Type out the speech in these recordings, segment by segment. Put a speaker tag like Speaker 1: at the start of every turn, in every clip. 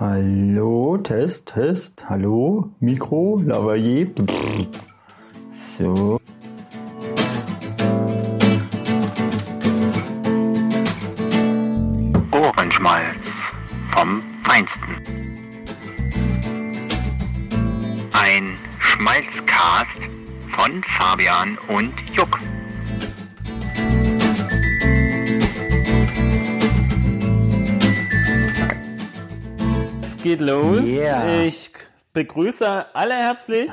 Speaker 1: Hallo, Test, Test, hallo, Mikro, Lavalier. So.
Speaker 2: Ohrenschmalz vom Feinsten. Ein Schmalzcast von Fabian und Juck.
Speaker 3: Geht los.
Speaker 1: Yeah.
Speaker 3: Ich begrüße alle herzlich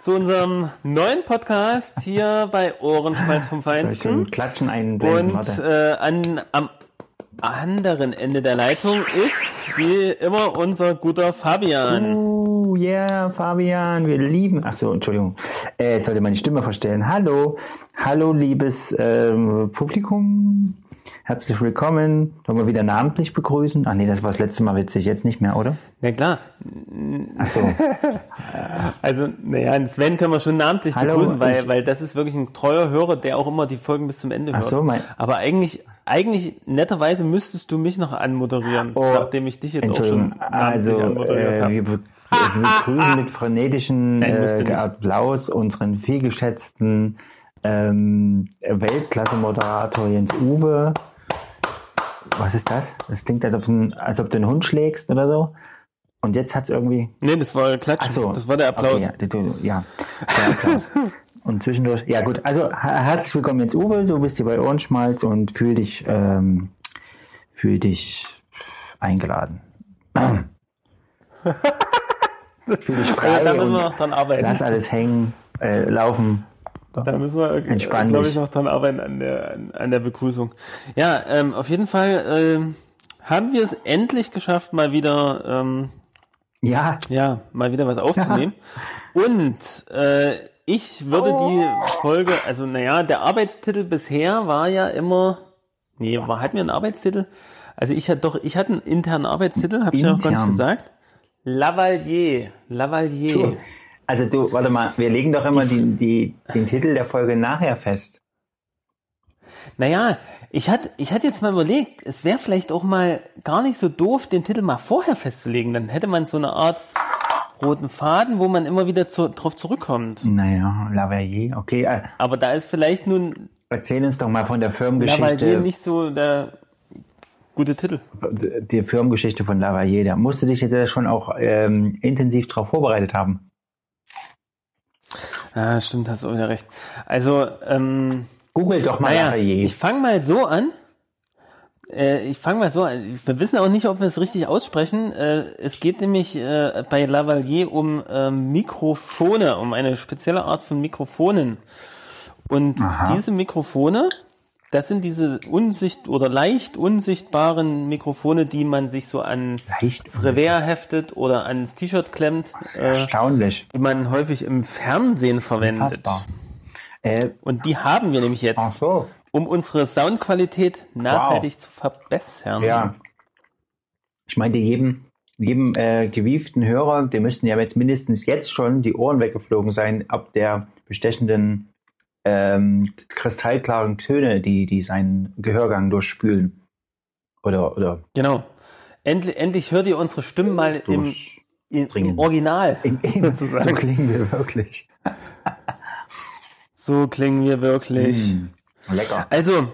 Speaker 3: zu unserem neuen Podcast hier bei Ohrenschmalz vom
Speaker 1: ich
Speaker 3: Feinsten.
Speaker 1: Klatschen einblenden?
Speaker 3: Und äh, an, am anderen Ende der Leitung ist wie immer unser guter Fabian.
Speaker 1: Uh, yeah, Fabian, wir lieben. Ach so, Entschuldigung. Äh, sollte meine Stimme verstellen. Hallo, hallo, liebes ähm, Publikum. Herzlich willkommen. Wollen wir wieder namentlich begrüßen? Ach nee, das war das letzte Mal witzig, jetzt nicht mehr, oder?
Speaker 3: Na klar.
Speaker 1: Ach so.
Speaker 3: Also, naja, Sven können wir schon namentlich
Speaker 1: Hallo,
Speaker 3: begrüßen, weil, weil das ist wirklich ein treuer Hörer, der auch immer die Folgen bis zum Ende
Speaker 1: Ach
Speaker 3: hört.
Speaker 1: so, mein-
Speaker 3: Aber eigentlich, eigentlich netterweise müsstest du mich noch anmoderieren,
Speaker 1: Oh,
Speaker 3: nachdem ich dich jetzt auch schon
Speaker 1: also
Speaker 3: anmoderiert
Speaker 1: äh,
Speaker 3: habe.
Speaker 1: wir, be wir begrüßen mit
Speaker 3: du
Speaker 1: äh. Applaus unseren vielgeschätzten ähm, Weltklasse-Moderator Jens Uwe. Was ist das? Das klingt, als ob, ein, als ob du einen Hund schlägst oder so. Und jetzt hat's irgendwie.
Speaker 3: Nee, das war Klatsch.
Speaker 1: So.
Speaker 3: Das war der Applaus.
Speaker 1: Okay, ja, der Applaus. und zwischendurch. Ja gut, also her- herzlich willkommen Jens Uwe. Du bist hier bei Ohrenschmalz und fühl dich, ähm, fühl dich eingeladen. fühl dich frei.
Speaker 3: Ja, da müssen wir noch dran arbeiten.
Speaker 1: Lass alles hängen, äh, laufen.
Speaker 3: Da müssen wir, glaube ich, noch dran arbeiten an der, an, der Begrüßung. Ja, ähm, auf jeden Fall ähm, haben wir es endlich geschafft, mal wieder, ähm,
Speaker 1: Ja,
Speaker 3: ja, mal wieder was aufzunehmen. Und äh, ich würde die Folge, also naja, der Arbeitstitel bisher war ja immer, nee, war, hatten wir einen Arbeitstitel? Also ich hatte doch, ich hatte einen internen Arbeitstitel, habe ich ja noch gar nicht gesagt. Lavalier, Lavalier.
Speaker 1: du. Also du, warte mal, wir legen doch immer die, die, den Titel der Folge nachher fest.
Speaker 3: Naja, ich hatte, ich hatte jetzt mal überlegt, es wäre vielleicht auch mal gar nicht so doof, den Titel mal vorher festzulegen. Dann hätte man so eine Art roten Faden, wo man immer wieder zu, drauf zurückkommt.
Speaker 1: Naja, Lavalier, okay. Äh,
Speaker 3: Aber da ist vielleicht nun
Speaker 1: erzähl uns doch mal von der
Speaker 3: Lavalier
Speaker 1: Firmengeschichte.
Speaker 3: nicht so der gute Titel.
Speaker 1: die Firmengeschichte von Lavalier, da musst du dich jetzt schon auch ähm, intensiv darauf vorbereitet haben.
Speaker 3: Ja, stimmt, hast du wieder recht. Also, ähm,
Speaker 1: Google doch mal
Speaker 3: naja, ich fange mal so an. Äh, ich fange mal so an. Wir wissen auch nicht, ob wir es richtig aussprechen. Äh, es geht nämlich äh, bei Lavalier um ähm, Mikrofone, um eine spezielle Art von Mikrofonen. Und
Speaker 1: Aha.
Speaker 3: diese Mikrofone, das sind diese unsicht oder leicht unsichtbaren Mikrofone, die man sich so an
Speaker 1: Leicht
Speaker 3: das Revers heftet oder ans T-Shirt klemmt, äh,
Speaker 1: Erstaunlich.
Speaker 3: die man häufig im Fernsehen verwendet.
Speaker 1: Äh,
Speaker 3: Und die haben wir nämlich jetzt
Speaker 1: so.
Speaker 3: um unsere Soundqualität nachhaltig zu verbessern.
Speaker 1: Ja. Ich meinte, jedem, jedem äh, gewieften Hörer, dem müssten ja jetzt mindestens jetzt schon die Ohren weggeflogen sein, ab der bestechenden ähm, kristallklaren Töne, die, die seinen Gehörgang durchspülen. Oder, oder
Speaker 3: Genau. Endlich, endlich hört ihr unsere Stimmen mal im, im, im Original.
Speaker 1: In, in, so
Speaker 3: sozusagen.
Speaker 1: klingen wir wirklich.
Speaker 3: So klingen wir wirklich.
Speaker 1: Mm, lecker.
Speaker 3: Also,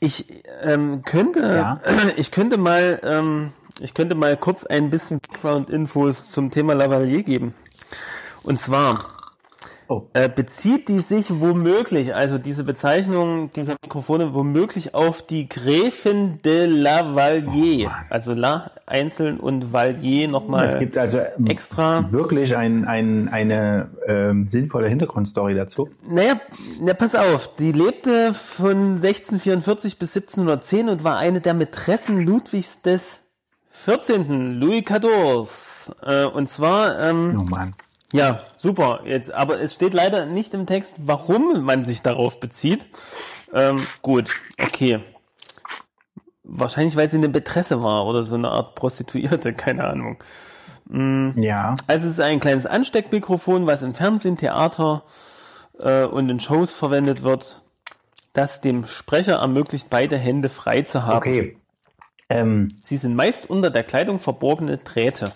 Speaker 3: ich ähm, könnte,
Speaker 1: Ja.
Speaker 3: ich könnte mal, ähm, ich könnte mal kurz ein bisschen Background-Infos zum Thema Lavalier geben. Und zwar
Speaker 1: Oh.
Speaker 3: äh, bezieht die sich womöglich, also diese Bezeichnung dieser Mikrofone womöglich auf die Gräfin de Lavalier.
Speaker 1: Oh Mann.
Speaker 3: also La einzeln und Valier nochmal.
Speaker 1: Es gibt also ähm,
Speaker 3: extra-
Speaker 1: wirklich ein, ein, eine ähm, sinnvolle Hintergrundstory dazu.
Speaker 3: Naja, na, pass auf, die lebte von 1644 bis 1710 und war eine der Mätressen Ludwigs des 14. Louis XIV. Äh, und zwar, ähm,
Speaker 1: Oh Mann.
Speaker 3: Ja, super, jetzt, aber es steht leider nicht im Text, warum man sich darauf bezieht. Ähm, gut, okay. Wahrscheinlich, weil sie eine Mätresse war oder so eine Art Prostituierte, keine Ahnung.
Speaker 1: Ja.
Speaker 3: Also es ist ein kleines Ansteckmikrofon, was im Fernsehen, Theater äh, und in Shows verwendet wird, das dem Sprecher ermöglicht, beide Hände frei zu haben.
Speaker 1: Okay. Ähm,
Speaker 3: Sie sind meist unter der Kleidung verborgene Drähte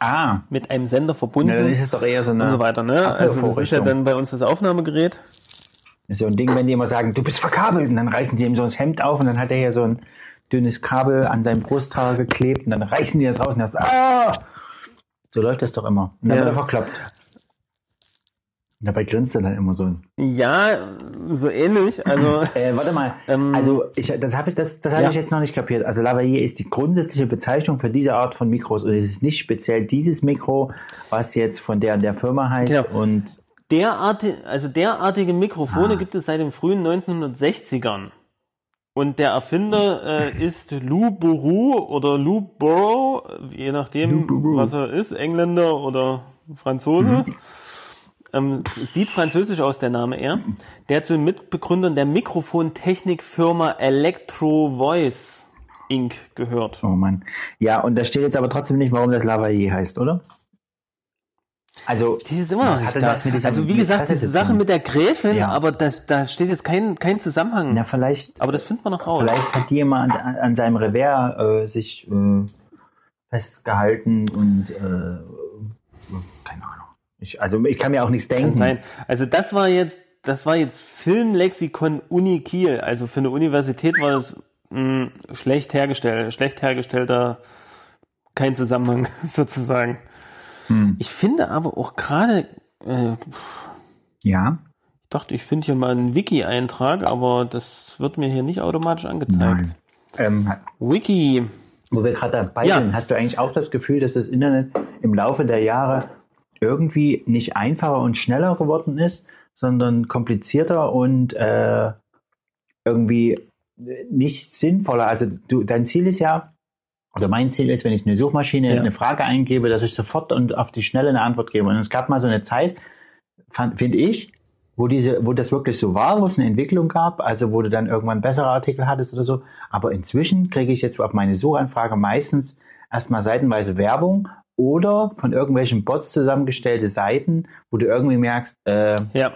Speaker 1: ah,
Speaker 3: mit einem Sender verbunden
Speaker 1: na, dann ist es doch eher so eine
Speaker 3: und so weiter. Ne? Also das ist ja dann bei uns das Aufnahmegerät.
Speaker 1: ist so ein Ding, wenn die immer sagen, du bist verkabelt, und dann reißen die ihm so das Hemd auf und dann hat er hier so ein dünnes Kabel an seinem Brusthaar geklebt und dann reißen die das raus und er sagt, ah! So läuft das doch immer. Und dann
Speaker 3: Ja.
Speaker 1: wird er verkloppt. Dabei grinst er dann immer so.
Speaker 3: Ja, so ähnlich. Also
Speaker 1: Äh, warte mal.
Speaker 3: Ähm,
Speaker 1: also ich, das habe ich, das, das hab
Speaker 3: ja.
Speaker 1: ich jetzt noch nicht kapiert. Also Lavalier ist die grundsätzliche Bezeichnung für diese Art von Mikros und es ist nicht speziell dieses Mikro, was jetzt von der und der Firma heißt
Speaker 3: Genau.
Speaker 1: und
Speaker 3: derartige, also derartige Mikrofone
Speaker 1: Ah.
Speaker 3: gibt es seit den frühen 1960ern. Und der Erfinder äh, ist Lou Bourou oder Lou Burrow, je nachdem,
Speaker 1: Lou
Speaker 3: was er ist, Engländer oder Franzose. Ähm, sieht französisch aus, der Name eher. Der zu den Mitbegründern der Mikrofontechnikfirma Electro Voice Inc. gehört.
Speaker 1: oh Mann. Ja, und da steht jetzt aber trotzdem nicht, warum das Lavalier heißt, oder? Also
Speaker 3: Die ist immer noch nicht da. Also wie gesagt, diese Sache mit der Gräfin,
Speaker 1: Ja.
Speaker 3: aber das, da steht jetzt kein, kein Zusammenhang.
Speaker 1: Na, vielleicht,
Speaker 3: Aber das findet man noch raus.
Speaker 1: vielleicht hat jemand an, an seinem Revers äh, sich äh, festgehalten und äh, keine Ahnung. Ich, also ich kann mir auch nichts denken.
Speaker 3: Kann sein. Also das war jetzt, das war jetzt Filmlexikon Uni Kiel. Also für eine Universität war das mh, schlecht hergestellt, schlecht hergestellter, kein Zusammenhang sozusagen.
Speaker 1: Hm.
Speaker 3: Ich finde aber auch gerade, äh,
Speaker 1: Ja,
Speaker 3: ich dachte, ich finde hier mal einen Wiki-Eintrag, aber das wird mir hier nicht automatisch angezeigt.
Speaker 1: Ähm,
Speaker 3: Wiki.
Speaker 1: Wo wir gerade dabei
Speaker 3: Ja.
Speaker 1: sind, hast du eigentlich auch das Gefühl, dass das Internet im Laufe der Jahre irgendwie nicht einfacher und schneller geworden ist, sondern komplizierter und äh, irgendwie nicht sinnvoller. Also du, dein Ziel ist ja, oder mein Ziel ist, wenn ich in eine Suchmaschine
Speaker 3: Ja.
Speaker 1: eine Frage eingebe, dass ich sofort und auf die Schnelle eine Antwort gebe. Und es gab mal so eine Zeit, finde ich, wo diese, wo das wirklich so war, wo es eine Entwicklung gab, also wo du dann irgendwann bessere Artikel hattest oder so. Aber inzwischen kriege ich jetzt auf meine Suchanfrage meistens erstmal seitenweise Werbung oder von irgendwelchen Bots zusammengestellte Seiten, wo du irgendwie merkst, äh,
Speaker 3: Ja.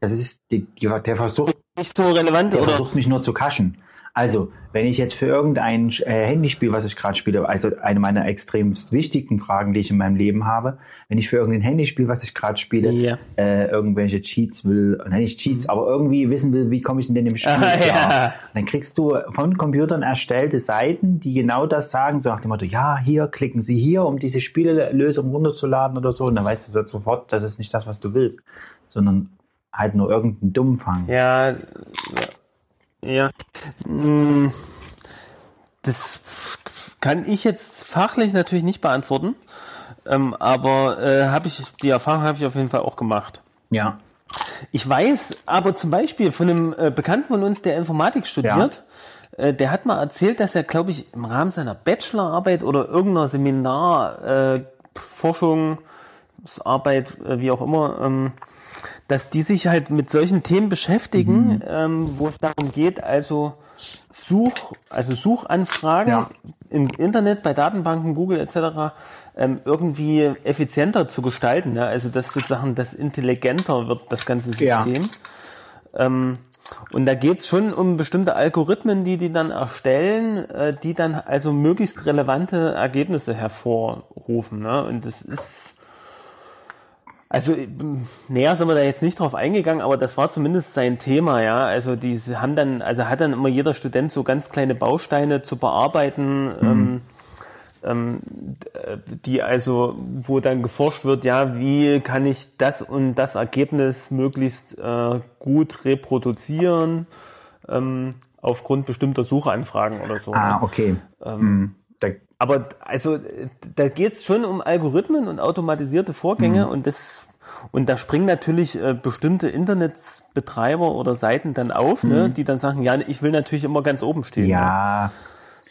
Speaker 1: das ist die, die, der versucht
Speaker 3: Nicht so relevant
Speaker 1: der
Speaker 3: oder?
Speaker 1: versucht mich nur zu kaschen. Also, wenn ich jetzt für irgendein äh, Handyspiel, was ich gerade spiele, also eine meiner extrem wichtigen Fragen, die ich in meinem Leben habe, wenn ich für irgendein Handyspiel, was ich gerade spiele,
Speaker 3: Ja.
Speaker 1: äh, irgendwelche Cheats will, nein, nicht Cheats, aber irgendwie wissen will, wie komme ich denn in dem Spiel
Speaker 3: Mhm. Ah, ja.
Speaker 1: dann kriegst du von Computern erstellte Seiten, die genau das sagen, so nach dem Motto, ja, hier, klicken Sie hier, um diese Spielelösung runterzuladen oder so, und dann weißt du so sofort, das ist nicht das, was du willst, sondern halt nur irgendein Dummfang.
Speaker 3: Ja, ja. Mm, Das kann ich jetzt fachlich natürlich nicht beantworten, ähm, aber äh, habe ich die Erfahrung habe ich auf jeden Fall auch gemacht.
Speaker 1: ja.
Speaker 3: Ich weiß aber zum Beispiel von einem äh, Bekannten von uns, der Informatik studiert, äh, der hat mal erzählt, dass er, glaube ich, im Rahmen seiner Bachelorarbeit oder irgendeiner Seminar, äh, äh, wie auch immer, ähm, dass die sich halt mit solchen Themen beschäftigen, ähm, wo es darum geht, also Such, also Suchanfragen
Speaker 1: Ja.
Speaker 3: im Internet, bei Datenbanken, Google etc. Ähm, irgendwie effizienter zu gestalten. Ja? Also dass sozusagen das intelligenter wird, das ganze
Speaker 1: Ja.
Speaker 3: System. Ähm, und da geht's schon um bestimmte Algorithmen, die die dann erstellen, äh, die dann also möglichst relevante Ergebnisse hervorrufen. Ne? Und das ist also ähm, näher sind wir da jetzt nicht drauf eingegangen, aber das war zumindest sein Thema, ja. Also die haben dann, also hat dann immer jeder Student so ganz kleine Bausteine zu bearbeiten, ähm, ähm, d- die also, wo dann geforscht wird, ja, wie kann ich das und das Ergebnis möglichst äh, gut reproduzieren ähm, aufgrund bestimmter Suchanfragen oder so.
Speaker 1: Ah,
Speaker 3: ne?
Speaker 1: okay. Hm. Da,
Speaker 3: Aber also da geht es schon um Algorithmen und automatisierte Vorgänge
Speaker 1: Mhm.
Speaker 3: und das und da springen natürlich äh, bestimmte Internetbetreiber oder Seiten dann auf, ne, die dann sagen, ja, ich will natürlich immer ganz oben stehen.
Speaker 1: Mhm. ja,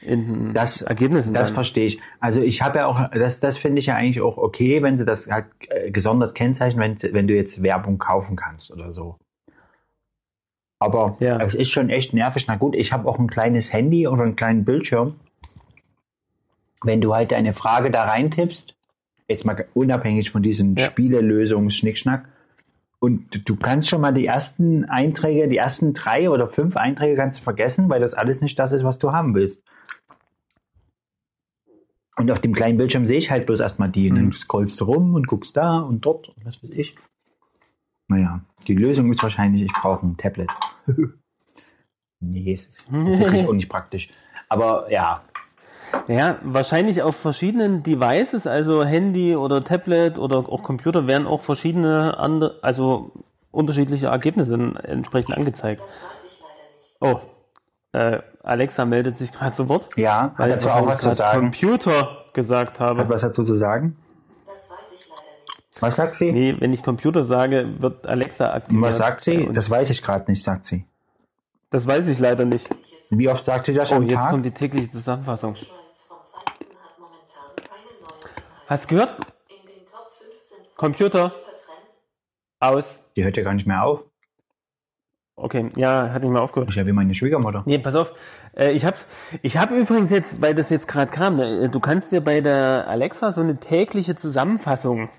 Speaker 3: In den
Speaker 1: das,
Speaker 3: Ergebnissen.
Speaker 1: das
Speaker 3: dann.
Speaker 1: verstehe ich. Also ich habe ja auch, das, das finde ich ja eigentlich auch okay, wenn sie das halt äh, gesondert kennzeichnen, wenn, wenn du jetzt Werbung kaufen kannst oder so. Aber
Speaker 3: Ja.
Speaker 1: es ist schon echt nervig. Na gut, ich habe auch ein kleines Handy oder einen kleinen Bildschirm. Wenn du halt eine Frage da reintippst, jetzt mal unabhängig von diesem
Speaker 3: Ja.
Speaker 1: Spielelösungs-Schnickschnack, Und du kannst schon mal die ersten Einträge, die ersten drei oder fünf Einträge kannst du vergessen, weil das alles nicht das ist, was du haben willst. Und auf dem kleinen Bildschirm sehe ich halt bloß erstmal die. Und dann scrollst du rum und guckst da und dort und was weiß ich. Naja, die Lösung ist wahrscheinlich, ich brauche ein Tablet. nee, es ist wirklich auch nicht praktisch. Aber ja,
Speaker 3: Ja, wahrscheinlich auf verschiedenen Devices, also Handy oder Tablet oder auch Computer, werden auch verschiedene andere, also unterschiedliche Ergebnisse entsprechend angezeigt. Oh, äh, Alexa meldet sich gerade zu Wort,
Speaker 1: ja,
Speaker 3: weil
Speaker 1: hat
Speaker 3: ich
Speaker 1: dazu auch was zu sagen.
Speaker 3: Computer gesagt
Speaker 1: Hat
Speaker 3: habe.
Speaker 1: was dazu zu sagen?
Speaker 4: Das weiß ich leider nicht.
Speaker 1: Was sagt sie?
Speaker 3: Nee, wenn ich Computer sage, wird Alexa aktiviert.
Speaker 1: Was sagt sie?
Speaker 3: Und
Speaker 1: Das weiß ich gerade nicht, sagt sie.
Speaker 3: das weiß ich leider nicht.
Speaker 1: Wie oft sagt sie das
Speaker 3: Oh,
Speaker 1: am
Speaker 3: jetzt
Speaker 1: Tag?
Speaker 3: kommt die tägliche Zusammenfassung.
Speaker 4: Schweiz vom Feinsten hat momentan keine neuen Inhalte.
Speaker 3: Hast du gehört?
Speaker 4: In den Top 5 sind
Speaker 3: Computer aus.
Speaker 1: Die hört ja gar nicht mehr auf.
Speaker 3: Okay, ja, hat nicht mehr aufgehört.
Speaker 1: Ich ja wie meine Schwiegermutter.
Speaker 3: Nee, pass auf. Äh, ich hab's, ich habe übrigens jetzt, weil das jetzt gerade kam, ne, du kannst dir bei der Alexa so eine tägliche Zusammenfassung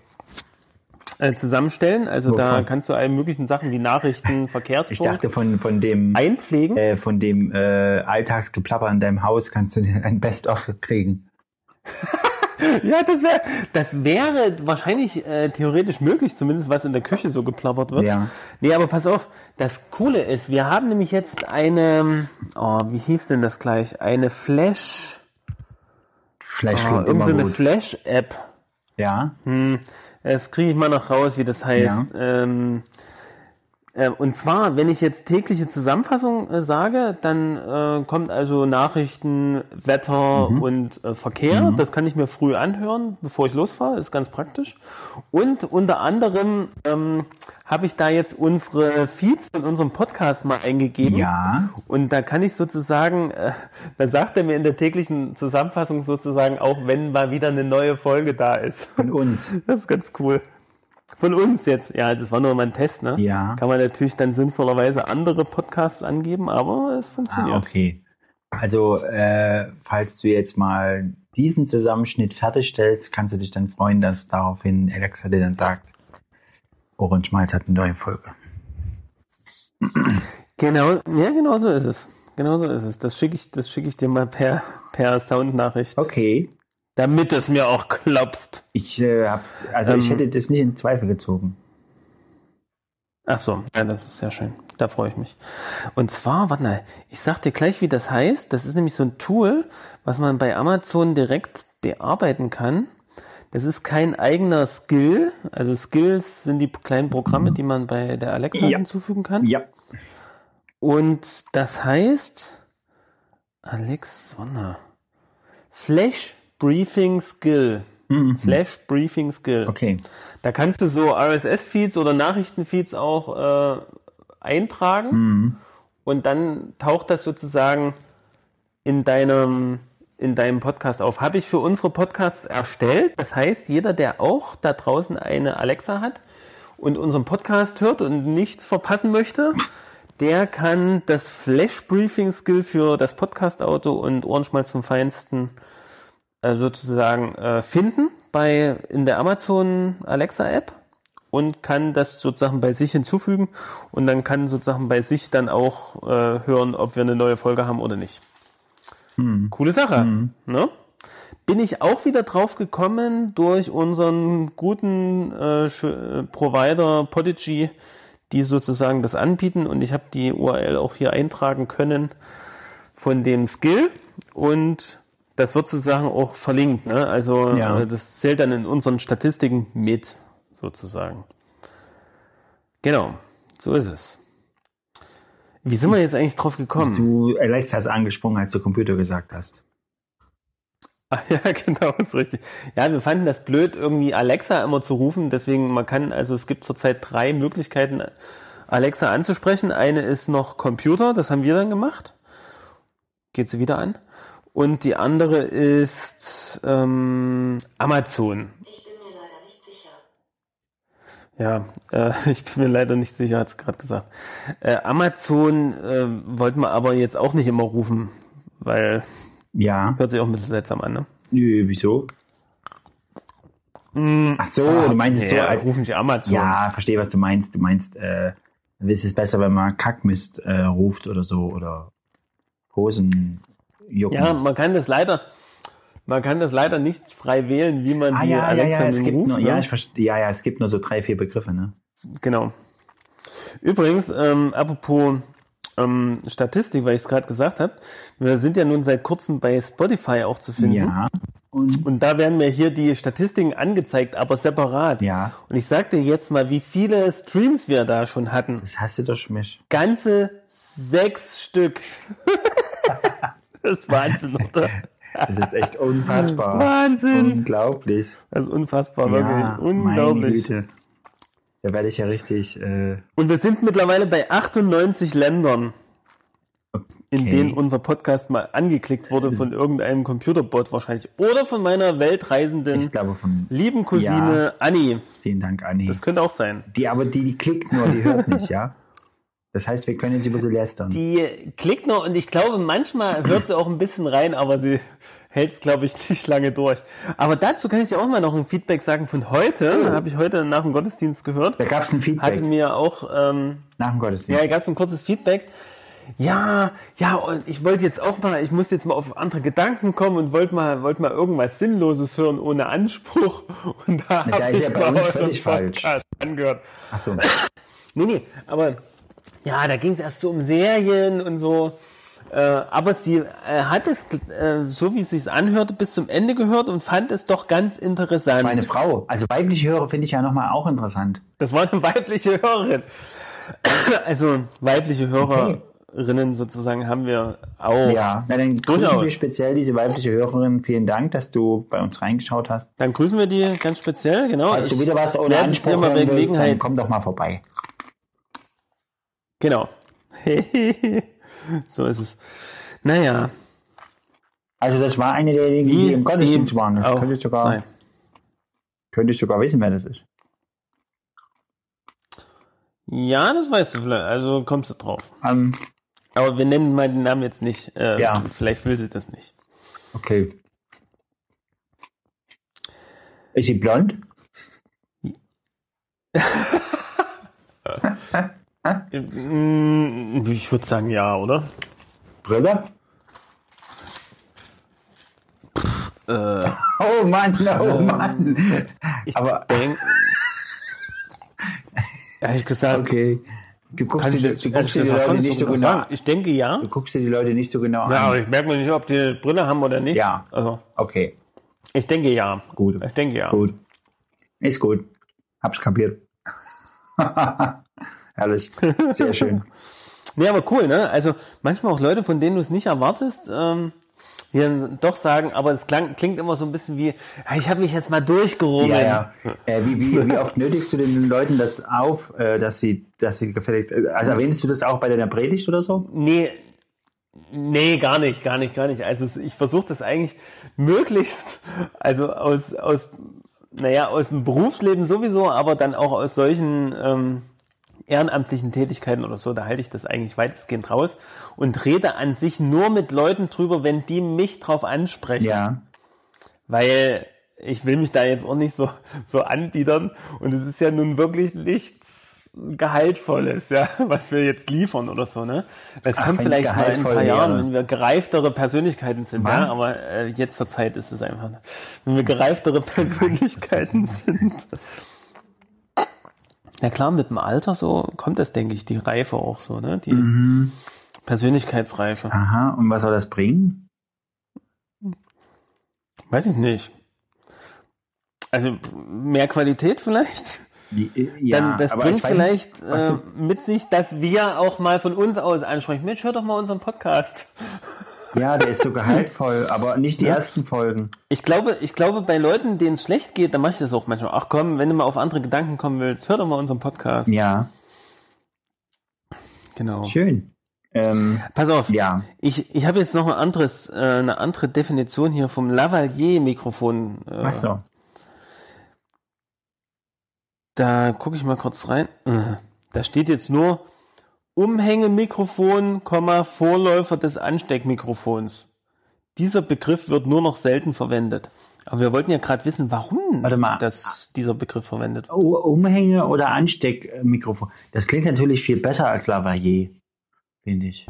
Speaker 3: äh, zusammenstellen. Also da
Speaker 1: Wovon?
Speaker 3: kannst du alle möglichen Sachen wie Nachrichten,
Speaker 1: Ich
Speaker 3: Verkehrsfunk
Speaker 1: dachte von, von dem,
Speaker 3: einpflegen.
Speaker 1: äh, von dem äh, Alltagsgeplapper in deinem Haus kannst du dir ein Best-of kriegen.
Speaker 3: Ja, das wäre, das wäre wahrscheinlich äh, theoretisch möglich, zumindest was in der Küche so geplappert wird.
Speaker 1: Ja.
Speaker 3: Nee, aber pass auf, das Coole ist, wir haben nämlich jetzt eine, oh, wie hieß denn das gleich? Eine Flash,
Speaker 1: Flash
Speaker 3: oh,
Speaker 1: immer
Speaker 3: irgendeine. Flash-App.
Speaker 1: Ja,
Speaker 3: Hm, das kriege ich mal noch raus, wie das heißt. Ähm, äh, und zwar, wenn ich jetzt tägliche Zusammenfassung äh, sage, dann äh, kommt also Nachrichten, Wetter und äh, Verkehr. Das kann ich mir früh anhören, bevor ich losfahre. Ist ganz praktisch. Und unter anderem ähm, habe ich da jetzt unsere Feeds in unserem Podcast mal eingegeben.
Speaker 1: ja.
Speaker 3: Und da kann ich sozusagen, äh, da sagt er mir in der täglichen Zusammenfassung sozusagen auch, wenn mal wieder eine neue Folge da ist.
Speaker 1: Von uns.
Speaker 3: Das ist ganz cool. Von uns jetzt, ja, das war nur mal ein Test, ne?
Speaker 1: Ja.
Speaker 3: Kann man natürlich dann sinnvollerweise andere Podcasts angeben, aber es funktioniert.
Speaker 1: Ah, okay. Also, äh, falls du jetzt mal diesen Zusammenschnitt fertigstellst, kannst du dich dann freuen, dass daraufhin Alexa dir dann sagt, Orange Malz hat eine neue Folge.
Speaker 3: Genau, ja, genau so ist es. Genau so ist es. Das schicke ich, das schicke ich dir mal per, per Soundnachricht.
Speaker 1: Okay.
Speaker 3: Damit es mir auch glaubst.
Speaker 1: Ich, äh, hab, also ich
Speaker 3: Ähm.
Speaker 1: hätte das nicht in Zweifel gezogen.
Speaker 3: Ach so, ja, das ist sehr schön. Da freue ich mich. Und zwar, warte mal, ich sag dir gleich, wie das heißt. Das ist nämlich so ein Tool, was man bei Amazon direkt bearbeiten kann. Das ist kein eigener Skill. Also Skills sind die kleinen Programme, die man bei der Alexa
Speaker 1: Ja.
Speaker 3: hinzufügen kann.
Speaker 1: Ja.
Speaker 3: Und das heißt Alex, warte. Flash Briefing Skill.
Speaker 1: Mhm.
Speaker 3: Flash Briefing Skill.
Speaker 1: Okay.
Speaker 3: Da kannst du so RSS-Feeds oder Nachrichtenfeeds auch äh, eintragen
Speaker 1: Mhm.
Speaker 3: und dann taucht das sozusagen in deinem in deinem Podcast auf. Habe ich für unsere Podcasts erstellt. Das heißt, jeder, der auch da draußen eine Alexa hat und unseren Podcast hört und nichts verpassen möchte, der kann das Flash Briefing Skill für das Podcast Auto und Ohrenschmalz vom Feinsten sozusagen äh, finden bei in der Amazon Alexa App und kann das sozusagen bei sich hinzufügen und dann kann sozusagen bei sich dann auch äh, hören, ob wir eine neue Folge haben oder nicht. Coole Sache. Ne? Bin ich auch wieder drauf gekommen durch unseren guten äh, äh, Provider Podigy, die sozusagen das anbieten und ich habe die URL auch hier eintragen können von dem Skill und das wird sozusagen auch verlinkt. Ne? Also
Speaker 1: Ja.
Speaker 3: äh, das zählt dann in unseren Statistiken mit sozusagen. Genau, so ist es. Wie sind wir jetzt eigentlich drauf gekommen?
Speaker 1: Du, Alexa ist angesprungen, als du Computer gesagt hast.
Speaker 3: Ah, ja, genau, ist richtig. Ja, wir fanden das blöd, irgendwie Alexa immer zu rufen. Deswegen, man kann, also es gibt zurzeit drei Möglichkeiten, Alexa anzusprechen. Eine ist noch Computer, das haben wir dann gemacht. Geht sie wieder an. Und die andere ist ähm, Amazon.
Speaker 4: Ich bin mir leider nicht sicher.
Speaker 3: Ja, äh, ich bin mir leider nicht sicher, hat es gerade gesagt. Äh, Amazon äh, wollten wir aber jetzt auch nicht immer rufen, weil
Speaker 1: Ja.
Speaker 3: hört sich auch ein bisschen seltsam an, ne?
Speaker 1: Nö, wieso? Ach so, du meinst es so
Speaker 3: ja,
Speaker 1: als
Speaker 3: rufen sie Amazon.
Speaker 1: Ja, verstehe, was du meinst. Du meinst, äh, ist es besser, wenn man Kackmist äh, ruft oder so oder Hosen jucken.
Speaker 3: Ja, man kann das leider, man kann das leider nicht frei wählen, wie man
Speaker 1: ah,
Speaker 3: die
Speaker 1: ja, ja,
Speaker 3: Alexa
Speaker 1: ja, gibt
Speaker 3: ruft.
Speaker 1: nur,
Speaker 3: ne?
Speaker 1: ja, ich verstehe, ja, ja, es gibt nur so drei, vier Begriffe, ne?
Speaker 3: Genau. Übrigens, ähm, apropos ähm, Statistik, weil ich es gerade gesagt habe, wir sind ja nun seit kurzem bei Spotify auch zu finden.
Speaker 1: Ja. Und
Speaker 3: Und da werden mir hier die Statistiken angezeigt, aber separat.
Speaker 1: ja,
Speaker 3: Und ich sag dir jetzt mal, wie viele Streams wir da schon hatten.
Speaker 1: das hast du doch mich.
Speaker 3: Ganze sechs Stück. das ist Wahnsinn, oder?
Speaker 1: Das ist echt unfassbar.
Speaker 3: Wahnsinn.
Speaker 1: Unglaublich.
Speaker 3: Das ist unfassbar,
Speaker 1: Ja,
Speaker 3: wirklich.
Speaker 1: meine
Speaker 3: Unglaublich.
Speaker 1: Güte. Da werde ich ja richtig. Äh,
Speaker 3: Und wir sind mittlerweile bei 98 Ländern, in
Speaker 1: Okay.
Speaker 3: denen unser Podcast mal angeklickt wurde von irgendeinem Computerbot wahrscheinlich. Oder von meiner weltreisenden
Speaker 1: glaube von.
Speaker 3: lieben Cousine Anni.
Speaker 1: Vielen Dank, Anni.
Speaker 3: Das könnte auch sein.
Speaker 1: Die, aber die, die klickt nur, die hört nicht, ja? Das heißt, wir können jetzt über sie lästern.
Speaker 3: Die klickt noch und ich glaube, manchmal hört sie auch ein bisschen rein, aber sie hält es, glaube ich, nicht lange durch. Aber dazu kann ich auch mal noch ein Feedback sagen von heute. Habe ich heute nach dem Gottesdienst gehört.
Speaker 1: da gab es ein Feedback
Speaker 3: Hatte mir auch ähm,
Speaker 1: nach dem Gottesdienst.
Speaker 3: Ja, gab es ein kurzes Feedback. Ja, ja, und ich wollte jetzt auch mal, ich muss jetzt mal auf andere Gedanken kommen und wollte mal, wollte mal irgendwas Sinnloses hören ohne Anspruch. Und da
Speaker 1: da
Speaker 3: habe
Speaker 1: ist
Speaker 3: ich
Speaker 1: ja bei uns völlig falsch.
Speaker 3: Angehört.
Speaker 1: Ach so.
Speaker 3: Nee, nee, aber ja, da ging es erst so um Serien und so. Äh, aber sie äh, hat es, äh, so wie es sich anhörte, bis zum Ende gehört und fand es doch ganz interessant.
Speaker 1: Meine Frau, also weibliche Hörer finde ich ja nochmal auch interessant.
Speaker 3: Das war eine weibliche Hörerin. Also weibliche Hörerinnen sozusagen haben wir auch.
Speaker 1: Ja, na, dann grüßen
Speaker 3: Durchaus.
Speaker 1: wir speziell diese weibliche Hörerin. Vielen Dank, dass du bei uns reingeschaut hast.
Speaker 3: Dann grüßen wir die ganz speziell, genau.
Speaker 1: Falls du wieder was ohne Anspruch hören willst,
Speaker 3: Gelegenheit.
Speaker 1: dann komm doch mal vorbei.
Speaker 3: Genau. so ist es. Naja,
Speaker 1: Also das war eine derjenigen, die,
Speaker 3: wie
Speaker 1: im Gottesdienst waren. Das könnte ich, sogar, könnte ich sogar wissen, wer das ist.
Speaker 3: Ja, das weißt du vielleicht. Also kommst du drauf.
Speaker 1: Ähm,
Speaker 3: Aber wir nennen mal den Namen jetzt nicht. Äh,
Speaker 1: Ja.
Speaker 3: Vielleicht will sie das nicht.
Speaker 1: okay. Ist sie blond?
Speaker 3: Mm, Ich würde sagen ja, oder?
Speaker 1: Brille?
Speaker 3: Äh,
Speaker 1: Oh Mann, oh Mann.
Speaker 3: ich
Speaker 1: Aber
Speaker 3: denk, ehrlich gesagt,
Speaker 1: okay. Du guckst dir,
Speaker 3: ich
Speaker 1: du guckst dir die Leute
Speaker 3: nicht so genau sagen. Ich denke ja.
Speaker 1: Du guckst dir die Leute nicht so genau
Speaker 3: Ja, aber
Speaker 1: an.
Speaker 3: ich merke mir nicht, ob die Brille haben oder nicht.
Speaker 1: Ja.
Speaker 3: Also,
Speaker 1: Okay,
Speaker 3: ich denke ja.
Speaker 1: gut.
Speaker 3: Ich denke ja.
Speaker 1: Gut. Ist gut. Hab's kapiert. Herrlich. Sehr schön.
Speaker 3: Nee, aber cool, ne? Also manchmal auch Leute, von denen du es nicht erwartest, ähm, die dann doch sagen, aber es klang, klingt immer so ein bisschen wie, ich habe mich jetzt mal durchgerungen.
Speaker 1: Ja, ja. Äh, wie, wie, wie oft nötigst du den Leuten das auf, äh, dass sie, dass sie gefälligst, äh, also erwähnst du das auch bei deiner Predigt oder so?
Speaker 3: Nee, nee, gar nicht, gar nicht, gar nicht. Also ich versuche das eigentlich möglichst, also aus, aus, naja, aus dem Berufsleben sowieso, aber dann auch aus solchen ähm, ehrenamtlichen Tätigkeiten oder so, da halte ich das eigentlich weitestgehend raus und rede an sich nur mit Leuten drüber, wenn die mich drauf ansprechen.
Speaker 1: Ja.
Speaker 3: Weil ich will mich da jetzt auch nicht so, so anbiedern und es ist ja nun wirklich nichts Gehaltvolles, ja, was wir jetzt liefern oder so, ne? Das
Speaker 1: Ach,
Speaker 3: kommt vielleicht mal in ein paar Jahren, wenn wir gereiftere Persönlichkeiten sind,
Speaker 1: Was?
Speaker 3: ja, aber äh, jetzt zur Zeit ist es einfach, wenn wir gereiftere Persönlichkeiten sind. Ja klar, mit dem Alter so kommt das, denke ich, die Reife auch so, ne? Die
Speaker 1: Mhm.
Speaker 3: Persönlichkeitsreife.
Speaker 1: Aha. Und was soll das bringen?
Speaker 3: Weiß ich nicht. Also mehr Qualität vielleicht?
Speaker 1: Äh, ja,
Speaker 3: Dann das bringt vielleicht
Speaker 1: nicht,
Speaker 3: äh, mit sich, dass wir auch mal von uns aus ansprechen. Mensch, hör doch mal unseren Podcast.
Speaker 1: Ja, der ist so gehaltvoll, aber nicht die ersten Folgen.
Speaker 3: Ich glaube, ich glaube, bei Leuten, denen es schlecht geht, dann mache ich das auch manchmal. Ach komm, wenn du mal auf andere Gedanken kommen willst, hör doch mal unseren Podcast.
Speaker 1: Ja,
Speaker 3: Genau.
Speaker 1: schön. Ähm,
Speaker 3: Pass auf,
Speaker 1: ja,
Speaker 3: ich, ich habe jetzt noch ein anderes, äh, eine andere Definition hier vom Lavalier-Mikrofon. Äh,
Speaker 1: was so?
Speaker 3: Da gucke ich mal kurz rein. Äh, Da steht jetzt nur Umhängemikrofon, Vorläufer des Ansteckmikrofons. Dieser Begriff wird nur noch selten verwendet. Aber wir wollten ja gerade wissen, warum das, dieser Begriff verwendet wird.
Speaker 1: U- Umhänge oder Ansteckmikrofon. Das klingt natürlich viel besser als Lavalier, finde ich.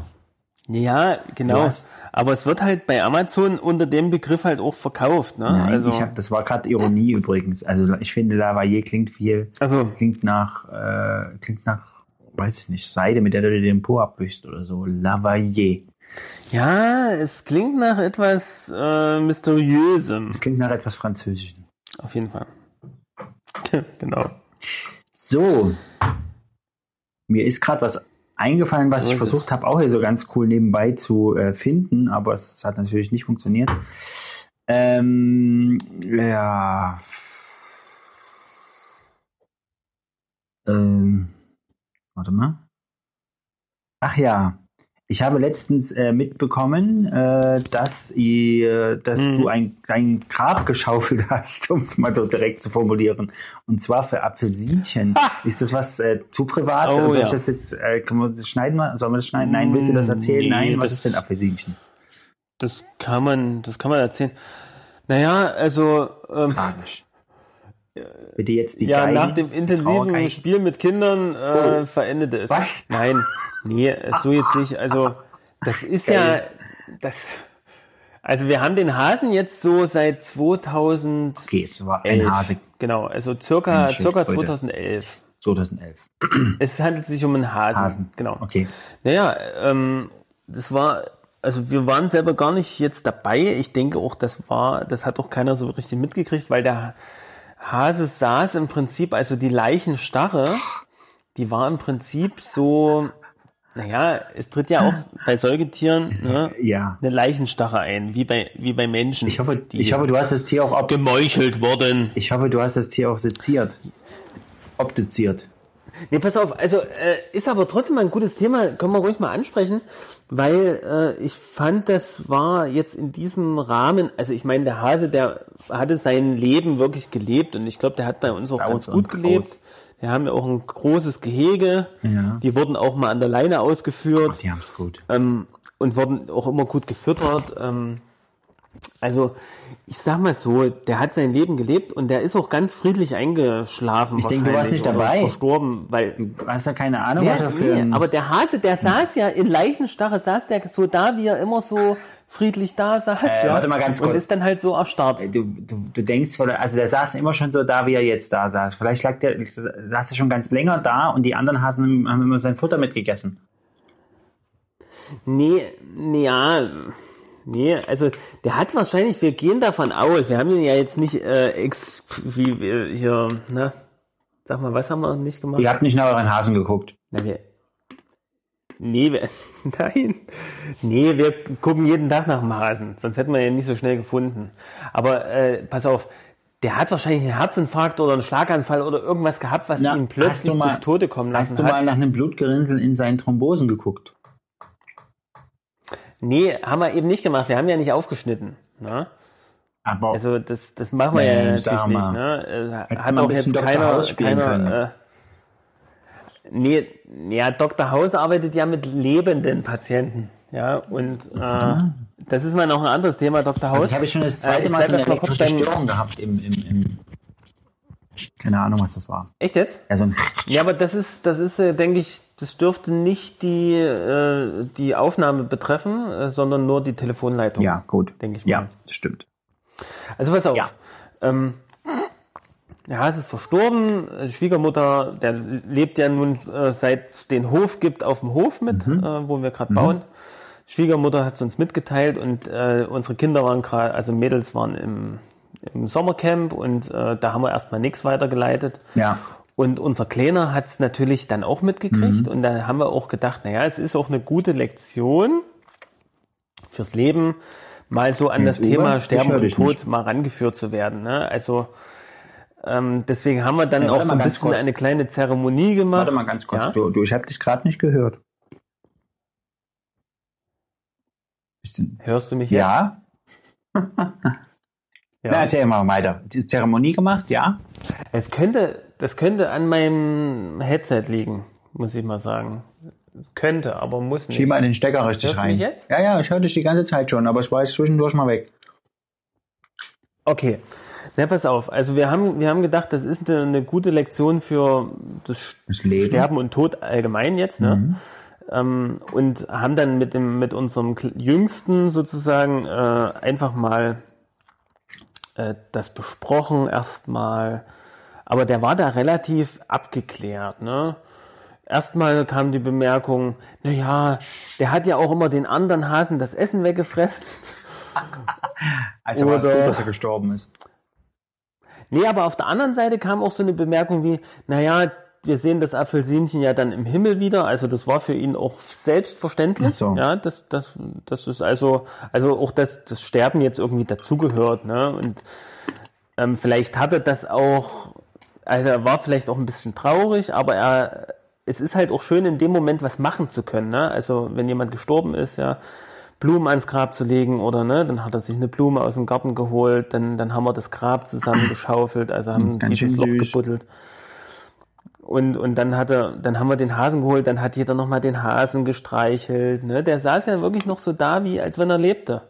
Speaker 3: Ja, genau.
Speaker 1: Was?
Speaker 3: Aber es wird halt bei Amazon unter dem Begriff halt auch verkauft. Ne?
Speaker 1: Nein,
Speaker 3: also,
Speaker 1: ich hab, das war gerade Ironie übrigens. Also ich finde Lavalier klingt viel,
Speaker 3: also,
Speaker 1: klingt nach, äh, klingt nach, weiß ich nicht, Seide, mit der du dir den Po abwischst oder so. Lavalier.
Speaker 3: ja, es klingt nach etwas äh, Mysteriösem.
Speaker 1: Das klingt nach etwas Französischem.
Speaker 3: Auf jeden Fall. genau.
Speaker 1: So. Mir ist gerade was eingefallen, was
Speaker 3: So
Speaker 1: ich versucht
Speaker 3: es.
Speaker 1: habe, auch hier so ganz cool nebenbei zu äh, finden, aber es hat natürlich nicht funktioniert. Ähm, ja. Ähm, warte mal. Ach ja. Ich habe letztens äh, mitbekommen, äh, dass, ihr, dass
Speaker 3: Mhm.
Speaker 1: du ein, ein Grab geschaufelt hast, um es mal so direkt zu formulieren. Und zwar für Apfelsinchen. Ist das was äh, zu privat?
Speaker 3: Oh,
Speaker 1: Soll ich
Speaker 3: ja.
Speaker 1: das jetzt, äh, kann man das schneiden? mal? Sollen wir das schneiden? Nein, willst du das erzählen?
Speaker 3: Nee,
Speaker 1: Nein, was
Speaker 3: das-
Speaker 1: ist denn Apfelsinchen?
Speaker 3: Das kann man, das kann man erzählen. Naja, also ähm,
Speaker 1: Tragisch. Bitte jetzt die
Speaker 3: ja,
Speaker 1: Geigen,
Speaker 3: nach dem intensiven. Spiel mit Kindern äh,
Speaker 1: Oh.
Speaker 3: verendete es.
Speaker 1: Was?
Speaker 3: Nein, nee, so jetzt nicht. Also das ist ja das. Also wir haben den Hasen jetzt so seit 2011.
Speaker 1: Okay, es war ein Hase
Speaker 3: Genau, also circa, circa
Speaker 1: Schildkröte.
Speaker 3: 2011.
Speaker 1: 2011.
Speaker 3: Es handelt sich um einen Hasen.
Speaker 1: Hasen.
Speaker 3: Genau.
Speaker 1: Okay.
Speaker 3: Naja, ähm, das war, also wir waren selber gar nicht jetzt dabei. Ich denke auch, das war, das hat auch keiner so richtig mitgekriegt, weil der Hase saß im Prinzip, also die Leichenstarre, die war im Prinzip so, naja, es tritt ja auch bei Säugetieren ne,
Speaker 1: Ja.
Speaker 3: eine Leichenstarre ein, wie bei, wie bei Menschen.
Speaker 1: Ich hoffe,
Speaker 3: die
Speaker 1: ich hoffe, du hast das Tier auch ob
Speaker 3: gemeuchelt wurden.
Speaker 1: ich hoffe, du hast das Tier auch seziert. Obduziert.
Speaker 3: Nee, pass auf, also äh, ist aber trotzdem mal ein gutes Thema, können wir ruhig mal ansprechen, weil äh, ich fand, das war jetzt in diesem Rahmen, also ich meine, der Hase, der hatte sein Leben wirklich gelebt und ich glaube, der hat bei uns auch
Speaker 1: Bei
Speaker 3: ganz gut gelebt.
Speaker 1: groß.
Speaker 3: Wir haben ja auch ein großes Gehege,
Speaker 1: Ja.
Speaker 3: die wurden auch mal an der Leine ausgeführt
Speaker 1: Die haben's gut.
Speaker 3: ähm, und wurden auch immer gut gefüttert. Ähm, also ich sag mal so, der hat sein Leben gelebt und der ist auch ganz friedlich eingeschlafen.
Speaker 1: Ich denke, du warst nicht dabei.
Speaker 3: Verstorben, weil
Speaker 1: Du hast ja keine Ahnung,
Speaker 3: ja,
Speaker 1: was er für
Speaker 3: nee, aber der Hase, der saß ja in Leichenstarre, saß der so da, wie er immer so friedlich da saß.
Speaker 1: Äh,
Speaker 3: ja,
Speaker 1: warte mal ganz
Speaker 3: Und
Speaker 1: kurz.
Speaker 3: ist dann halt so erstarrt.
Speaker 1: Du, du, du denkst, also der saß immer schon so da, wie er jetzt da saß. Vielleicht lag der, saß er schon ganz länger da und die anderen Hasen haben immer sein Futter mitgegessen.
Speaker 3: Nee, nee, ja, nee, also der hat wahrscheinlich, wir gehen davon aus, wir haben ihn ja jetzt nicht äh, ex, wie wir hier, ne? Sag mal, was haben wir nicht gemacht?
Speaker 1: Ihr habt nicht nach euren Hasen geguckt.
Speaker 3: Na, wir, nee, wir, nein. Nee, wir gucken jeden Tag nach dem Hasen. Sonst hätten wir ihn nicht so schnell gefunden. Aber äh, pass auf, der hat wahrscheinlich einen Herzinfarkt oder einen Schlaganfall oder irgendwas gehabt, was
Speaker 1: Na,
Speaker 3: ihn plötzlich
Speaker 1: mal-
Speaker 3: zu Tode kommen lassen
Speaker 1: Hast du
Speaker 3: hat.
Speaker 1: mal nach einem Blutgerinnsel in seinen Thrombosen geguckt?
Speaker 3: Nee, haben wir eben nicht gemacht. Wir haben ja nicht aufgeschnitten. Ne?
Speaker 1: Aber
Speaker 3: Also das, das machen wir ja natürlich nicht. Ne? Äh, Hat
Speaker 1: mal
Speaker 3: auch jetzt keiner, keiner äh, Nee, ja, Dr. House arbeitet ja mit lebenden Patienten. Ja, und äh, das ist mal noch ein anderes Thema, Dr. House.
Speaker 1: also ich habe schon das zweite
Speaker 3: Äh,
Speaker 1: Mal so eine elektrische Störung gehabt im, im, im keine Ahnung, was das war.
Speaker 3: Echt jetzt?
Speaker 1: Ja, so ein
Speaker 3: Ja, aber das ist, das ist, äh, denke ich, das dürfte nicht die, äh, die Aufnahme betreffen, äh, sondern nur die Telefonleitung.
Speaker 1: ja, gut.
Speaker 3: Denke ich mal.
Speaker 1: Ja, das stimmt.
Speaker 3: Also pass auf.
Speaker 1: Ja.
Speaker 3: Ähm, der Hase ist verstorben. Schwiegermutter, der lebt ja nun äh, seit es den Hof gibt auf dem Hof mit,
Speaker 1: Mhm.
Speaker 3: äh, wo wir gerade bauen. Schwiegermutter hat es uns mitgeteilt und äh, unsere Kinder waren gerade, also Mädels waren im, im Sommercamp und äh, da haben wir erstmal nichts weitergeleitet.
Speaker 1: Ja.
Speaker 3: Und unser Kleiner hat es natürlich dann auch mitgekriegt
Speaker 1: Mhm.
Speaker 3: und da haben wir auch gedacht, naja, es ist auch eine gute Lektion fürs Leben, mal so an
Speaker 1: Ja,
Speaker 3: das
Speaker 1: Uwe,
Speaker 3: Thema Sterben und Tod
Speaker 1: nicht.
Speaker 3: mal rangeführt zu werden. Ne? Also ähm, deswegen haben wir dann
Speaker 1: Ja,
Speaker 3: auch so ein bisschen
Speaker 1: kurz.
Speaker 3: eine kleine Zeremonie gemacht.
Speaker 1: Warte mal ganz kurz.
Speaker 3: Ja?
Speaker 1: Du, du, ich habe dich gerade nicht gehört.
Speaker 3: Hörst du mich jetzt?
Speaker 1: ja?
Speaker 3: ja.
Speaker 1: Na, erzähl mal weiter. Die Zeremonie gemacht, ja?
Speaker 3: Es könnte, das könnte an meinem Headset liegen, muss ich mal sagen. Könnte, aber muss nicht.
Speaker 1: Schieb mal den Stecker richtig rein.
Speaker 3: jetzt?
Speaker 1: Ja, ja, ich höre dich die ganze Zeit schon, aber ich war jetzt zwischendurch mal weg.
Speaker 3: Okay. Na, pass auf. Also wir haben, wir haben gedacht, das ist eine, eine gute Lektion für das,
Speaker 1: Das.
Speaker 3: Sterben und Tod allgemein jetzt, ne? Ähm, und haben dann mit dem, mit unserem Jüngsten sozusagen äh, einfach mal äh, das besprochen erstmal. Aber der war da relativ abgeklärt, ne? Erstmal kam die Bemerkung, na ja, der hat ja auch immer den anderen Hasen das Essen weggefressen.
Speaker 1: Also war es gut, dass er gestorben ist.
Speaker 3: Nee, aber auf der anderen Seite kam auch so eine Bemerkung wie, naja, wir sehen das Apfelsinchen ja dann im Himmel wieder, also das war für ihn auch selbstverständlich,
Speaker 1: so.
Speaker 3: ja, das, das, das ist also, also auch das, das Sterben jetzt irgendwie dazugehört, ne, und ähm, vielleicht hatte das auch, also er war vielleicht auch ein bisschen traurig, aber er, es ist halt auch schön in dem Moment was machen zu können, ne, also wenn jemand gestorben ist, ja, Blumen ans Grab zu legen oder ne, dann hat er sich eine Blume aus dem Garten geholt, dann, dann haben wir das Grab zusammengeschaufelt, also haben ein tiefes Loch gebuddelt. Und, und dann hat er, dann haben wir den Hasen geholt, dann hat jeder nochmal den Hasen gestreichelt. Ne? Der saß ja wirklich noch so da, wie als wenn er lebte.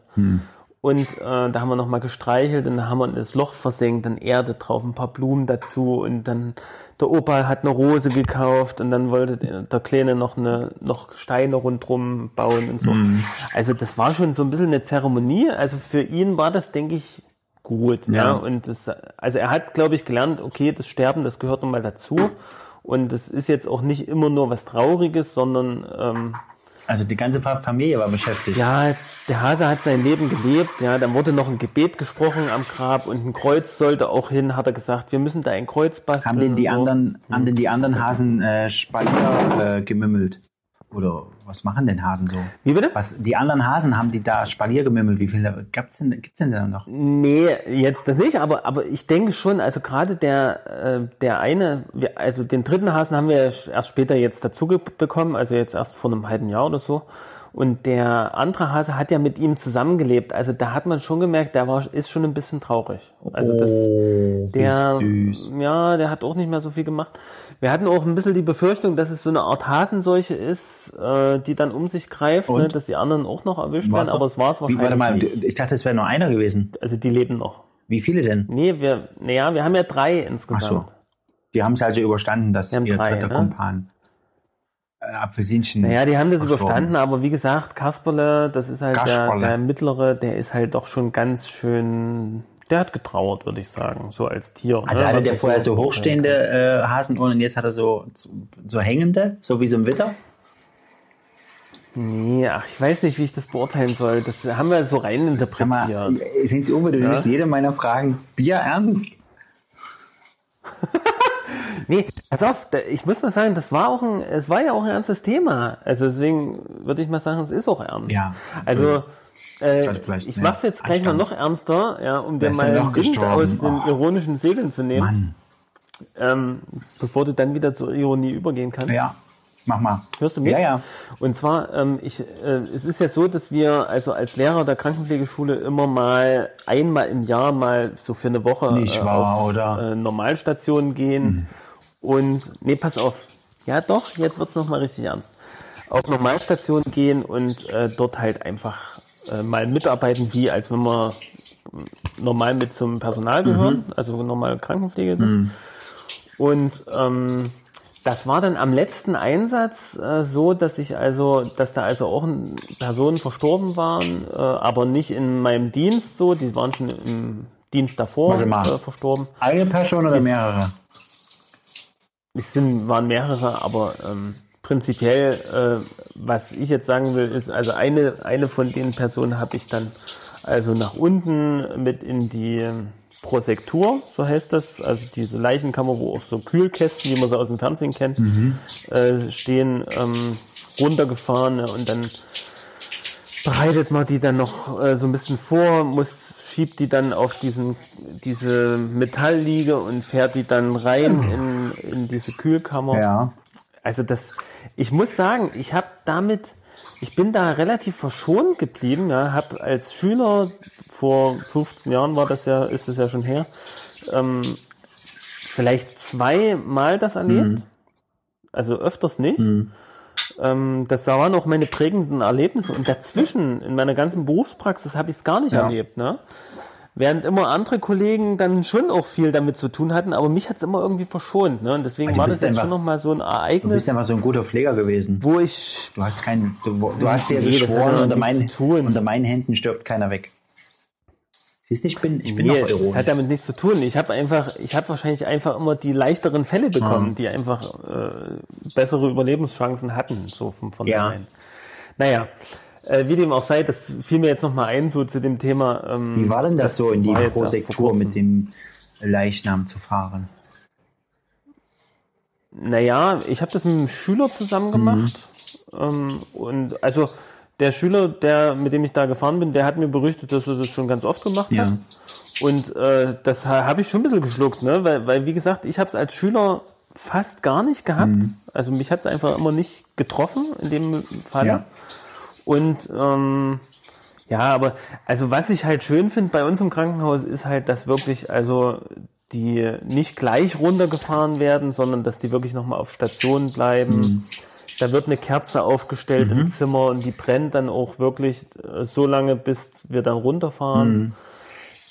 Speaker 3: Und äh, da haben wir nochmal gestreichelt und dann haben wir das Loch versenkt, dann Erde drauf, ein paar Blumen dazu und dann der Opa hat eine Rose gekauft und dann wollte der, Kleine noch eine noch Steine rundrum bauen und so. Also das war schon so ein bisschen eine Zeremonie. Also für ihn war das, denke ich, gut. Ja.
Speaker 1: Ja.
Speaker 3: Und das, also er hat, glaube ich, gelernt, okay, das Sterben, das gehört nun mal dazu. Und das ist jetzt auch nicht immer nur was Trauriges, sondern ähm,
Speaker 1: Also die ganze Familie war beschäftigt.
Speaker 3: ja, der Hase hat sein Leben gelebt, ja, dann wurde noch ein Gebet gesprochen am Grab und ein Kreuz sollte auch hin, hat er gesagt, wir müssen da ein Kreuz basteln.
Speaker 1: Haben denn die
Speaker 3: so.
Speaker 1: anderen, haben denn die anderen Hasen äh, Spalier äh, gemümmelt? Oder was machen denn Hasen so?
Speaker 3: Wie bitte?
Speaker 1: Was, die anderen Hasen haben die da Spalier gemümmelt? Wie viele gibt's denn, gibt's denn da noch?
Speaker 3: Nee, jetzt das nicht, aber, aber ich denke schon, also gerade der, äh, der eine, also den dritten Hasen haben wir erst später jetzt dazu bekommen, also jetzt erst vor einem halben Jahr oder so. Und der andere Hase hat ja mit ihm zusammengelebt. Also da hat man schon gemerkt, der war, ist schon ein bisschen traurig. Also das,
Speaker 1: Oh,
Speaker 3: der,
Speaker 1: süß.
Speaker 3: ja, der hat auch nicht mehr so viel gemacht. Wir hatten auch ein bisschen die Befürchtung, dass es so eine Art Hasenseuche ist, äh, die dann um sich greift, ne, dass die anderen auch noch erwischt werden, aber es war es
Speaker 1: Wie,
Speaker 3: wahrscheinlich
Speaker 1: warte mal,
Speaker 3: nicht.
Speaker 1: ich dachte, es wäre nur einer gewesen.
Speaker 3: Also die leben noch.
Speaker 1: Wie viele denn?
Speaker 3: Nee, wir, naja, wir haben ja drei insgesamt.
Speaker 1: Ach so. Die haben es also überstanden, dass ihr
Speaker 3: drei,
Speaker 1: dritter
Speaker 3: ne?
Speaker 1: Kumpan äh, Apfelsinchen.
Speaker 3: Naja, die haben das
Speaker 1: verstorben.
Speaker 3: überstanden, aber wie gesagt, Kasperle, das ist halt der, der mittlere, der ist halt doch schon ganz schön, der hat getrauert, würde ich sagen, so als Tier.
Speaker 1: Also
Speaker 3: ne,
Speaker 1: hatte
Speaker 3: was
Speaker 1: der vorher so hochstehende äh, Hasenohren und jetzt hat er so, so hängende, so wie so ein Witter?
Speaker 3: Nee, ach, ich weiß nicht, wie ich das beurteilen soll. Das haben wir so rein
Speaker 1: Sag mal,
Speaker 3: interpretiert.
Speaker 1: sind Sie unbedingt, du nimmst jede meiner Fragen Bier ernst?
Speaker 3: Nee, pass auf, ich muss mal sagen, das war auch ein, es war ja auch ein ernstes Thema. Also deswegen würde ich mal sagen, es ist auch ernst.
Speaker 1: Ja.
Speaker 3: Also, äh, ich
Speaker 1: mehr
Speaker 3: mach's jetzt gleich mal noch ernster, ja, um dir mal den Wind aus den
Speaker 1: Oh.
Speaker 3: ironischen Segeln zu nehmen, ähm, bevor du dann wieder zur Ironie übergehen kannst.
Speaker 1: Ja, mach mal.
Speaker 3: Hörst du mich?
Speaker 1: Ja, ja.
Speaker 3: Und zwar, ähm, ich, äh, es ist ja so, dass wir also als Lehrer der Krankenpflegeschule immer mal einmal im Jahr mal so für eine Woche
Speaker 1: Nicht
Speaker 3: äh,
Speaker 1: wahr,
Speaker 3: auf
Speaker 1: oder? Hm.
Speaker 3: Äh, Normalstationen gehen. Und nee, pass auf. Ja, doch, jetzt wird's noch mal richtig ernst. Auf Normalstationen gehen und äh, dort halt einfach äh, mal mitarbeiten, wie als wenn wir normal mit zum Personal gehören, also normal Krankenpflege sind. Und ähm, das war dann am letzten Einsatz äh, so, dass ich also, dass da also auch Personen verstorben waren, äh, aber nicht in meinem Dienst so, die waren schon im Dienst davor äh, verstorben.
Speaker 1: Eine Person oder
Speaker 3: Ist-
Speaker 1: mehrere?
Speaker 3: Es sind, waren mehrere, aber ähm, prinzipiell, äh, was ich jetzt sagen will, ist, also eine, eine von den Personen habe ich dann also nach unten mit in die Prosektur, so heißt das, also diese Leichenkammer, wo auch so Kühlkästen, wie man sie aus dem Fernsehen kennt, äh, stehen, ähm, runtergefahren ne, und dann bereitet man die dann noch äh, so ein bisschen vor, muss schiebt die dann auf diesen diese Metallliege und fährt die dann rein in, in diese Kühlkammer.
Speaker 1: Ja.
Speaker 3: Also das, ich muss sagen, ich habe damit, ich bin da relativ verschont geblieben. Ja, habe als Schüler vor 15 Jahren war das ja, ist das ja schon her, ähm, vielleicht zweimal das erlebt. Also öfters nicht. Ähm, das waren auch meine prägenden Erlebnisse und dazwischen in meiner ganzen Berufspraxis habe ich es gar nicht
Speaker 1: Ja.
Speaker 3: erlebt. Ne? Während immer andere Kollegen dann schon auch viel damit zu tun hatten, aber mich hat's immer irgendwie verschont. Ne? Und deswegen
Speaker 1: du
Speaker 3: war das jetzt
Speaker 1: einfach-
Speaker 3: schon nochmal so ein
Speaker 1: Du
Speaker 3: Ereignis,
Speaker 1: bist einfach so ein guter Pfleger gewesen.
Speaker 3: wo ich
Speaker 1: Du hast keinen, du, du hast dir
Speaker 3: Nee, das hat
Speaker 1: geschworen,
Speaker 3: ja
Speaker 1: unter
Speaker 3: tun.
Speaker 1: unter meinen Händen stirbt keiner weg. Siehst du, ich bin, ich bin
Speaker 3: Nee, das
Speaker 1: ironisch.
Speaker 3: hat damit nichts zu tun. Ich habe einfach, ich habe wahrscheinlich einfach immer die leichteren Fälle bekommen, die einfach äh, bessere Überlebenschancen hatten, so von vornherein. Naja, äh, wie dem auch sei, das fiel mir jetzt nochmal ein, so zu dem Thema. Ähm,
Speaker 1: Wie war denn das, so in die Prosektur mit dem Leichnam zu fahren?
Speaker 3: Naja, ich habe das mit einem Schüler zusammen gemacht. Ähm, und also der Schüler, der, mit dem ich da gefahren bin, der hat mir berichtet, dass er das schon ganz oft gemacht
Speaker 1: Ja.
Speaker 3: hat. Und äh, das ha- habe ich schon ein bisschen geschluckt, ne? weil, weil wie gesagt, ich habe es als Schüler fast gar nicht gehabt.
Speaker 1: Mhm.
Speaker 3: Also mich hat es einfach immer nicht getroffen in dem Falle.
Speaker 1: Ja.
Speaker 3: Und ähm, ja, aber also was ich halt schön finde bei uns im Krankenhaus ist halt, dass wirklich also die nicht gleich runtergefahren werden, sondern dass die wirklich nochmal auf Station bleiben.
Speaker 1: Mhm.
Speaker 3: Da wird eine Kerze aufgestellt im Zimmer und die brennt dann auch wirklich äh, so lange, bis wir dann runterfahren.
Speaker 1: Mhm.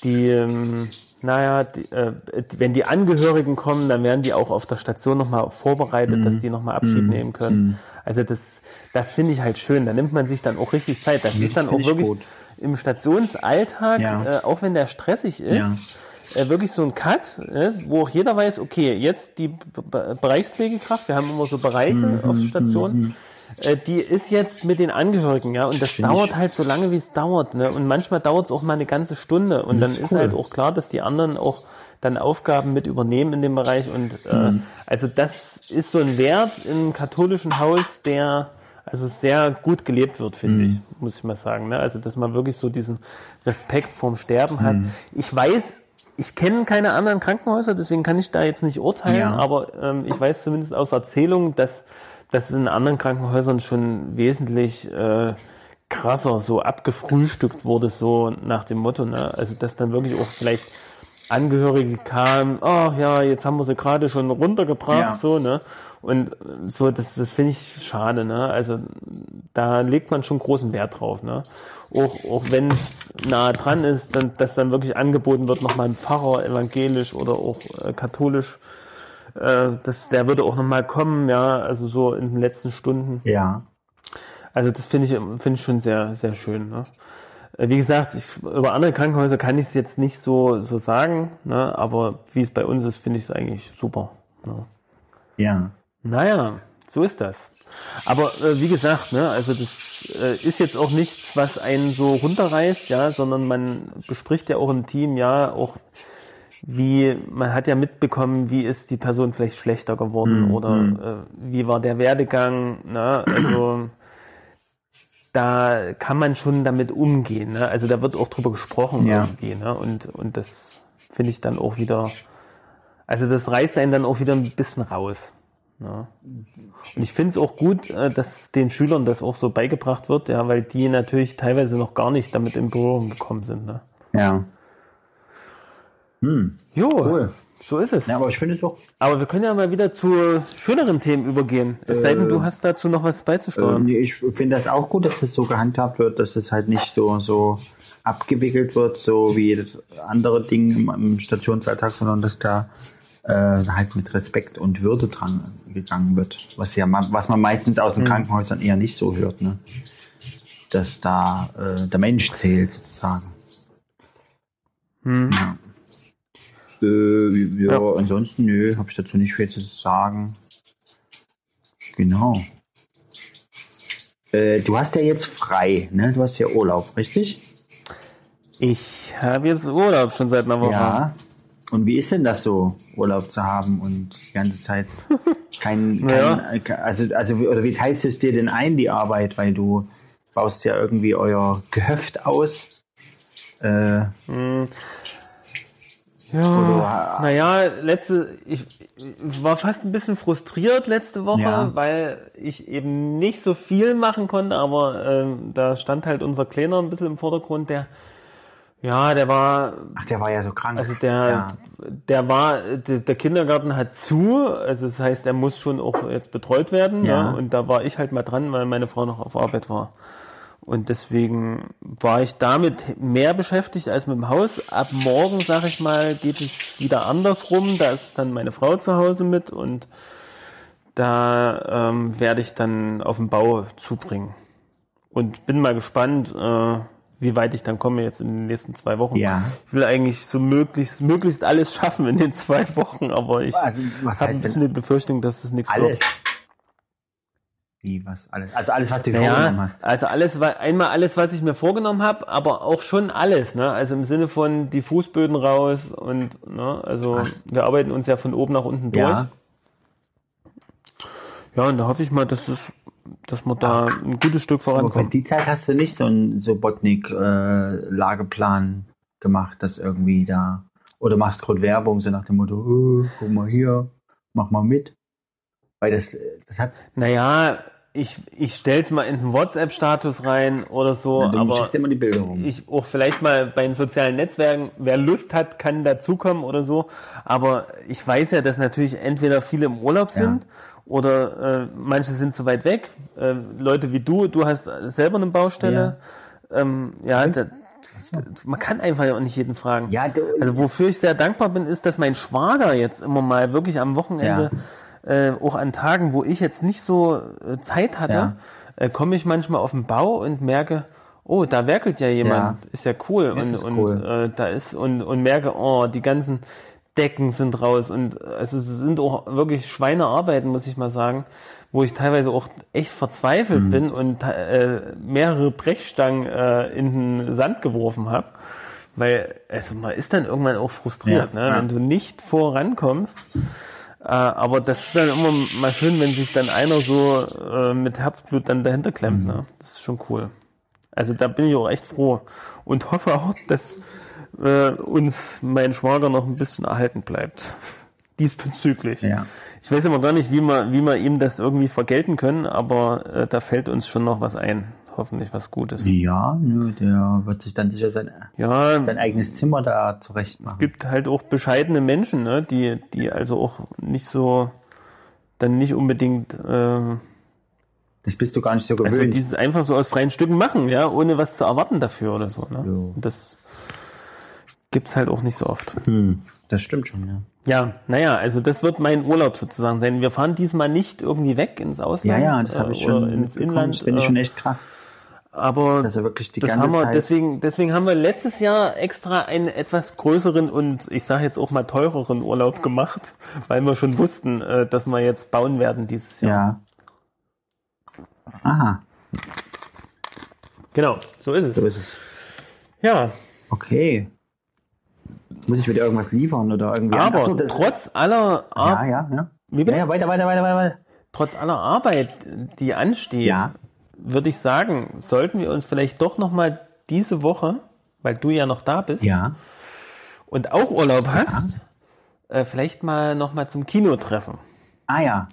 Speaker 3: Die, ähm, naja, die, äh, wenn die Angehörigen kommen, dann werden die auch auf der Station nochmal vorbereitet, dass die nochmal Abschied nehmen können. Also das, das finde ich halt schön. Da nimmt man sich dann auch richtig Zeit. Das ist dann auch wirklich
Speaker 1: gut.
Speaker 3: im Stationsalltag,
Speaker 1: Ja.
Speaker 3: äh, auch wenn der stressig ist,
Speaker 1: Ja.
Speaker 3: äh, wirklich so ein Cut, äh, wo auch jeder weiß, okay, jetzt die B B Bereichspflegekraft, wir haben immer so Bereiche
Speaker 1: Mhm,
Speaker 3: auf Stationen, äh, die ist jetzt mit den Angehörigen, ja, und das
Speaker 1: Find
Speaker 3: dauert
Speaker 1: ich-
Speaker 3: halt so lange, wie es dauert, ne, und manchmal dauert es auch mal eine ganze Stunde und dann ist
Speaker 1: cool.
Speaker 3: halt auch klar, dass die anderen auch dann Aufgaben mit übernehmen in dem Bereich und äh,
Speaker 1: Mhm.
Speaker 3: also das ist so ein Wert im katholischen Haus, der also sehr gut gelebt wird, finde
Speaker 1: Mhm.
Speaker 3: ich, muss ich mal sagen. Ne? Also dass man wirklich so diesen Respekt vorm Sterben hat.
Speaker 1: Mhm.
Speaker 3: Ich weiß, ich kenne keine anderen Krankenhäuser, deswegen kann ich da jetzt nicht urteilen,
Speaker 1: Ja.
Speaker 3: aber ähm, ich weiß zumindest aus Erzählungen, dass das in anderen Krankenhäusern schon wesentlich äh, krasser so abgefrühstückt wurde, so nach dem Motto, ne? Also dass dann wirklich auch vielleicht Angehörige kamen, oh ja, jetzt haben wir sie gerade schon runtergebracht,
Speaker 1: Ja.
Speaker 3: so, ne? Und so, das, das finde ich schade, ne? Also da legt man schon großen Wert drauf, ne? Auch, auch wenn es nah dran ist, dann, dass dann wirklich angeboten wird, nochmal ein Pfarrer, evangelisch oder auch äh, katholisch, äh, das, der würde auch nochmal kommen, ja, also so in den letzten Stunden.
Speaker 1: Ja.
Speaker 3: Also das finde ich, finde ich schon sehr, sehr schön. Ne? Äh, Wie gesagt, ich, über andere Krankenhäuser kann ich es jetzt nicht so, so sagen, ne? aber wie es bei uns ist, finde ich es eigentlich super. Ne?
Speaker 1: Ja.
Speaker 3: Naja, so ist das. Aber äh, wie gesagt, ne, also das äh, ist jetzt auch nichts, was einen so runterreißt, ja, sondern man bespricht ja auch im Team, ja, auch wie, man hat ja mitbekommen, wie ist die Person vielleicht schlechter geworden oder äh, wie war der Werdegang, ne, also da kann man schon damit umgehen, ne, also da wird auch drüber gesprochen
Speaker 1: Ja.
Speaker 3: irgendwie, ne, und, und das finde ich dann auch wieder, also das reißt einen dann auch wieder ein bisschen raus. Ja. Und ich finde es auch gut, äh, dass den Schülern das auch so beigebracht wird, ja, weil die natürlich teilweise noch gar nicht damit in Berührung gekommen sind. Ne?
Speaker 1: Ja. Hm.
Speaker 3: Jo,
Speaker 1: Cool.
Speaker 3: So ist es.
Speaker 1: Ja, aber ich finde es auch.
Speaker 3: Aber wir können ja mal wieder zu schöneren Themen übergehen. Es sei denn, du hast dazu noch was
Speaker 1: Äh,
Speaker 3: beizusteuern.
Speaker 1: nee, ich finde das auch gut, dass das so gehandhabt wird, dass es halt nicht so, so abgewickelt wird, so wie das andere Dinge im, im Stationsalltag, sondern dass da äh, halt mit Respekt und Würde dran gegangen wird. Was ja was man meistens aus den Krankenhäusern eher nicht so hört, ne? Dass da äh, der Mensch zählt sozusagen.
Speaker 3: Hm.
Speaker 1: Ja. Äh, ja,
Speaker 3: Ja.
Speaker 1: ansonsten, nö, habe ich dazu nicht viel zu sagen. Genau. Äh, du hast ja jetzt frei, ne? Du hast ja Urlaub, richtig?
Speaker 3: Ich habe jetzt Urlaub schon seit einer Woche.
Speaker 1: Ja. Und wie ist denn das so, Urlaub zu haben und die ganze Zeit kein, kein äh, also, also, wie- oder wie teilst du es dir denn ein, die Arbeit? Weil du baust ja irgendwie euer Gehöft aus. Äh,
Speaker 3: Ja, naja, letzte, ich, ich war fast ein bisschen frustriert letzte Woche,
Speaker 1: Ja.
Speaker 3: weil ich eben nicht so viel machen konnte, aber ähm, da stand halt unser Kleiner ein bisschen im Vordergrund, der, ja, der war,
Speaker 1: ach, der war ja so krank.
Speaker 3: also der,
Speaker 1: ja.
Speaker 3: der war, der, der Kindergarten hat zu, also das heißt, er muss schon auch jetzt betreut werden,
Speaker 1: Ja.
Speaker 3: ja. und da war ich halt mal dran, weil meine Frau noch auf Arbeit war. Und deswegen war ich damit mehr beschäftigt als mit dem Haus. Ab morgen, sag ich mal, geht es wieder andersrum. Da ist dann meine Frau zu Hause mit und da ähm, werde ich dann auf den Bau zubringen. Und bin mal gespannt, äh, wie weit ich dann komme jetzt in den nächsten zwei Wochen.
Speaker 1: Ja.
Speaker 3: Ich will eigentlich so möglichst, möglichst alles schaffen in den zwei Wochen, aber ich
Speaker 1: Also,
Speaker 3: habe ein bisschen die Befürchtung, dass es nichts
Speaker 1: alles?
Speaker 3: wird.
Speaker 1: Wie, was, alles? Also alles, was du
Speaker 3: Naja,
Speaker 1: vorgenommen hast.
Speaker 3: also alles, einmal alles, was ich mir vorgenommen habe, aber auch schon alles, ne? Also im Sinne von die Fußböden raus und, ne? Also
Speaker 1: Ach.
Speaker 3: wir arbeiten uns ja von oben nach unten durch.
Speaker 1: Ja.
Speaker 3: Ja, und da hoffe ich mal, dass es, dass wir da ein gutes Stück
Speaker 1: Aber für
Speaker 3: vorankommen.
Speaker 1: die Zeit hast du nicht so einen Sobotnik-Lageplan gemacht, dass irgendwie da, oder machst gerade Werbung, so nach dem Motto, oh, guck mal hier, mach mal mit. Weil das, das hat,
Speaker 3: Naja, ich, ich stell's mal in den WhatsApp-Status rein oder so,
Speaker 1: du
Speaker 3: aber
Speaker 1: immer die Bilder rum.
Speaker 3: ich auch vielleicht mal bei den sozialen Netzwerken, wer Lust hat, kann dazukommen oder so. Aber ich weiß ja, dass natürlich entweder viele im Urlaub
Speaker 1: Ja.
Speaker 3: sind oder äh, manche sind zu weit weg. Äh, Leute wie du, du hast selber eine Baustelle. Ähm, ja, da, man kann einfach ja auch nicht jeden fragen.
Speaker 1: ja, du,
Speaker 3: Also wofür ich sehr dankbar bin, ist, dass mein Schwager jetzt immer mal wirklich am Wochenende, äh, auch an Tagen, wo ich jetzt nicht so äh, Zeit hatte,
Speaker 1: Ja.
Speaker 3: äh, komme ich manchmal auf den Bau und merke, oh, da werkelt ja jemand,
Speaker 1: Ja.
Speaker 3: ist ja cool.
Speaker 1: Das
Speaker 3: und und
Speaker 1: cool.
Speaker 3: Äh, da ist und, und merke, oh, die ganzen Decken sind raus und also es sind auch wirklich Schweinearbeiten, muss ich mal sagen, wo ich teilweise auch echt verzweifelt
Speaker 1: Mhm.
Speaker 3: bin und äh, mehrere Brechstangen äh, in den Sand geworfen habe. Weil, also man ist dann irgendwann auch frustriert,
Speaker 1: Ja,
Speaker 3: ne? wenn du nicht vorankommst. Äh, aber das ist dann immer mal schön, wenn sich dann einer so äh, mit Herzblut dann dahinter klemmt.
Speaker 1: Mhm.
Speaker 3: Ne? Das ist schon cool. Also da bin ich auch echt froh und hoffe auch, dass äh, uns mein Schwager noch ein bisschen erhalten bleibt. Diesbezüglich.
Speaker 1: Ja.
Speaker 3: Ich weiß immer gar nicht, wie wir, wie wir ihm das irgendwie vergelten können, aber äh, da fällt uns schon noch was ein. Hoffentlich was Gutes.
Speaker 1: ja, nö, der wird sich dann sicher sein,
Speaker 3: Ja,
Speaker 1: sein eigenes Zimmer da zurecht machen.
Speaker 3: gibt halt auch bescheidene Menschen, ne, die, die also auch nicht so, dann nicht unbedingt, äh,
Speaker 1: Das bist du gar nicht so
Speaker 3: also
Speaker 1: gewöhnt.
Speaker 3: dieses einfach so aus freien Stücken machen, ja, ohne was zu erwarten dafür oder so. Ne?
Speaker 1: Jo.
Speaker 3: Das gibt's halt auch nicht so oft.
Speaker 1: hm, das stimmt schon, ja.
Speaker 3: Ja, naja, also das wird mein Urlaub sozusagen sein. Wir fahren diesmal nicht irgendwie weg ins
Speaker 1: Ja,
Speaker 3: Ausland
Speaker 1: ja, das habe ich
Speaker 3: äh,
Speaker 1: schon
Speaker 3: ins. Inland.
Speaker 1: Das finde ich
Speaker 3: äh,
Speaker 1: schon echt krass.
Speaker 3: Aber
Speaker 1: er wirklich die
Speaker 3: das
Speaker 1: ganze
Speaker 3: haben wir,
Speaker 1: Zeit-
Speaker 3: deswegen, deswegen haben wir letztes Jahr extra einen etwas größeren und ich sage jetzt auch mal teureren Urlaub gemacht, weil wir schon wussten, äh, dass wir jetzt bauen werden dieses Jahr.
Speaker 1: Ja. Aha,
Speaker 3: Genau, so ist
Speaker 1: so
Speaker 3: es.
Speaker 1: ist es.
Speaker 3: Ja,
Speaker 1: Okay. Muss ich wieder irgendwas liefern oder irgendwie?
Speaker 3: aber
Speaker 1: Ach so, das-
Speaker 3: trotz aller
Speaker 1: Ja,
Speaker 3: Ar
Speaker 1: ja, ja.
Speaker 3: Wie
Speaker 1: Ja,
Speaker 3: bitte?
Speaker 1: ja, weiter, weiter, weiter, weiter, weiter.
Speaker 3: trotz aller Arbeit, die ansteht,
Speaker 1: Ja.
Speaker 3: Würde ich sagen, sollten wir uns vielleicht doch noch mal diese Woche, weil du ja noch da bist
Speaker 1: Ja.
Speaker 3: und auch Urlaub hast, äh, vielleicht mal noch mal zum Kino treffen.
Speaker 1: Ah ja.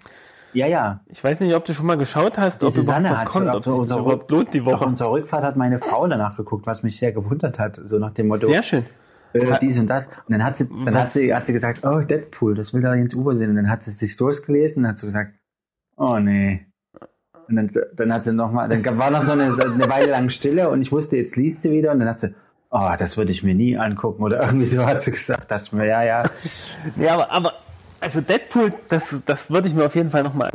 Speaker 1: Ja, ja.
Speaker 3: Ich weiß nicht, ob du schon mal geschaut hast, ob
Speaker 1: Die
Speaker 3: überhaupt
Speaker 1: Susanne
Speaker 3: was kommt,
Speaker 1: auf
Speaker 3: ob
Speaker 1: unserer
Speaker 3: überhaupt lohnt die
Speaker 1: Auf
Speaker 3: Woche.
Speaker 1: unserer Rückfahrt hat meine Frau danach geguckt, was mich sehr gewundert hat. So nach dem Motto,
Speaker 3: Sehr schön.
Speaker 1: äh, dies und das. Und dann hat sie, dann
Speaker 3: Was?
Speaker 1: hat sie, hat sie gesagt, oh, Deadpool, das will da Jens Uwe sehen. Und dann hat sie sich durchgelesen und hat so gesagt, oh nee. Und dann, dann hat sie noch mal, dann war noch so eine, eine Weile lang Stille und ich wusste, jetzt liest sie wieder und dann hat sie, oh, das würde ich mir nie angucken oder irgendwie so hat sie gesagt, dass mir, ja, ja.
Speaker 3: Ja, aber, aber also Deadpool, das, das würde ich mir auf jeden Fall nochmal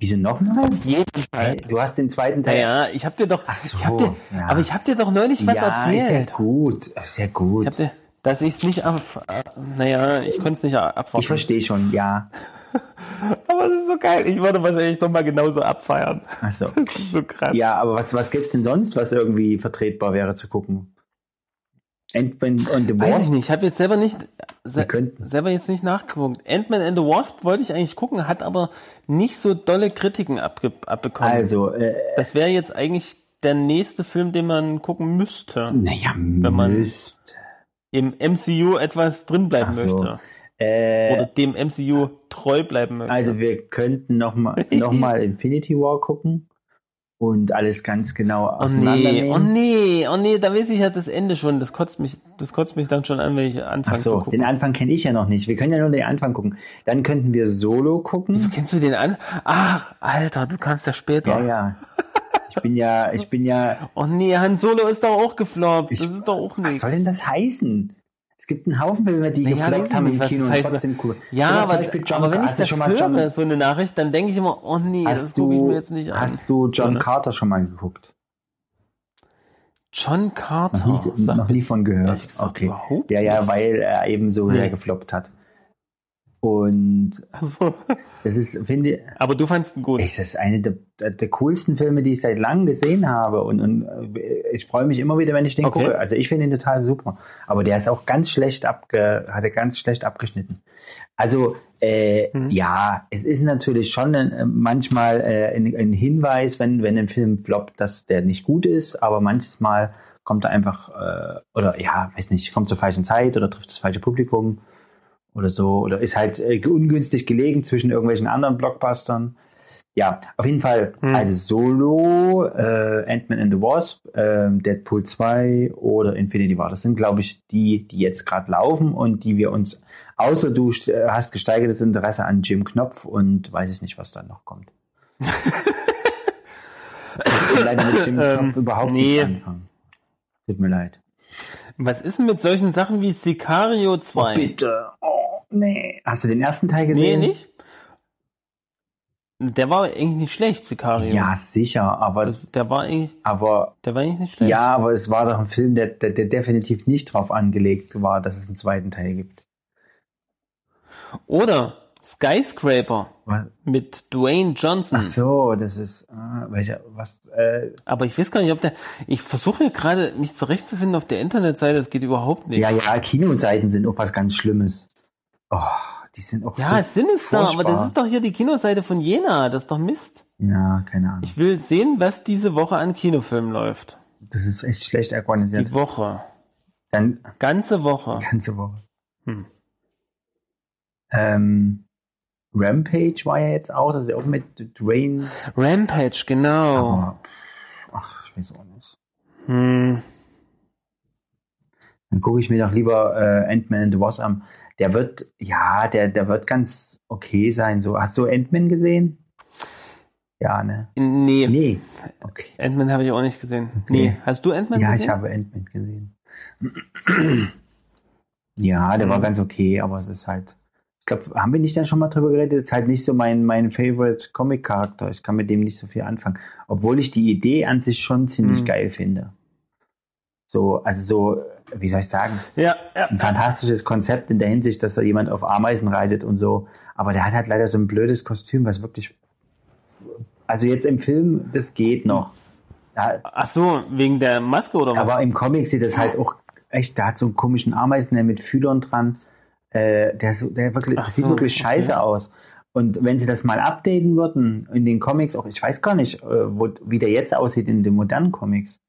Speaker 1: Wieso nochmal?
Speaker 3: Auf jeden Fall.
Speaker 1: Du hast den zweiten Teil.
Speaker 3: Naja, ich hab dir doch,
Speaker 1: Ach so,
Speaker 3: ich hab dir,
Speaker 1: ja.
Speaker 3: aber ich hab dir doch neulich was
Speaker 1: ja, ist ja
Speaker 3: erzählt.
Speaker 1: gut, ist ja
Speaker 3: Ich
Speaker 1: gut.
Speaker 3: hab dir, dass ich es nicht ab, äh, naja, ich konnte es nicht abwarten.
Speaker 1: Ich verstehe schon, ja.
Speaker 3: aber es ist so geil. Ich würde wahrscheinlich noch mal genauso abfeiern.
Speaker 1: Achso.
Speaker 3: Das ist so krass.
Speaker 1: Ja, aber was, was gibt's denn sonst, was irgendwie vertretbar wäre zu gucken? Ant-Man und the
Speaker 3: Weiß ich
Speaker 1: Wasp?
Speaker 3: nicht. Ich habe jetzt selber nicht se selber jetzt nicht nachgeguckt. Ant-Man and the Wasp wollte ich eigentlich gucken, hat aber nicht so dolle Kritiken abge abbekommen.
Speaker 1: Also, äh,
Speaker 3: Das wäre jetzt eigentlich der nächste Film, den man gucken müsste.
Speaker 1: naja,
Speaker 3: man-
Speaker 1: müsst.
Speaker 3: Im MCU etwas drin bleiben
Speaker 1: so.
Speaker 3: möchte.
Speaker 1: Äh,
Speaker 3: Oder dem MCU treu bleiben möchte.
Speaker 1: also wir könnten nochmal noch mal Infinity War gucken und alles ganz genau
Speaker 3: Oh nee,
Speaker 1: auseinandernehmen.
Speaker 3: oh nee, oh nee, da weiß ich ja das Ende schon. Das kotzt mich, das kotzt mich dann schon an, wenn ich
Speaker 1: Ach
Speaker 3: anfange zu
Speaker 1: so,
Speaker 3: gucken.
Speaker 1: den Anfang kenne ich ja noch nicht. Wir können ja nur den Anfang gucken. Dann könnten wir Solo
Speaker 3: Wieso
Speaker 1: gucken.
Speaker 3: kennst du den an? Ach, Alter, du kamst ja später.
Speaker 1: Ja, ja. Ich bin ja, ich bin ja,
Speaker 3: Oh nee, Han Solo ist doch auch gefloppt.
Speaker 1: Ich-
Speaker 3: das ist doch auch
Speaker 1: was
Speaker 3: nichts.
Speaker 1: soll denn das heißen? Es gibt einen Haufen Filme, die
Speaker 3: Naja,
Speaker 1: gefloppt haben im Kino
Speaker 3: das
Speaker 1: und
Speaker 3: heißt.
Speaker 1: trotzdem cool.
Speaker 3: Ja,
Speaker 1: Oder zum
Speaker 3: aber, aber wenn ich das
Speaker 1: schon mal
Speaker 3: höre,
Speaker 1: John-
Speaker 3: so eine Nachricht, dann denke ich immer, oh nee, das
Speaker 1: Hast
Speaker 3: gucke ich
Speaker 1: du,
Speaker 3: mir jetzt nicht an.
Speaker 1: hast du John
Speaker 3: So, ne?
Speaker 1: Carter schon mal geguckt?
Speaker 3: John Carter.
Speaker 1: Noch nie, noch nie von gehört.
Speaker 3: gesagt
Speaker 1: Okay. Ja, ja, weil er eben so
Speaker 3: Nee.
Speaker 1: sehr gefloppt hat. Und
Speaker 3: Also,
Speaker 1: das ist, finde ich,
Speaker 3: aber du fandst ihn gut.
Speaker 1: Es ist eine der, der, coolsten Filme, die ich seit langem gesehen habe. Und, und äh, ich freue mich immer wieder, wenn ich den
Speaker 3: Okay.
Speaker 1: gucke. Also ich finde ihn total super. Aber der ist auch ganz schlecht abge, hat er ganz schlecht abgeschnitten. Also äh,
Speaker 3: Mhm.
Speaker 1: ja, es ist natürlich schon äh, manchmal äh, ein, ein Hinweis, wenn, wenn ein Film floppt, dass der nicht gut ist, aber manchmal kommt er einfach, äh, oder ja, weiß nicht, kommt zur falschen Zeit oder trifft das falsche Publikum oder so, oder ist halt äh, ungünstig gelegen zwischen irgendwelchen anderen Blockbustern. Ja, auf jeden Fall,
Speaker 3: Hm.
Speaker 1: also Solo, äh, Ant-Man and the Wasp, äh, Deadpool 2 oder Infinity War. Das sind, glaube ich, die, die jetzt gerade laufen und die wir uns, außer du äh, hast gesteigertes Interesse an Jim Knopf und weiß ich nicht, was dann noch kommt. ich leider mit Jim
Speaker 3: Ähm,
Speaker 1: Knopf überhaupt
Speaker 3: nee.
Speaker 1: nicht anfangen. Tut mir leid.
Speaker 3: Was ist denn mit solchen Sachen wie Sicario 2?
Speaker 1: Oh, bitte. Oh, nee. Hast du den ersten Teil
Speaker 3: nee,
Speaker 1: gesehen?
Speaker 3: nicht? Der war eigentlich nicht schlecht, Sicario.
Speaker 1: Ja, sicher, aber,
Speaker 3: Das, der war eigentlich,
Speaker 1: aber
Speaker 3: der war eigentlich nicht schlecht.
Speaker 1: ja, aber es war doch ein Film, der, der, der definitiv nicht drauf angelegt war, dass es einen zweiten Teil gibt.
Speaker 3: Oder Skyscraper
Speaker 1: Was?
Speaker 3: mit Dwayne Johnson.
Speaker 1: Ach so, das ist ah, welcher was äh,
Speaker 3: Aber ich weiß gar nicht, ob der. Ich versuche hier gerade mich zurechtzufinden auf der Internetseite, das geht überhaupt nicht.
Speaker 1: ja ja Kinoseiten sind auch was ganz Schlimmes. Oh, die sind auch
Speaker 3: Ja,
Speaker 1: so
Speaker 3: Sinister, aber
Speaker 1: furchtbar.
Speaker 3: das ist doch hier die Kinoseite von Jena, das ist doch Mist.
Speaker 1: ja keine Ahnung.
Speaker 3: Ich will sehen, was diese Woche an Kinofilmen läuft.
Speaker 1: Das ist echt schlecht
Speaker 3: Die
Speaker 1: organisiert.
Speaker 3: Woche.
Speaker 1: Dann
Speaker 3: Ganze Woche.
Speaker 1: ganze Woche.
Speaker 3: Hm.
Speaker 1: Ähm, Rampage war ja jetzt auch, das ist ja auch mit Dwayne.
Speaker 3: Rampage, genau.
Speaker 1: Aber, ach, ich weiß auch nicht.
Speaker 3: Hm.
Speaker 1: Dann gucke ich mir doch lieber äh, Ant-Man and the Wasp an. Der wird, ja, der, der wird ganz okay sein. So, hast du Ant-Man gesehen? Ja, ne?
Speaker 3: Nee,
Speaker 1: Nee. Okay.
Speaker 3: Ant-Man habe ich auch nicht gesehen.
Speaker 1: Okay.
Speaker 3: Nee, hast du Ant-Man
Speaker 1: Ja,
Speaker 3: gesehen?
Speaker 1: ich habe Ant-Man gesehen. ja, der war
Speaker 3: Mhm.
Speaker 1: ganz okay, aber es ist halt. Ich glaube, haben wir nicht dann schon mal drüber geredet? Es ist halt nicht so mein, mein Favorite Comic-Charakter. Ich kann mit dem nicht so viel anfangen. Obwohl ich die Idee an sich schon ziemlich
Speaker 3: Mhm.
Speaker 1: geil finde. So, also so, wie soll ich sagen?
Speaker 3: Ja, ja.
Speaker 1: ein fantastisches Konzept in der Hinsicht, dass da jemand auf Ameisen reitet und so. Aber der hat halt leider so ein blödes Kostüm, was wirklich. Also jetzt im Film, das geht noch.
Speaker 3: Ach so, wegen der Maske oder was?
Speaker 1: aber im Comic sieht das halt auch echt, der hat so einen komischen Ameisen mit Fühlern dran. Äh, der, so- der wirklich, das sieht
Speaker 3: so,
Speaker 1: wirklich
Speaker 3: okay.
Speaker 1: scheiße aus. Und wenn sie das mal updaten würden in den Comics, auch ich weiß gar nicht, äh, wo, wie der jetzt aussieht in den modernen Comics.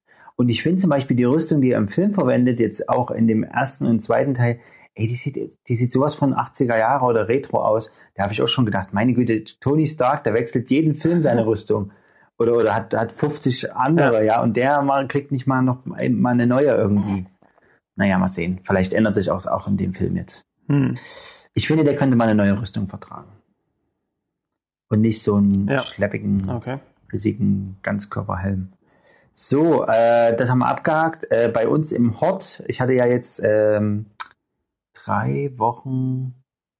Speaker 1: Und ich finde zum Beispiel die Rüstung, die er im Film verwendet, jetzt auch in dem ersten und zweiten Teil, ey, die sieht, die sieht sowas von 80er Jahre oder Retro aus. Da habe ich auch schon gedacht, meine Güte, Tony Stark, der wechselt jeden Film seine Rüstung. Oder, oder hat, hat 50 andere, ja. und der mal, kriegt nicht mal noch mal eine neue irgendwie. Naja, mal sehen. Vielleicht ändert sich auch, auch in dem Film jetzt.
Speaker 3: Hm.
Speaker 1: Ich finde, der könnte mal eine neue Rüstung vertragen. Und nicht so einen
Speaker 3: Ja.
Speaker 1: schleppigen,
Speaker 3: Okay.
Speaker 1: riesigen Ganzkörperhelm. So, äh, das haben wir abgehakt. Äh, bei uns im Hort, ich hatte ja jetzt ähm, drei Wochen,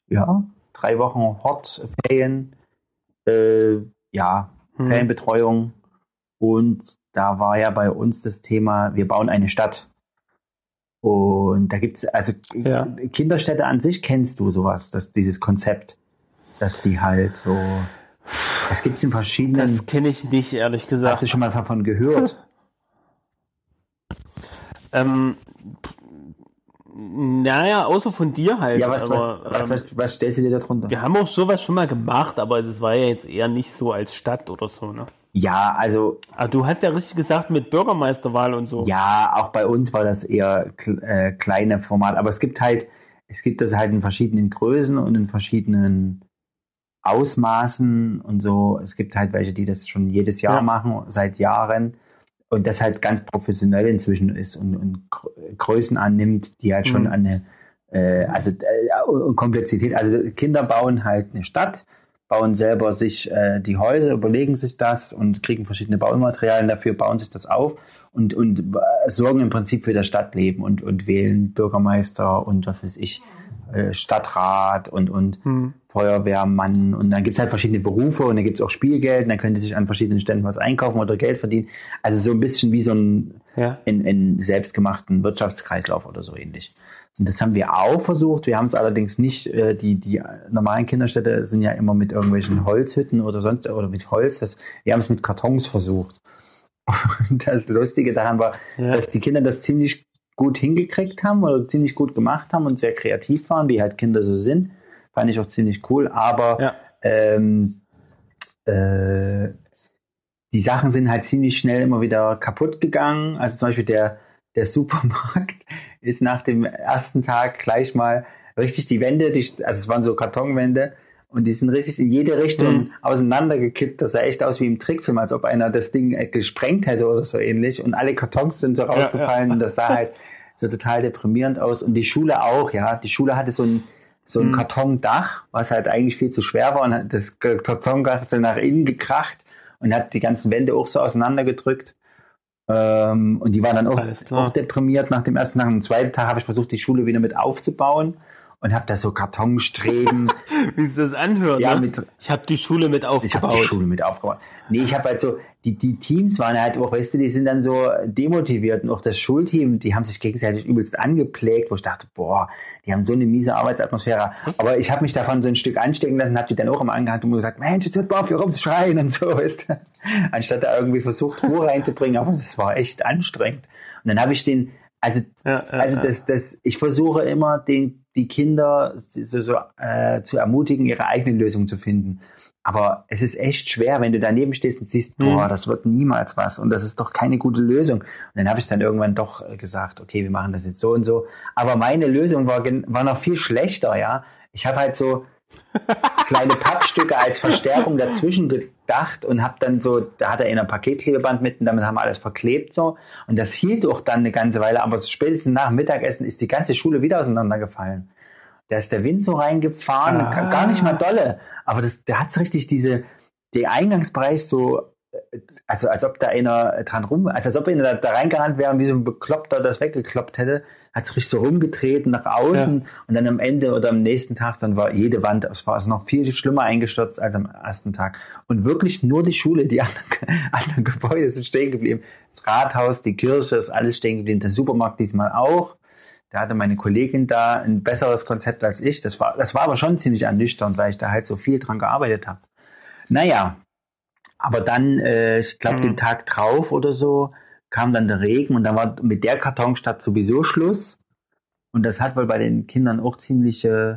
Speaker 1: ja, drei Wochen Hort-Ferien, äh, ja,
Speaker 3: Hm.
Speaker 1: Ferienbetreuung. Und da war ja bei uns das Thema, wir bauen eine Stadt. Und da gibt's also
Speaker 3: Ja.
Speaker 1: Kinderstädte an sich kennst du sowas, dass dieses Konzept, dass die halt so, das gibt's in verschiedenen,
Speaker 3: Das kenne ich nicht, ehrlich
Speaker 1: hast
Speaker 3: gesagt.
Speaker 1: du schon mal davon gehört?
Speaker 3: Ähm, naja, außer von dir halt.
Speaker 1: Ja, was,
Speaker 3: aber,
Speaker 1: was, was,
Speaker 3: ähm,
Speaker 1: was, stellst du dir darunter?
Speaker 3: wir haben auch sowas schon mal gemacht, aber es war ja jetzt eher nicht so als Stadt oder so, ne?
Speaker 1: Ja, also,
Speaker 3: Aber du hast ja richtig gesagt mit Bürgermeisterwahl und so.
Speaker 1: ja, auch bei uns war das eher äh, kleine Format, aber es gibt halt, es gibt das halt in verschiedenen Größen und in verschiedenen Ausmaßen und so. Es gibt halt welche, die das schon jedes Jahr
Speaker 3: Ja.
Speaker 1: machen, seit Jahren. Und das halt ganz professionell inzwischen ist und, und Gr- Größen annimmt, die halt schon
Speaker 3: Mhm.
Speaker 1: an eine, äh, also äh, und Komplexität. Also Kinder bauen halt eine Stadt, bauen selber sich äh, die Häuser, überlegen sich das und kriegen verschiedene Baumaterialien dafür, bauen sich das auf und, und äh, sorgen im Prinzip für das Stadtleben und, und wählen Bürgermeister und was weiß ich, äh, Stadtrat und, und
Speaker 3: Hm.
Speaker 1: Feuerwehrmann und dann gibt's halt verschiedene Berufe und dann gibt's auch Spielgeld und dann können die sich an verschiedenen Ständen was einkaufen oder Geld verdienen. Also so ein bisschen wie so ein
Speaker 3: Ja.
Speaker 1: in, in selbstgemachten Wirtschaftskreislauf oder so ähnlich. Und das haben wir auch versucht. Wir haben es allerdings nicht, äh, die, die normalen Kinderstädte sind ja immer mit irgendwelchen Holzhütten oder sonst oder mit Holz. Das, wir haben es mit Kartons versucht. Und das Lustige daran war,
Speaker 3: Ja.
Speaker 1: dass die Kinder das ziemlich gut hingekriegt haben oder ziemlich gut gemacht haben und sehr kreativ waren, wie halt Kinder so sind. Fand ich auch ziemlich cool. Aber
Speaker 3: Ja.
Speaker 1: ähm, äh, die Sachen sind halt ziemlich schnell immer wieder kaputt gegangen. Also zum Beispiel der, der Supermarkt ist nach dem ersten Tag gleich mal richtig die Wände, die, also es waren so Kartonwände und die sind richtig in jede Richtung
Speaker 3: Mhm.
Speaker 1: auseinandergekippt. Das sah echt aus wie im Trickfilm, als ob einer das Ding äh, gesprengt hätte oder so ähnlich. Und alle Kartons sind so
Speaker 3: ja.
Speaker 1: rausgefallen und das sah halt so total deprimierend aus. Und die Schule auch, ja. Die Schule hatte so ein, so ein
Speaker 3: Mhm.
Speaker 1: Kartondach, was halt eigentlich viel zu schwer war und hat das Kartondach ist dann nach innen gekracht und hat die ganzen Wände auch so auseinandergedrückt. Ähm, und die waren dann auch, auch deprimiert nach dem ersten Tag. Am zweiten Tag habe ich versucht, die Schule wieder mit aufzubauen und habe da so Kartonstreben.
Speaker 3: Wie sich das anhört,
Speaker 1: Ja,
Speaker 3: ne?
Speaker 1: mit-
Speaker 3: ich habe die Schule mit
Speaker 1: ich habe
Speaker 3: aufgebaut.
Speaker 1: die Schule mit aufgebaut. Nee, ich habe halt so, die, die Teams waren halt auch, weißt du, die sind dann so demotiviert und auch das Schulteam, die haben sich gegenseitig übelst angeplägt, wo ich dachte, boah, die haben so eine miese Arbeitsatmosphäre. Aber ich habe mich davon so ein Stück anstecken lassen, habe die dann auch immer angehalten und gesagt, Mensch, jetzt hört mal auf, hier rumzuschreien und so, weißt du. Anstatt da irgendwie versucht, Ruhe reinzubringen, aber das war echt anstrengend. Und dann habe ich den, also
Speaker 3: Ja, ja,
Speaker 1: also das, das, ich versuche immer, den, die Kinder so, so, äh, zu ermutigen, ihre eigene Lösung zu finden. Aber es ist echt schwer, wenn du daneben stehst und siehst,
Speaker 3: Mhm.
Speaker 1: boah, das wird niemals was und das ist doch keine gute Lösung. Und dann habe ich dann irgendwann doch äh, gesagt, okay, wir machen das jetzt so und so. Aber meine Lösung war, war noch viel schlechter, ja. Ich habe halt so kleine Pappstücke als Verstärkung dazwischen gedacht und habe dann so, da hat er in ein Paketklebeband mit und damit haben wir alles verklebt so und das hielt auch dann eine ganze Weile, aber spätestens nach dem Mittagessen ist die ganze Schule wieder auseinandergefallen. Da ist der Wind so reingefahren,
Speaker 3: Ah.
Speaker 1: ga- gar nicht mal dolle, aber das, der hat richtig diese, der Eingangsbereich so, also als ob da einer dran rum, also als ob einer da, da reingerannt wäre und wie so ein Bekloppter das weggekloppt hätte, hat sich richtig so rumgetreten nach außen und dann am Ende oder am nächsten Tag, dann war jede Wand, es war also noch viel schlimmer eingestürzt als am ersten Tag. Und wirklich nur die Schule, die anderen, anderen Gebäude sind stehen geblieben. Das Rathaus, die Kirche, ist alles stehen geblieben, der Supermarkt diesmal auch. Da hatte meine Kollegin da ein besseres Konzept als ich. Das war, das war aber schon ziemlich ernüchternd, weil ich da halt so viel dran gearbeitet habe. Naja, aber dann, äh, ich glaube,
Speaker 3: Mhm.
Speaker 1: den Tag drauf oder so, kam dann der Regen und dann war mit der Kartonstadt sowieso Schluss. Und das hat wohl bei den Kindern auch ziemlich, äh,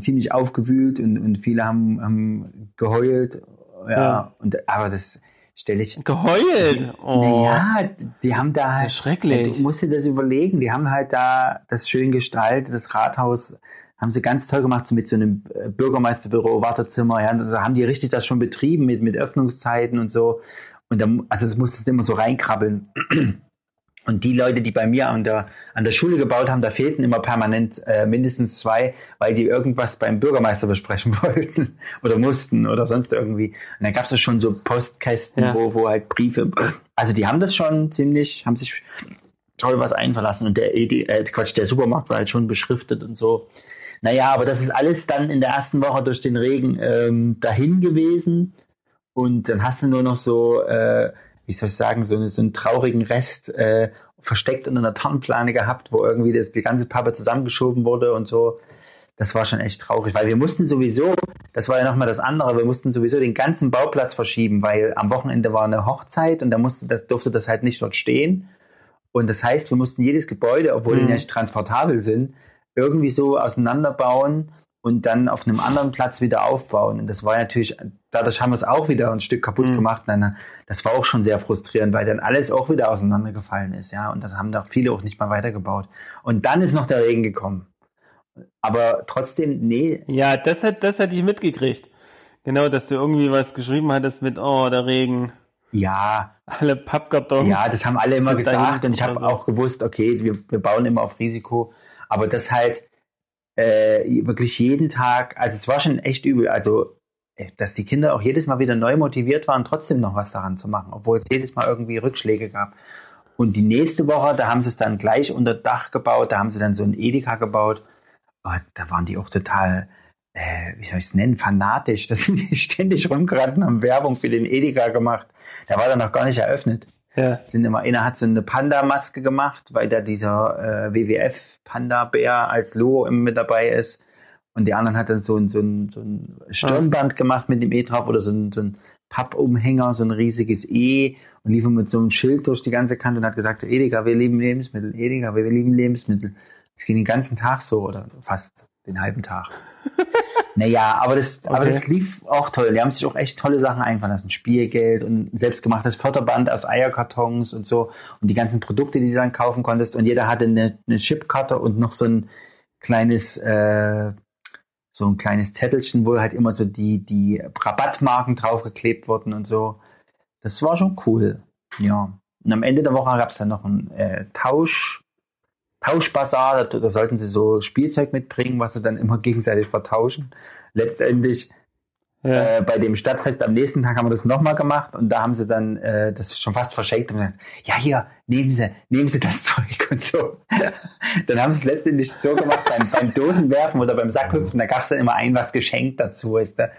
Speaker 1: ziemlich aufgewühlt und, und viele haben, haben geheult. Ja,
Speaker 3: Ja.
Speaker 1: Und, aber das stelle ich.
Speaker 3: Geheult. Oh.
Speaker 1: Naja, die haben da
Speaker 3: Das
Speaker 1: halt.
Speaker 3: ist schrecklich.
Speaker 1: Du musst dir das überlegen. Die haben halt da das schön gestaltet, das Rathaus haben sie ganz toll gemacht, so mit so einem äh, Bürgermeisterbüro, Wartezimmer, ja, da haben die richtig das schon betrieben mit, mit Öffnungszeiten und so. Und dann, also es musste immer so reinkrabbeln. Und die Leute, die bei mir an der, an der Schule gebaut haben, da fehlten immer permanent äh, mindestens zwei, weil die irgendwas beim Bürgermeister besprechen wollten oder mussten oder sonst irgendwie. Und dann gab es schon so Postkästen,
Speaker 3: Ja.
Speaker 1: wo, wo halt Briefe. Also die haben das schon ziemlich, haben sich toll was einverlassen. Und der, äh, Quatsch, der Supermarkt war halt schon beschriftet und so. Naja, aber das ist alles dann in der ersten Woche durch den Regen ähm, dahin gewesen. Und dann hast du nur noch so, äh, wie soll ich sagen, so, so einen traurigen Rest äh, versteckt unter einer Tarnplane gehabt, wo irgendwie das, die ganze Pappe zusammengeschoben wurde und so. Das war schon echt traurig, weil wir mussten sowieso, das war ja nochmal das andere, wir mussten sowieso den ganzen Bauplatz verschieben, weil am Wochenende war eine Hochzeit und da musste das, durfte das halt nicht dort stehen. Und das heißt, wir mussten jedes Gebäude, obwohl die
Speaker 3: Mhm.
Speaker 1: nicht transportabel sind, irgendwie so auseinanderbauen und dann auf einem anderen Platz wieder aufbauen. Und das war natürlich, dadurch haben wir es auch wieder ein Stück kaputt
Speaker 3: Mhm.
Speaker 1: gemacht. Nein, das war auch schon sehr frustrierend, weil dann alles auch wieder auseinandergefallen ist, ja. Und das haben doch viele auch nicht mal weitergebaut. Und dann ist noch der Regen gekommen. Aber trotzdem, nee,
Speaker 3: Ja, das hat, das hatte ich mitgekriegt. Genau, dass du irgendwie was geschrieben hattest mit, oh, der Regen,
Speaker 1: ja,
Speaker 3: alle Pappkartons.
Speaker 1: Ja, das haben alle immer gesagt und ich habe
Speaker 3: so.
Speaker 1: auch gewusst, okay, wir, wir bauen immer auf Risiko, aber das halt äh, wirklich jeden Tag, also es war schon echt übel. Also dass die Kinder auch jedes Mal wieder neu motiviert waren, trotzdem noch was daran zu machen, obwohl es jedes Mal irgendwie Rückschläge gab. Und die nächste Woche, da haben sie es dann gleich unter Dach gebaut, da haben sie dann so ein Edeka gebaut. Oh, da waren die auch total, äh, wie soll ich es nennen, fanatisch. Da sind die ständig rumgerannt und haben Werbung für den Edeka gemacht. Der war dann noch gar nicht eröffnet.
Speaker 3: Ja.
Speaker 1: Sind immer, einer hat so eine Panda-Maske gemacht, weil da dieser äh, WWF-Panda-Bär als Logo mit dabei ist. Und die anderen hat dann so ein, so ein, so ein Stirnband gemacht mit dem E drauf oder so ein, so ein Pappumhänger, so ein riesiges E und lief mit so einem Schild durch die ganze Kante und hat gesagt, Edeka, wir lieben Lebensmittel, Edeka, wir lieben Lebensmittel. Das ging den ganzen Tag so oder fast den halben Tag. naja, aber das, aber
Speaker 3: Okay.
Speaker 1: das lief auch toll. Die haben sich auch echt tolle Sachen einfallen lassen. Spielgeld und selbstgemachtes Förderband aus Eierkartons und so und die ganzen Produkte, die du dann kaufen konntest. Und jeder hatte eine, eine Chipkarte und noch so ein kleines, äh, so ein kleines Zettelchen, wo halt immer so die, die Rabattmarken draufgeklebt wurden und so. Das war schon cool. Ja. Und am Ende der Woche gab es dann noch einen äh, Tausch, Tauschbazar. Da, da sollten sie so Spielzeug mitbringen, was sie dann immer gegenseitig vertauschen. Letztendlich
Speaker 3: Ja.
Speaker 1: äh, bei dem Stadtfest am nächsten Tag haben wir das nochmal gemacht und da haben sie dann äh, das schon fast verschenkt und gesagt, ja hier, nehmen Sie, nehmen Sie das Zeug und so. dann haben sie es letztendlich so gemacht beim, beim Dosenwerfen oder beim Sackhüpfen, da gab es dann immer ein was geschenkt dazu, weißt du.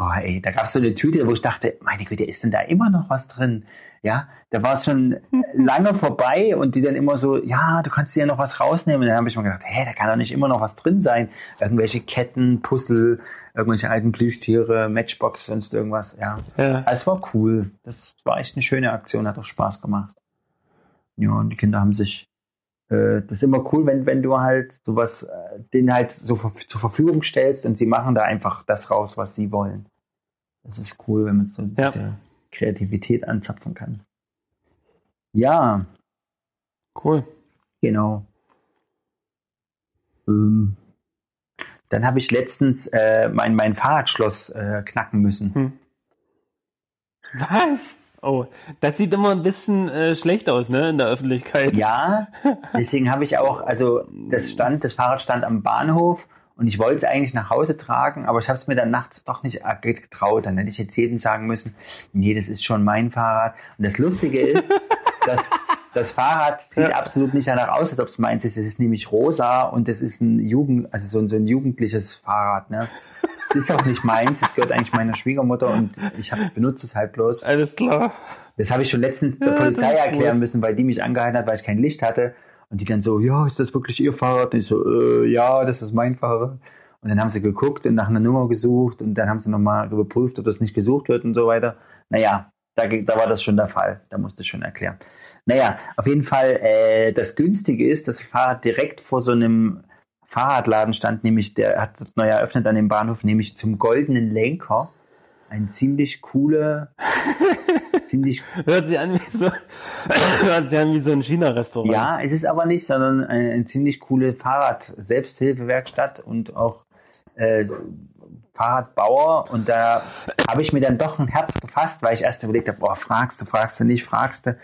Speaker 1: Oh ey, da gab es so eine Tüte, wo ich dachte, meine Güte, ist denn da immer noch was drin? Ja, da war es schon lange vorbei und die dann immer so, ja, du kannst dir ja noch was rausnehmen. Und dann habe ich mir gedacht, hä, da kann doch nicht immer noch was drin sein. Irgendwelche Ketten, Puzzle, irgendwelche alten Plüschtiere, Matchbox, sonst irgendwas. Ja,
Speaker 3: Ja.
Speaker 1: es war cool. Das war echt eine schöne Aktion, hat auch Spaß gemacht. Ja, und die Kinder haben sich, äh, das ist immer cool, wenn, wenn du halt sowas, äh, denen halt so ver zur Verfügung stellst und sie machen da einfach das raus, was sie wollen. Das ist cool, wenn man so
Speaker 3: Ja.
Speaker 1: diese Kreativität anzapfen kann. Ja,
Speaker 3: Cool.
Speaker 1: genau. Ähm, dann habe ich letztens äh, mein, mein Fahrradschloss äh, knacken müssen.
Speaker 3: Hm. Was? Oh, das sieht immer ein bisschen äh, schlecht aus, ne, in der Öffentlichkeit.
Speaker 1: Ja, deswegen habe ich auch, also das stand, das Fahrrad stand am Bahnhof und ich wollte es eigentlich nach Hause tragen, aber ich habe es mir dann nachts doch nicht getraut. Dann hätte ich jetzt jedem sagen müssen, nee, das ist schon mein Fahrrad. Und das Lustige ist, dass das Fahrrad sieht
Speaker 3: Ja.
Speaker 1: absolut nicht danach aus, als ob es meins ist. Es ist nämlich rosa und das ist ein Jugend, also so ein, so ein jugendliches Fahrrad. Ne? Es ist auch nicht meins, es gehört eigentlich meiner Schwiegermutter und ich hab, benutze es halt bloß.
Speaker 3: Alles klar.
Speaker 1: Das habe ich schon letztens der
Speaker 3: Ja,
Speaker 1: Polizei erklären
Speaker 3: cool.
Speaker 1: müssen, weil die mich angehalten hat, weil ich kein Licht hatte. Und die dann so, ja, ist das wirklich Ihr Fahrrad? Und ich so, äh, ja, das ist mein Fahrrad. Und dann haben sie geguckt und nach einer Nummer gesucht und dann haben sie nochmal überprüft, ob das nicht gesucht wird und so weiter. Naja, da, da war das schon der Fall. Da musste ich schon erklären. Naja, auf jeden Fall, äh, das Günstige ist, das Fahrrad direkt vor so einem Fahrradladen stand, nämlich der hat neu eröffnet an dem Bahnhof, nämlich zum Goldenen Lenker. Ein ziemlich coole, ziemlich
Speaker 3: Hört sich an wie so, hört sich an wie so ein China-Restaurant.
Speaker 1: Ja, es ist aber nicht, sondern eine, eine ziemlich coole Fahrrad-Selbsthilfewerkstatt und auch äh, Fahrradbauer. Und da habe ich mir dann doch ein Herz gefasst, weil ich erst überlegt habe, boah, fragst du, fragst du nicht, fragst du.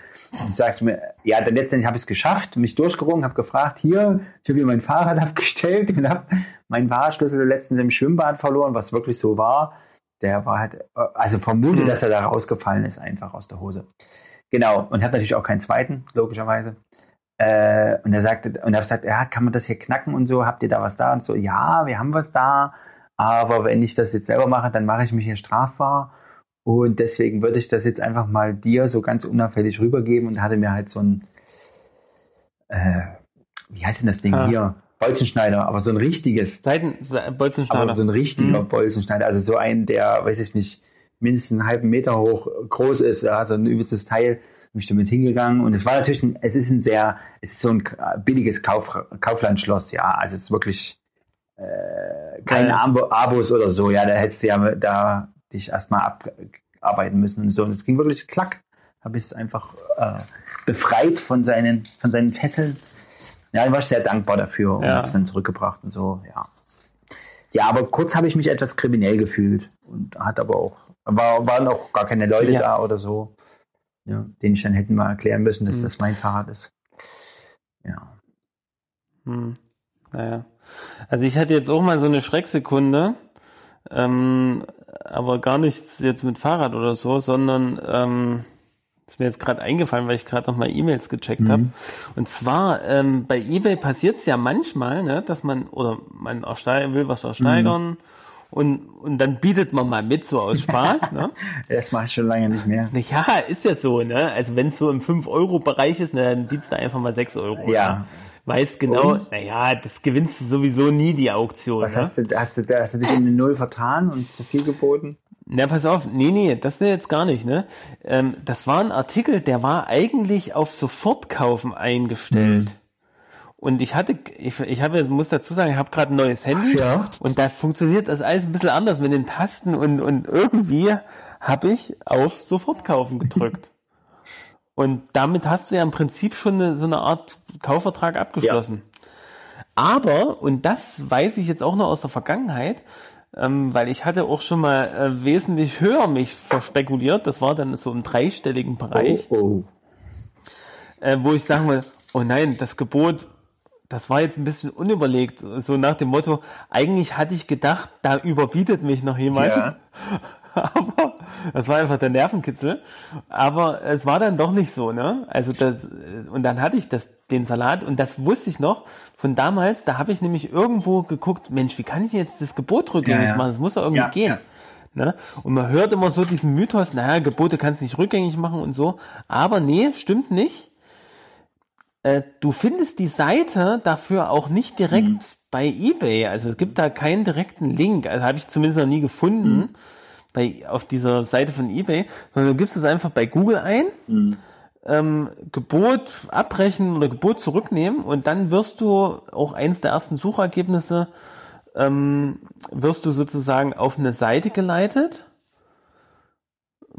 Speaker 1: Und sagst mir, ja, dann letztendlich habe ich es geschafft, mich durchgerungen, habe gefragt, hier, ich habe hier mein Fahrrad abgestellt und habe meinen Fahrradschlüssel letztens im Schwimmbad verloren, was wirklich so war. Der war halt, also vermute,
Speaker 3: Hm.
Speaker 1: dass er da rausgefallen ist, einfach aus der Hose. Genau, und hat natürlich auch keinen zweiten, logischerweise. Äh, und er sagte, und er hat gesagt, ja, kann man das hier knacken und so, habt ihr da was da? Und so, ja, wir haben was da, aber wenn ich das jetzt selber mache, dann mache ich mich hier strafbar. Und deswegen würde ich das jetzt einfach mal dir so ganz unauffällig rübergeben und hatte mir halt so ein, äh, wie heißt denn das Ding
Speaker 3: Ah.
Speaker 1: hier? Bolzenschneider, aber so ein richtiges.
Speaker 3: Seiten, Se- Bolzenschneider.
Speaker 1: Aber so ein richtiger
Speaker 3: Mhm.
Speaker 1: Bolzenschneider, also so ein, der, weiß ich nicht, mindestens einen halben Meter hoch groß ist, ja, so ein übelstes Teil, bin ich damit hingegangen und es war natürlich, ein, es ist ein sehr, es ist so ein billiges Kauf, Kauflandschloss, ja, also es ist wirklich äh, keine
Speaker 3: Ja.
Speaker 1: Abo, Abos oder so, ja, da hättest du ja da dich erstmal abarbeiten müssen und so und es ging wirklich klack, habe ich es einfach äh, befreit von seinen, von seinen Fesseln. Ja, ich war sehr dankbar dafür und
Speaker 3: Ja.
Speaker 1: habe es dann zurückgebracht und so, ja. Ja, aber kurz habe ich mich etwas kriminell gefühlt und hat aber auch, war, waren auch gar keine Leute
Speaker 3: Ja.
Speaker 1: da oder so, ja, denen ich dann hätten mal erklären müssen, dass
Speaker 3: Mhm.
Speaker 1: das mein Fahrrad ist. Ja.
Speaker 3: Hm. Naja. Also ich hatte jetzt auch mal so eine Schrecksekunde, ähm, aber gar nichts jetzt mit Fahrrad oder so, sondern ähm, ist mir jetzt gerade eingefallen, weil ich gerade noch mal E-Mails gecheckt
Speaker 1: Mhm.
Speaker 3: habe. Und zwar ähm, bei eBay passiert es ja manchmal, ne, dass man oder man will was ersteigern
Speaker 1: Mhm.
Speaker 3: und und dann bietet man mal mit so aus Spaß, ne?
Speaker 1: Das mache ich schon lange nicht mehr.
Speaker 3: Ja, ist ja so, ne? Also wenn es so im 5-Euro-Bereich ist, ne, dann bietest du einfach mal 6 Euro.
Speaker 1: Ja.
Speaker 3: Ne? Weißt genau, naja, das gewinnst du sowieso nie, die Auktion.
Speaker 1: Was
Speaker 3: ne?
Speaker 1: hast du, hast du, hast du dich um eine Null vertan und zu viel geboten?
Speaker 3: Na, pass auf, nee, nee, das ist jetzt gar nicht, ne? Ähm, das war ein Artikel, der war eigentlich auf Sofortkaufen eingestellt. Und ich hatte, ich, ich habe, muss dazu sagen, ich habe gerade ein neues Handy
Speaker 1: Ja.
Speaker 3: und da funktioniert das alles ein bisschen anders mit den Tasten und, und irgendwie habe ich auf Sofortkaufen gedrückt. und damit hast du ja im Prinzip schon eine, so eine Art Kaufvertrag abgeschlossen. Aber, und das weiß ich jetzt auch noch aus der Vergangenheit, ähm, weil ich hatte auch schon mal äh, wesentlich höher mich verspekuliert, das war dann so im dreistelligen Bereich,
Speaker 1: Oh,
Speaker 3: äh, wo ich sagen will, oh nein, das Gebot, das war jetzt ein bisschen unüberlegt, so nach dem Motto, eigentlich hatte ich gedacht, da überbietet mich noch jemand.
Speaker 1: Ja.
Speaker 3: Aber das war einfach der Nervenkitzel. Aber es war dann doch nicht so, ne? Also das und dann hatte ich das den Salat und das wusste ich noch von damals. Da habe ich nämlich irgendwo geguckt, Mensch, wie kann ich jetzt das Gebot rückgängig
Speaker 1: Ja, ja.
Speaker 3: machen? Das muss doch irgendwie
Speaker 1: Ja,
Speaker 3: gehen. Ne? Und man hört immer so diesen Mythos, naja, Gebote kannst du nicht rückgängig machen und so. Aber nee, stimmt nicht. Äh, du findest die Seite dafür auch nicht direkt
Speaker 1: Mhm.
Speaker 3: bei eBay. Also es gibt da keinen direkten Link. Also habe ich zumindest noch nie gefunden
Speaker 1: Mhm.
Speaker 3: Bei, auf dieser Seite von eBay, sondern du gibst es einfach bei Google ein,
Speaker 1: Mhm.
Speaker 3: ähm, Gebot abbrechen oder Gebot zurücknehmen und dann wirst du auch eins der ersten Suchergebnisse ähm, wirst du sozusagen auf eine Seite geleitet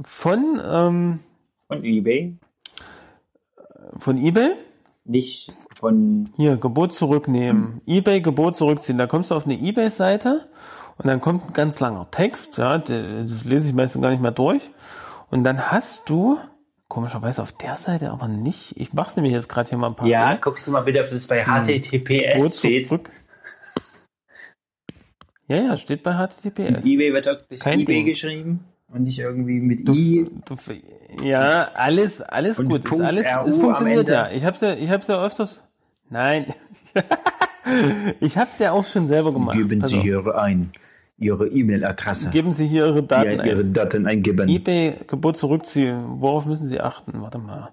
Speaker 3: von, ähm,
Speaker 1: von eBay?
Speaker 3: von eBay.
Speaker 1: Nicht von.
Speaker 3: Hier, Gebot zurücknehmen. eBay, Gebot zurückziehen. Da kommst du auf eine eBay-Seite und dann kommt ein ganz langer Text. Ja, das lese ich meistens gar nicht mehr durch. Und dann hast du, komischerweise auf der Seite aber nicht, ich mach's nämlich jetzt gerade hier mal ein paar
Speaker 1: Ja, guckst du mal bitte, ob das bei HTTPS steht.
Speaker 3: zurück. Ja, ja, steht bei HTTPS.
Speaker 1: Mit eBay wird wirklich
Speaker 3: Kein
Speaker 1: eBay
Speaker 3: Ding.
Speaker 1: geschrieben und nicht irgendwie mit
Speaker 3: Du,
Speaker 1: I.
Speaker 3: du, ja, alles, alles
Speaker 1: Und
Speaker 3: gut. Ist
Speaker 1: Punkt
Speaker 3: alles,
Speaker 1: RU
Speaker 3: es funktioniert ja. Ich hab's ja, ich hab's ja öfters. Nein. ich hab's ja auch schon selber gemacht.
Speaker 1: Geben Sie hier ein. Ihre E-Mail-Adresse.
Speaker 3: Geben Sie hier Ihre Daten
Speaker 1: Ja,
Speaker 3: ein.
Speaker 1: Ihre Daten eingeben.
Speaker 3: eBay Gebot zurückziehen. Worauf müssen Sie achten? Warte mal.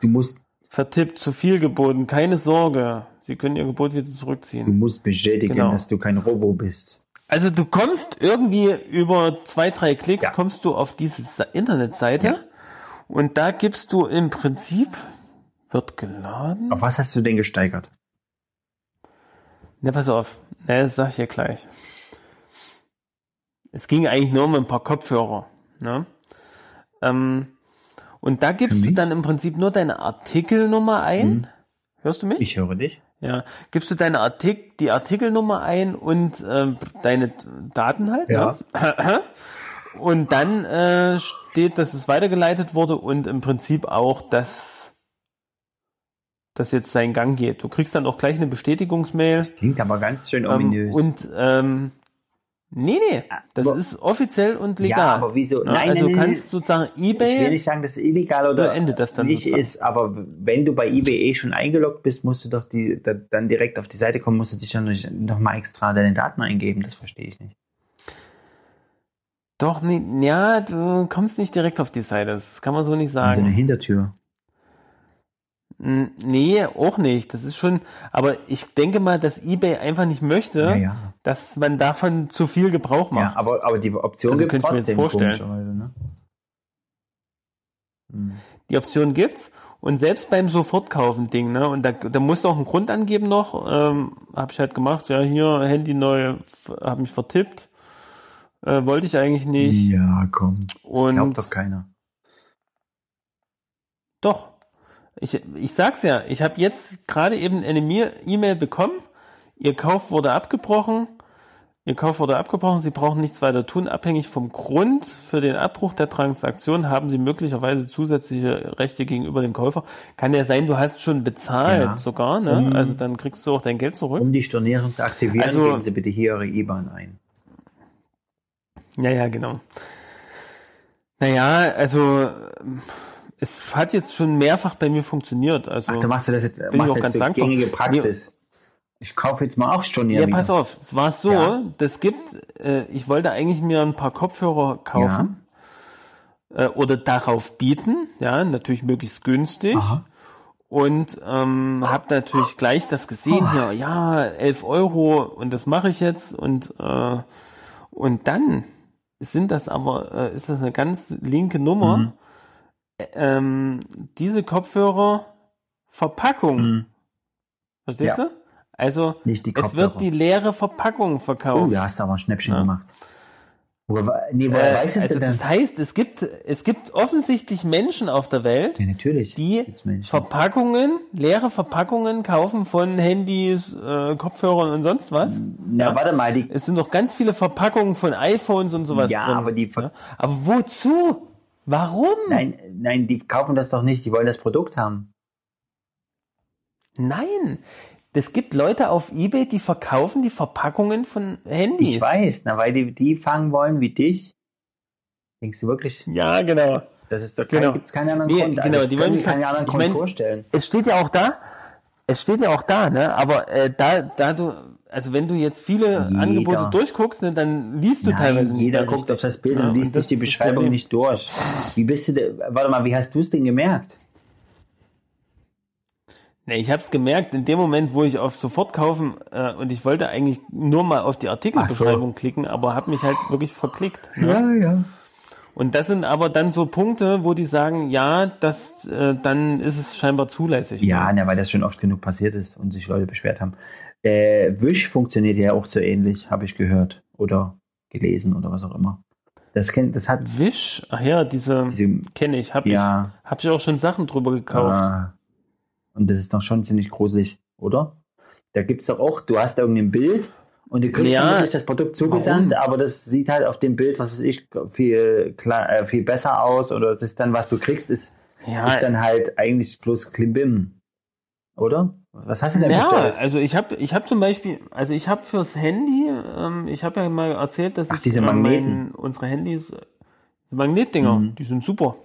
Speaker 1: Du musst,
Speaker 3: Vertippt, zu viel geboten. Keine Sorge. Sie können Ihr Gebot wieder
Speaker 1: du
Speaker 3: zurückziehen.
Speaker 1: musst bestätigen,
Speaker 3: Genau.
Speaker 1: dass du kein Robo bist.
Speaker 3: Also du kommst irgendwie über zwei, drei Klicks
Speaker 1: Ja.
Speaker 3: kommst du auf diese Internetseite
Speaker 1: Ja.
Speaker 3: und da gibst du im Prinzip wird geladen.
Speaker 1: Auf was hast du denn gesteigert?
Speaker 3: Na, pass auf. Na, das sag ich ja gleich. Es ging eigentlich nur um ein paar Kopfhörer. Ne? Ähm, und da gibst du dann im Prinzip nur deine Artikelnummer ein. Hörst du mich?
Speaker 1: Ich höre dich.
Speaker 3: Ja. Gibst du deine Artik die Artikelnummer ein und ähm, deine Daten halt.
Speaker 1: Ja.
Speaker 3: Ne? Und dann äh, steht, dass es weitergeleitet wurde und im Prinzip auch, dass das jetzt seinen Gang geht. Du kriegst dann auch gleich eine Bestätigungsmail.
Speaker 1: Klingt aber ganz schön
Speaker 3: Ähm,
Speaker 1: ominös.
Speaker 3: und ähm, nee, nee, das
Speaker 1: Aber-
Speaker 3: ist offiziell und legal.
Speaker 1: Ja, aber wieso?
Speaker 3: Ja,
Speaker 1: Nein,
Speaker 3: also
Speaker 1: nein,
Speaker 3: du
Speaker 1: nein,
Speaker 3: kannst sozusagen
Speaker 1: ich will
Speaker 3: eBay,
Speaker 1: nicht sagen, dass es illegal oder
Speaker 3: beendet das dann
Speaker 1: nicht
Speaker 3: sozusagen.
Speaker 1: ist, aber wenn du bei eBay eh schon eingeloggt bist, musst du doch die, da, dann direkt auf die Seite kommen, musst du dich dann nicht noch mal extra deine Daten eingeben. Das verstehe ich nicht.
Speaker 3: doch, nee, ja, du kommst nicht direkt auf die Seite, das kann man so nicht
Speaker 1: So eine
Speaker 3: sagen.
Speaker 1: Hintertür.
Speaker 3: Nee, auch nicht, das ist schon, aber ich denke mal, dass eBay einfach nicht möchte,
Speaker 1: Ja, ja.
Speaker 3: dass man davon zu viel Gebrauch
Speaker 1: Ja,
Speaker 3: macht.
Speaker 1: aber, aber die Option
Speaker 3: Also
Speaker 1: gibt
Speaker 3: könnte ich mir jetzt vorstellen.
Speaker 1: ne? Hm.
Speaker 3: Die Option gibt's. Und selbst beim Sofortkaufen-Ding, ne, und da, da musst du auch einen Grund angeben noch, ähm, habe ich halt gemacht, ja, hier, Handy neu, habe mich vertippt, äh, wollte ich eigentlich nicht.
Speaker 1: Ja, komm.
Speaker 3: Und
Speaker 1: Glaubt doch keiner.
Speaker 3: Doch. Ich, ich sag's ja, ich habe jetzt gerade eben eine E-Mail bekommen. Ihr Kauf wurde abgebrochen. Ihr Kauf wurde abgebrochen. Sie brauchen nichts weiter tun. Abhängig vom Grund für den Abbruch der Transaktion haben Sie möglicherweise zusätzliche Rechte gegenüber dem Käufer. Kann ja sein, du hast schon bezahlt
Speaker 1: Ja.
Speaker 3: sogar, ne?
Speaker 1: Um-
Speaker 3: also dann kriegst du auch dein Geld zurück.
Speaker 1: Um die Stornierung zu aktivieren,
Speaker 3: Also-
Speaker 1: geben Sie bitte hier Ihre IBAN ein.
Speaker 3: Ja, ja, genau. Naja, also es hat jetzt schon mehrfach bei mir funktioniert. Also,
Speaker 1: Ach, du machst du das jetzt,
Speaker 3: Bin ich
Speaker 1: machst
Speaker 3: auch
Speaker 1: jetzt
Speaker 3: ganz
Speaker 1: gängige Praxis. Ich kaufe jetzt mal auch schon
Speaker 3: ja,
Speaker 1: wieder.
Speaker 3: pass auf, es war so,
Speaker 1: Ja.
Speaker 3: das gibt, äh, ich wollte eigentlich mir ein paar Kopfhörer kaufen äh, oder darauf bieten, ja, natürlich möglichst günstig.
Speaker 1: Aha.
Speaker 3: Und ähm, habe natürlich gleich das gesehen hier, ja, 11 Euro und das mache ich jetzt und äh, und dann sind das aber, äh, ist das eine ganz linke Nummer.
Speaker 1: Mhm.
Speaker 3: Ähm, diese Kopfhörer Verpackung,
Speaker 1: Mhm.
Speaker 3: verstehst
Speaker 1: Ja.
Speaker 3: du? Also
Speaker 1: Nicht die
Speaker 3: es wird die leere Verpackung
Speaker 1: Oh,
Speaker 3: verkauft.
Speaker 1: hast du aber ein Schnäppchen
Speaker 3: Ja.
Speaker 1: gemacht. Woher, nee, woher
Speaker 3: Äh,
Speaker 1: weißt
Speaker 3: also
Speaker 1: denn?
Speaker 3: das heißt, es gibt es gibt offensichtlich Menschen auf der Welt,
Speaker 1: ja,
Speaker 3: die. Verpackungen, leere Verpackungen kaufen von Handys, äh, Kopfhörern und sonst was.
Speaker 1: Na, warte mal, die,
Speaker 3: Es sind noch ganz viele Verpackungen von iPhones und sowas
Speaker 1: Ja,
Speaker 3: drin.
Speaker 1: aber die Ver-
Speaker 3: ja? aber wozu? Warum?
Speaker 1: nein, nein, die kaufen das doch nicht, die wollen das Produkt haben.
Speaker 3: Nein. Es gibt Leute auf Ebay, die verkaufen die Verpackungen von Handys.
Speaker 1: Ich weiß, na, weil die, die fangen wollen wie dich. Denkst du wirklich,
Speaker 3: Ja, genau.
Speaker 1: das ist doch kein,
Speaker 3: Genau.
Speaker 1: gibt's keinen anderen
Speaker 3: Nee,
Speaker 1: Grund?
Speaker 3: genau,
Speaker 1: ich
Speaker 3: die mich
Speaker 1: keinen anderen
Speaker 3: ich
Speaker 1: Grund
Speaker 3: mein-
Speaker 1: vorstellen.
Speaker 3: Es steht ja auch da, es steht ja auch da, ne? Aber äh, da, da du, also wenn du jetzt viele
Speaker 1: Jeder.
Speaker 3: Angebote durchguckst, ne, dann liest du
Speaker 1: Nein,
Speaker 3: teilweise nicht
Speaker 1: jeder guckt
Speaker 3: richtig.
Speaker 1: auf das Bild
Speaker 3: Ja,
Speaker 1: und liest sich die Beschreibung nicht durch. Wie bist du denn, warte mal, wie hast du es denn gemerkt?
Speaker 3: Nee, ich habe es gemerkt, in dem Moment, wo ich auf sofort kaufen äh, und ich wollte eigentlich nur mal auf die Artikelbeschreibung klicken, aber habe mich halt wirklich verklickt. Ne?
Speaker 1: ja.
Speaker 3: Und das sind aber dann so Punkte, wo die sagen, ja, das, äh, dann ist es scheinbar zulässig.
Speaker 1: Ja,
Speaker 3: ne?
Speaker 1: na, weil das schon oft genug passiert ist und sich Leute beschwert haben. Äh, Wish funktioniert ja auch so ähnlich, habe ich gehört oder gelesen oder was auch immer. Das kennt, das hat
Speaker 3: Wish, ach ja, diese
Speaker 1: diese,
Speaker 3: kenne ich, habe
Speaker 1: ja,
Speaker 3: ich, hab ich auch schon Sachen drüber gekauft.
Speaker 1: ah, und das ist doch schon ziemlich gruselig, oder? Da gibt's doch auch, du hast irgendein Bild und du kriegst
Speaker 3: Ja,
Speaker 1: das Produkt zugesandt,
Speaker 3: warum?
Speaker 1: aber das sieht halt auf dem Bild, was weiß ich, viel, klar, äh, viel besser aus oder es ist dann, was du kriegst, ist,
Speaker 3: Ja,
Speaker 1: ist dann halt eigentlich bloß Klimbim. Oder? Was hast du denn
Speaker 3: ja,
Speaker 1: bestellt?
Speaker 3: also ich habe ich hab zum Beispiel, also ich habe fürs Handy, ähm, ich habe ja mal erzählt, dass
Speaker 1: Ach,
Speaker 3: ich
Speaker 1: diese Magneten.
Speaker 3: mein, unsere Handys, Magnetdinger,
Speaker 1: Mhm.
Speaker 3: die sind super.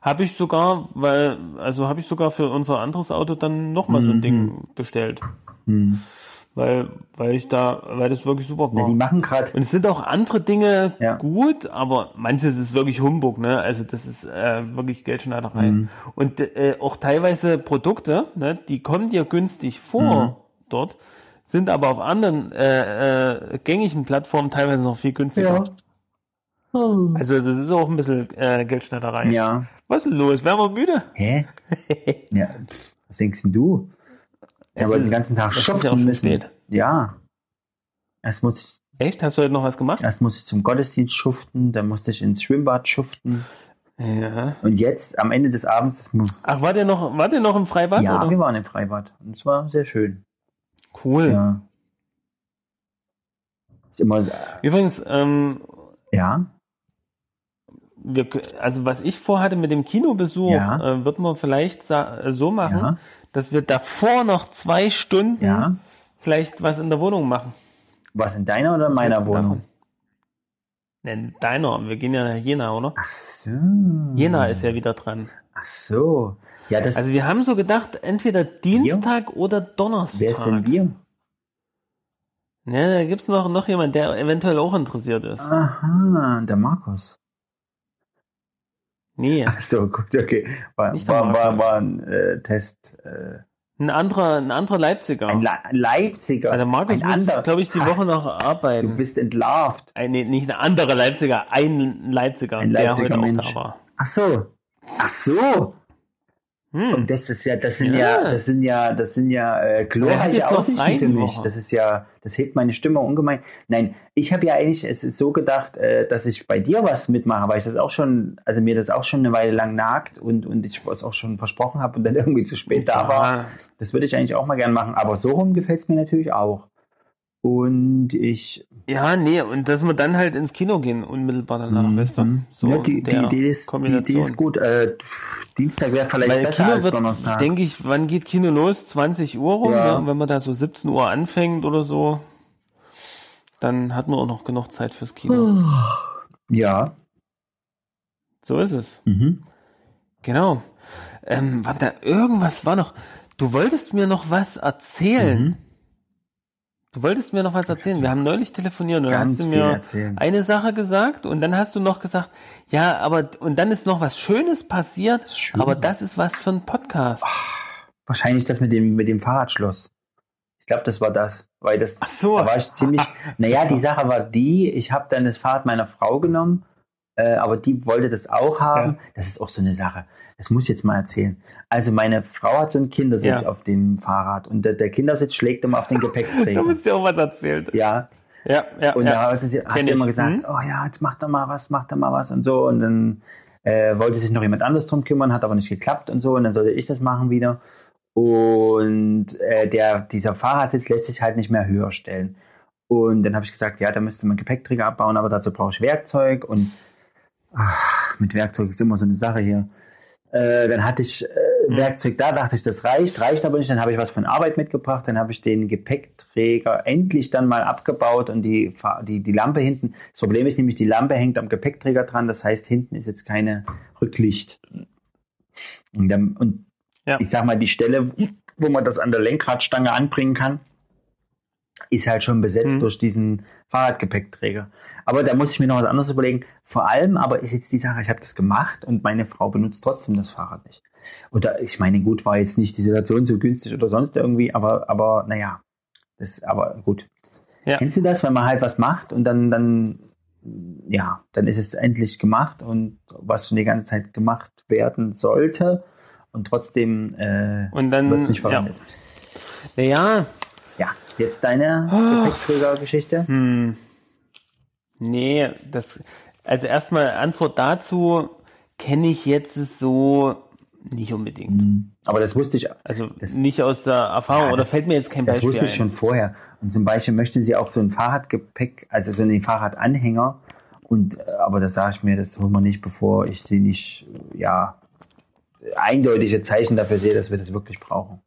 Speaker 3: Habe ich sogar, weil, also habe ich sogar für unser anderes Auto dann nochmal so ein
Speaker 1: Mhm.
Speaker 3: Ding bestellt.
Speaker 1: Hm.
Speaker 3: Weil, weil ich da, weil das wirklich super war.
Speaker 1: die machen gerade
Speaker 3: Und es sind auch andere Dinge
Speaker 1: Ja.
Speaker 3: gut, aber manches ist wirklich Humbug, ne? Also das ist äh, wirklich Geldschneiderei.
Speaker 1: Mhm.
Speaker 3: Und äh, auch teilweise Produkte, ne, die kommen dir günstig vor
Speaker 1: Mhm.
Speaker 3: dort, sind aber auf anderen äh, äh, gängigen Plattformen teilweise noch viel günstiger. Also das ist auch ein bisschen äh, Geldschneiderei.
Speaker 1: Ja.
Speaker 3: Was ist denn los? Wären wir müde?
Speaker 1: Hä? ja. Was denkst denn du? Ja,
Speaker 3: Es
Speaker 1: aber
Speaker 3: ist-
Speaker 1: den ganzen Tag schuften
Speaker 3: ja
Speaker 1: müssen.
Speaker 3: spät.
Speaker 1: Ja. Erst muss,
Speaker 3: Echt? Hast du heute noch was gemacht?
Speaker 1: erst muss ich zum Gottesdienst schuften, dann musste ich ins Schwimmbad schuften.
Speaker 3: Ja.
Speaker 1: Und jetzt, am Ende des Abends,
Speaker 3: Ach, wart ihr noch, wart ihr noch im Freibad?
Speaker 1: ja,
Speaker 3: oder?
Speaker 1: wir waren im Freibad. Und es war sehr schön.
Speaker 3: Cool.
Speaker 1: Ja. Immer,
Speaker 3: Übrigens, ähm,
Speaker 1: ja.
Speaker 3: wir, also was ich vorhatte mit dem Kinobesuch,
Speaker 1: Ja.
Speaker 3: äh, wird man vielleicht äh, so machen,
Speaker 1: Ja.
Speaker 3: Dass wir davor noch zwei Stunden
Speaker 1: Ja.
Speaker 3: vielleicht was in der Wohnung machen.
Speaker 1: Was in deiner oder in meiner Wohnung?
Speaker 3: Ne, in deiner. Wir gehen ja nach Jena, oder?
Speaker 1: Ach so.
Speaker 3: Jena ist ja wieder dran.
Speaker 1: Ach so. Ja, das,
Speaker 3: Also wir haben so gedacht, entweder Dienstag oder Donnerstag.
Speaker 1: wer ist denn wir?
Speaker 3: Ne, da gibt's noch, noch jemand, der eventuell auch interessiert ist.
Speaker 1: Aha, der Markus.
Speaker 3: Nee,
Speaker 1: Ach so, gut, okay. War,
Speaker 3: Nicht der
Speaker 1: war, war, war ein äh, Test. Äh,
Speaker 3: ein anderer, ein anderer Leipziger.
Speaker 1: ein Le Leipziger.
Speaker 3: also Markus
Speaker 1: ein
Speaker 3: muss, glaube ich, die
Speaker 1: Ha,
Speaker 3: Woche noch arbeiten.
Speaker 1: Du bist entlarvt.
Speaker 3: Ein, nee, nicht ein anderer Leipziger, ein Leipziger,
Speaker 1: Ein
Speaker 3: der
Speaker 1: Leipziger
Speaker 3: heute
Speaker 1: Mensch.
Speaker 3: auch da war.
Speaker 1: Ach so. Ach so.
Speaker 3: Hm.
Speaker 1: Und das ist ja, das sind
Speaker 3: Ja.
Speaker 1: ja, das sind ja, das sind ja äh, glorreiche Aussichten für mich. Das ist ja, das hebt meine Stimmung ungemein. Nein, ich habe ja eigentlich, es ist so gedacht, äh, dass ich bei dir was mitmache, weil ich das auch schon, also mir das auch schon eine Weile lang nagt und und ich es auch schon versprochen habe und dann irgendwie zu spät da war.
Speaker 3: Ja.
Speaker 1: Das würde ich eigentlich auch mal gern machen, aber so rum gefällt es mir natürlich auch. Und ich,
Speaker 3: ja, nee, und dass wir dann halt ins Kino gehen, unmittelbar danach,
Speaker 1: Mhm.
Speaker 3: weißt du? So
Speaker 1: ja, die, die, Idee ist, die. Idee ist gut. Äh, Dienstag wäre vielleicht
Speaker 3: Weil
Speaker 1: besser
Speaker 3: Kino
Speaker 1: als
Speaker 3: wird,
Speaker 1: Donnerstag.
Speaker 3: denke ich, wann geht Kino los? 20 Uhr rum,
Speaker 1: Ja.
Speaker 3: ne? Wenn man da so 17 Uhr anfängt oder so. dann hat man auch noch genug Zeit fürs Kino.
Speaker 1: Ja.
Speaker 3: So ist es.
Speaker 1: Mhm.
Speaker 3: Genau. Ähm, war da irgendwas war noch. Du wolltest mir noch was erzählen.
Speaker 1: Mhm.
Speaker 3: Du wolltest mir noch was erzählen. Wir haben neulich telefoniert und dann hast du mir
Speaker 1: erzählen.
Speaker 3: eine Sache gesagt und dann hast du noch gesagt, ja, aber und dann ist noch was Schönes passiert,
Speaker 1: Schön.
Speaker 3: aber das ist was für ein Podcast.
Speaker 1: Wahrscheinlich das mit dem, mit dem Fahrradschloss. Ich glaube, das war das. Weil das,
Speaker 3: Ach so.
Speaker 1: da war ich ziemlich. Naja, die Sache war die, ich habe dann das Fahrrad meiner Frau genommen, äh, aber die wollte das auch haben. Das ist auch so eine Sache. Das muss ich jetzt mal erzählen. Also meine Frau hat so einen Kindersitz
Speaker 3: Ja.
Speaker 1: auf dem Fahrrad und der, der Kindersitz schlägt immer auf den
Speaker 3: Da
Speaker 1: Gepäckträger.
Speaker 3: musst du dir auch was erzählen.
Speaker 1: ja,
Speaker 3: Ja, ja,
Speaker 1: und
Speaker 3: ja.
Speaker 1: da hat sie, hat sie immer gesagt,
Speaker 3: Hm?
Speaker 1: oh ja, jetzt mach doch mal was, mach doch mal was und so. Und dann äh, wollte sich noch jemand anderes drum kümmern, hat aber nicht geklappt und so. Und dann sollte ich das machen wieder. Und äh, der, dieser Fahrradsitz lässt sich halt nicht mehr höher stellen. Und dann habe ich gesagt, ja, da müsste man Gepäckträger abbauen, aber dazu brauche ich Werkzeug. Und ach, mit Werkzeug ist immer so eine Sache hier. Äh, dann hatte ich äh. Werkzeug da, dachte ich, das reicht, reicht aber nicht. Dann habe ich was von Arbeit mitgebracht, dann habe ich den Gepäckträger endlich dann mal abgebaut und die, die, die Lampe hinten. Das Problem ist nämlich, die Lampe hängt am Gepäckträger dran, das heißt, hinten ist jetzt keine Rücklicht. Und, dann, und
Speaker 3: Ja.
Speaker 1: ich sag mal, die Stelle, wo man das an der Lenkradstange anbringen kann, ist halt schon besetzt
Speaker 3: Mhm.
Speaker 1: durch diesen Fahrradgepäckträger. Aber da muss ich mir noch was anderes überlegen. Vor allem aber ist jetzt die Sache, ich habe das gemacht und meine Frau benutzt trotzdem das Fahrrad nicht. Oder ich meine, gut, war jetzt nicht die Situation so günstig oder sonst irgendwie, aber, aber naja, das, aber gut.
Speaker 3: Ja.
Speaker 1: Kennst du das, wenn man halt was macht und dann, dann, ja, dann ist es endlich gemacht und was schon die ganze Zeit gemacht werden sollte und trotzdem äh,
Speaker 3: Und dann-
Speaker 1: wird es nicht verwendet.
Speaker 3: Naja,
Speaker 1: Ja, jetzt deine
Speaker 3: Ah.
Speaker 1: Gepäckträgergeschichte.
Speaker 3: hm, nee, das, also erstmal Antwort dazu kenne ich jetzt so nicht unbedingt.
Speaker 1: Mhm. Aber das wusste ich,
Speaker 3: Also
Speaker 1: Das-
Speaker 3: nicht aus der Erfahrung,
Speaker 1: Ja,
Speaker 3: oder
Speaker 1: das-
Speaker 3: fällt mir jetzt kein
Speaker 1: das
Speaker 3: Beispiel
Speaker 1: wusste ich
Speaker 3: ein.
Speaker 1: schon vorher. Und zum Beispiel möchte sie auch so ein Fahrradgepäck, also so einen Fahrradanhänger. Und äh, aber das sage ich mir, das holen wir nicht, bevor ich sie nicht, äh, ja, eindeutige Zeichen dafür sehe, dass wir das wirklich brauchen.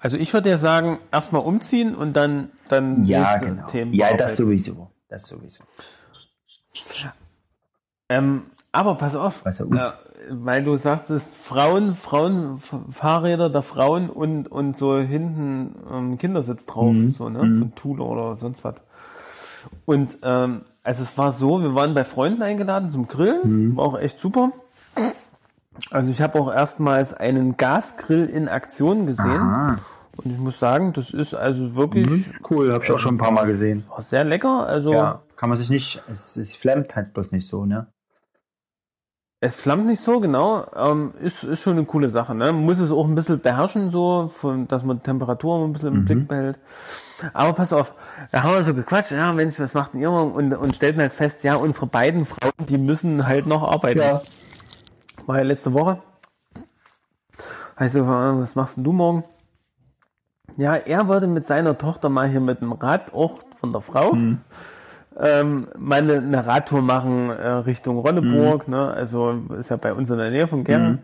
Speaker 3: Also ich würde ja sagen, erstmal umziehen und dann, dann
Speaker 1: Ja, genau.
Speaker 3: Themen
Speaker 1: Ja, das sowieso. Das sowieso.
Speaker 3: Ähm, aber pass auf, äh, weil du sagtest, Frauen, Frauen, Fahrräder der Frauen und, und so hinten ähm, Kindersitz drauf,
Speaker 1: Mhm.
Speaker 3: so, ne, von Thule oder sonst was. Und ähm, also es war so, wir waren bei Freunden eingeladen zum Grillen,
Speaker 1: Mhm.
Speaker 3: war auch echt super. Also ich habe auch erstmals einen Gasgrill in Aktion gesehen
Speaker 1: Aha.
Speaker 3: und ich muss sagen, das ist also wirklich
Speaker 1: Mhm. Cool, habe ich auch schon ein paar Mal gesehen.
Speaker 3: war sehr lecker. Also
Speaker 1: Ja, kann man sich nicht, es, es flammt halt bloß nicht so, ne?
Speaker 3: Es flammt nicht so, genau. Ähm, ist, ist schon eine coole Sache. Ne? Man muss es auch ein bisschen beherrschen, so, von, dass man die Temperatur ein bisschen im
Speaker 1: Mhm.
Speaker 3: Blick behält. Aber pass auf, da haben wir so gequatscht, ja Mensch, was macht denn ihr morgen? Und, und stellten halt fest, ja, unsere beiden Frauen, die müssen halt noch arbeiten.
Speaker 1: Ja.
Speaker 3: War ja letzte Woche. Also, was machst denn du morgen? Ja, er wollte mit seiner Tochter mal hier mit dem Rad, auch von der Frau, ähm, mal eine, Radtour machen äh, Richtung Ronneburg. Ne? Also ist ja bei uns in der Nähe von Gern.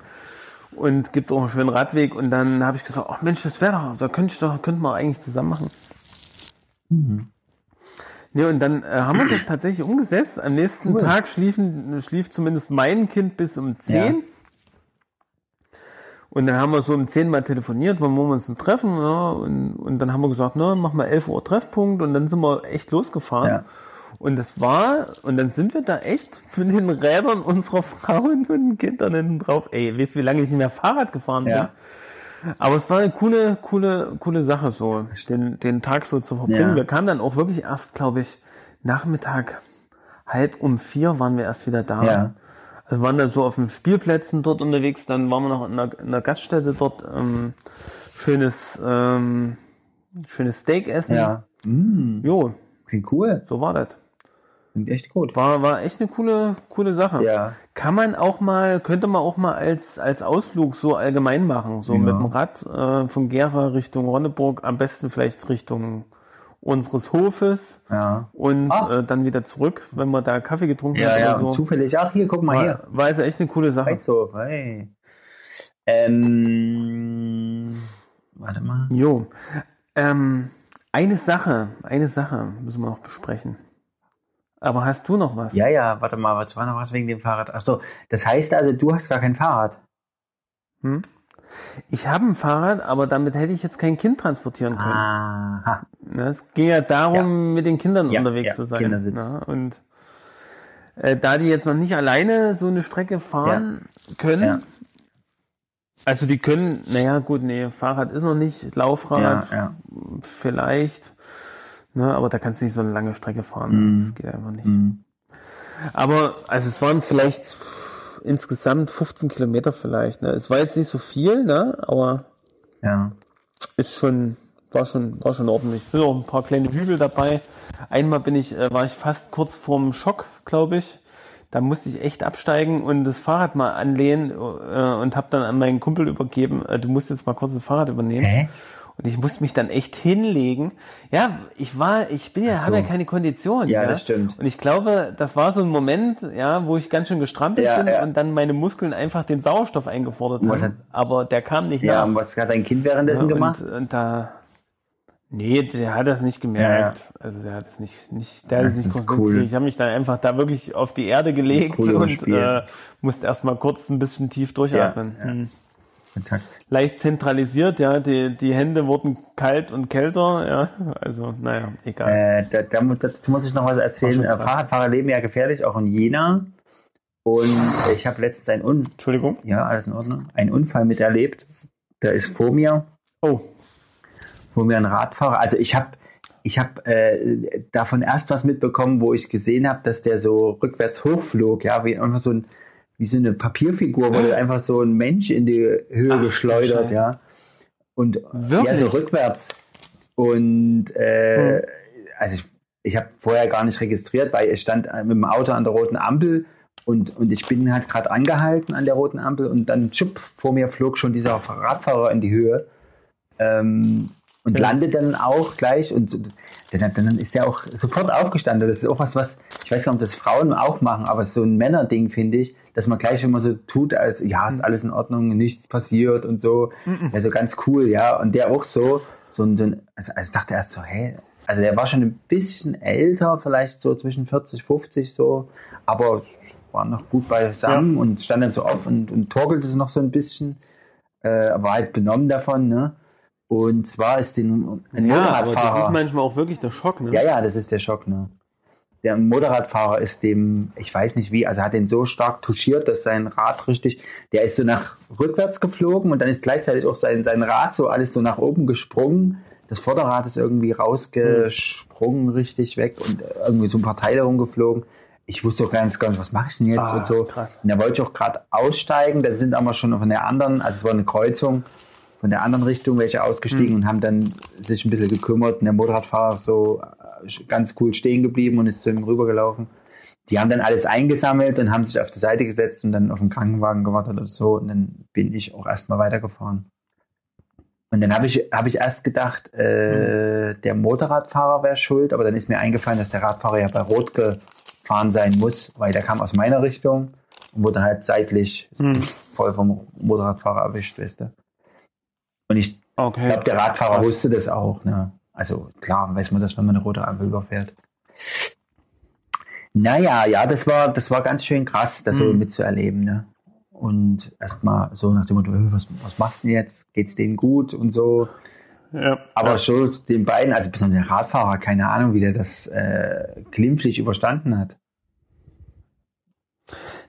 Speaker 3: Und gibt auch einen schönen Radweg. Und dann habe ich gesagt, ach Mensch, das wäre doch, da könnte ich doch, könnten wir eigentlich zusammen machen. Ne, und dann äh, haben wir das tatsächlich umgesetzt. Am nächsten
Speaker 1: Cool.
Speaker 3: Tag schliefen, schlief zumindest mein Kind bis um 10.
Speaker 1: Ja.
Speaker 3: Und dann haben wir so um 10 mal telefoniert, wann wollen wir uns denn treffen? Ja, und, und dann haben wir gesagt, ne, machen wir 11 Uhr Treffpunkt und dann sind wir echt losgefahren.
Speaker 1: Ja.
Speaker 3: Und das war, und dann sind wir da echt mit den Rädern unserer Frauen und den Kindern hinten drauf. Ey, weißt du, wie lange ich nicht mehr Fahrrad gefahren
Speaker 1: Ja.
Speaker 3: bin? Aber es war eine coole, coole, coole Sache, so, den, den Tag so zu verbringen.
Speaker 1: Ja.
Speaker 3: Wir kamen dann auch wirklich erst, glaube ich, Nachmittag, halb um vier waren wir erst wieder da.
Speaker 1: Ja.
Speaker 3: Also waren dann so auf den Spielplätzen dort unterwegs, dann waren wir noch in einer, in einer Gaststätte dort, ähm, schönes, ähm, schönes Steak essen.
Speaker 1: Ja. Mm,
Speaker 3: Jo,
Speaker 1: klingt cool.
Speaker 3: so war das.
Speaker 1: Echt gut.
Speaker 3: War, war echt eine coole, coole Sache.
Speaker 1: Ja.
Speaker 3: Kann man auch mal, könnte man auch mal als, als Ausflug so allgemein machen, so
Speaker 1: Ja.
Speaker 3: mit dem Rad äh, von Gera Richtung Ronneburg, am besten vielleicht Richtung unseres Hofes
Speaker 1: Ja.
Speaker 3: und
Speaker 1: Ah.
Speaker 3: äh, dann wieder zurück, wenn man da Kaffee getrunken
Speaker 1: Ja,
Speaker 3: hat
Speaker 1: ja,
Speaker 3: so.
Speaker 1: zufällig. Ach, hier, guck mal hier.
Speaker 3: War, war also echt eine coole Sache.
Speaker 1: Heizhof, hey. Ähm, warte mal.
Speaker 3: Jo. Ähm, Eine Sache, eine Sache müssen wir noch besprechen. Aber hast du noch was?
Speaker 1: Ja, ja, warte mal, was war noch was wegen dem Fahrrad? Ach so, das heißt also, du hast gar kein Fahrrad.
Speaker 3: Hm? Ich habe ein Fahrrad, aber damit hätte ich jetzt kein Kind transportieren können.
Speaker 1: Aha.
Speaker 3: Ne, Es ging ja darum, mit den Kindern
Speaker 1: Ja,
Speaker 3: unterwegs
Speaker 1: ja,
Speaker 3: zu sein.
Speaker 1: Kindersitz.
Speaker 3: Ne? Und äh, da die jetzt noch nicht alleine so eine Strecke fahren können,
Speaker 1: Ja.
Speaker 3: also die können, naja gut, nee, Fahrrad ist noch nicht,
Speaker 1: Ja,
Speaker 3: Laufrad
Speaker 1: ja.
Speaker 3: vielleicht, ne, aber da kannst du nicht so eine lange Strecke fahren.
Speaker 1: Mhm.
Speaker 3: Das geht einfach nicht.
Speaker 1: Hm.
Speaker 3: Aber, also es waren vielleicht insgesamt 15 Kilometer vielleicht. Ne? Es war jetzt nicht so viel, ne? aber
Speaker 1: Ja.
Speaker 3: ist schon, war schon, war schon ordentlich. Es sind auch ein paar kleine Hügel dabei. Einmal bin ich, äh, war ich fast kurz vorm Schock, glaube ich. Da musste ich echt absteigen und das Fahrrad mal anlehnen äh, und habe dann an meinen Kumpel übergeben, äh, du musst jetzt mal kurz das Fahrrad übernehmen.
Speaker 1: Hä?
Speaker 3: Und ich musste mich dann echt hinlegen. Ja, ich war, ich bin ja,
Speaker 1: so.
Speaker 3: habe ja keine Kondition.
Speaker 1: Ja,
Speaker 3: Ja,
Speaker 1: das stimmt.
Speaker 3: Und ich glaube, das war so ein Moment, ja, wo ich ganz schön gestrampelt
Speaker 1: Ja,
Speaker 3: bin
Speaker 1: ja.
Speaker 3: und dann meine Muskeln einfach den Sauerstoff eingefordert haben. Aber der kam nicht
Speaker 1: Ja,
Speaker 3: nach.
Speaker 1: und was hat dein Kind währenddessen
Speaker 3: Ja,
Speaker 1: gemacht?
Speaker 3: Und, und da, nee, der hat das nicht gemerkt. Also der hat es nicht, nicht, der hat es nicht
Speaker 1: ist
Speaker 3: konzentriert.
Speaker 1: cool.
Speaker 3: Ich habe mich dann einfach da wirklich auf die Erde gelegt
Speaker 1: Cool
Speaker 3: und äh, musste erstmal kurz ein bisschen tief durchatmen.
Speaker 1: Ja, ja.
Speaker 3: Hm.
Speaker 1: Kontakt.
Speaker 3: Leicht zentralisiert, ja, die, die Hände wurden kalt und kälter, ja, also, naja, egal.
Speaker 1: Äh, da, da, dazu muss ich noch was erzählen. Äh. Fahrradfahrer leben ja gefährlich, auch in Jena. Und ich habe letztens einen, Un
Speaker 3: Entschuldigung.
Speaker 1: ja, alles in Ordnung, einen Unfall miterlebt. Da ist vor mir,
Speaker 3: Oh,
Speaker 1: vor mir ein Radfahrer. Also ich habe ich hab, äh, davon erst was mitbekommen, wo ich gesehen habe, dass der so rückwärts hochflog, ja, wie einfach so ein wie so eine Papierfigur wurde einfach so ein Mensch in die Höhe
Speaker 3: Ach,
Speaker 1: geschleudert, ja. Und
Speaker 3: Wirklich?
Speaker 1: ja, so rückwärts. Und äh,
Speaker 3: Hm.
Speaker 1: also ich, ich habe vorher gar nicht registriert, weil ich stand mit dem Auto an der roten Ampel und, und ich bin halt gerade angehalten an der roten Ampel und dann schupp, vor mir flog schon dieser Radfahrer in die Höhe ähm, und
Speaker 3: Ja.
Speaker 1: landet dann auch gleich und dann, dann ist der auch sofort aufgestanden. Das ist auch was, was, ich weiß gar nicht, ob das Frauen auch machen, aber so ein Männerding, finde ich, dass man gleich immer so tut, als ja, ist alles in Ordnung, nichts passiert und so. Ja, so ganz cool, ja. Und der auch so, so ein, so ein also, also ich dachte erst so, hä? Also der war schon ein bisschen älter, vielleicht so zwischen 40, 50 so, aber war noch gut beisammen und stand dann so auf und, und torkelte noch so ein bisschen, äh, war halt benommen davon, ne? Und zwar ist den ein
Speaker 3: ja, aber das ist manchmal auch wirklich der Schock, ne?
Speaker 1: Ja, ja, das ist der Schock, ne? Der Motorradfahrer ist dem, ich weiß nicht wie, also hat den so stark touchiert, dass sein Rad richtig, der ist so nach rückwärts geflogen und dann ist gleichzeitig auch sein, sein Rad so alles so nach oben gesprungen. Das Vorderrad ist irgendwie rausgesprungen, richtig weg und irgendwie so ein paar Teile rumgeflogen. Ich wusste auch ganz gar nicht, was mache ich denn jetzt
Speaker 3: Ah,
Speaker 1: und so.
Speaker 3: krass.
Speaker 1: Und da wollte ich auch gerade aussteigen, da sind aber schon von der anderen, also es war eine Kreuzung, von der anderen Richtung welche ausgestiegen
Speaker 3: Hm.
Speaker 1: und haben dann sich ein bisschen gekümmert und der Motorradfahrer so ganz cool stehen geblieben und ist zu ihm rübergelaufen. Die haben dann alles eingesammelt und haben sich auf die Seite gesetzt und dann auf den Krankenwagen gewartet oder so und dann bin ich auch erstmal weitergefahren. Und dann habe ich, habe ich erst gedacht, äh, der Motorradfahrer wäre schuld, aber dann ist mir eingefallen, dass der Radfahrer ja bei Rot gefahren sein muss, weil der kam aus meiner Richtung und wurde halt seitlich
Speaker 3: Hm.
Speaker 1: voll vom Motorradfahrer erwischt, weißt du. Und ich
Speaker 3: Okay.
Speaker 1: glaube, der Radfahrer wusste das auch. Ne? Also klar weiß man das, wenn man eine rote Ampel überfährt. Naja, ja, das war, das war ganz schön krass, das so
Speaker 3: Mhm.
Speaker 1: mitzuerleben. Ne? Und erstmal so nach dem Motto, "Äh, was, was machst du denn jetzt? Geht's denen gut und so?
Speaker 3: Ja.
Speaker 1: Aber
Speaker 3: ja.
Speaker 1: schon den beiden, also besonders der Radfahrer, keine Ahnung, wie der das äh, glimpflich überstanden hat.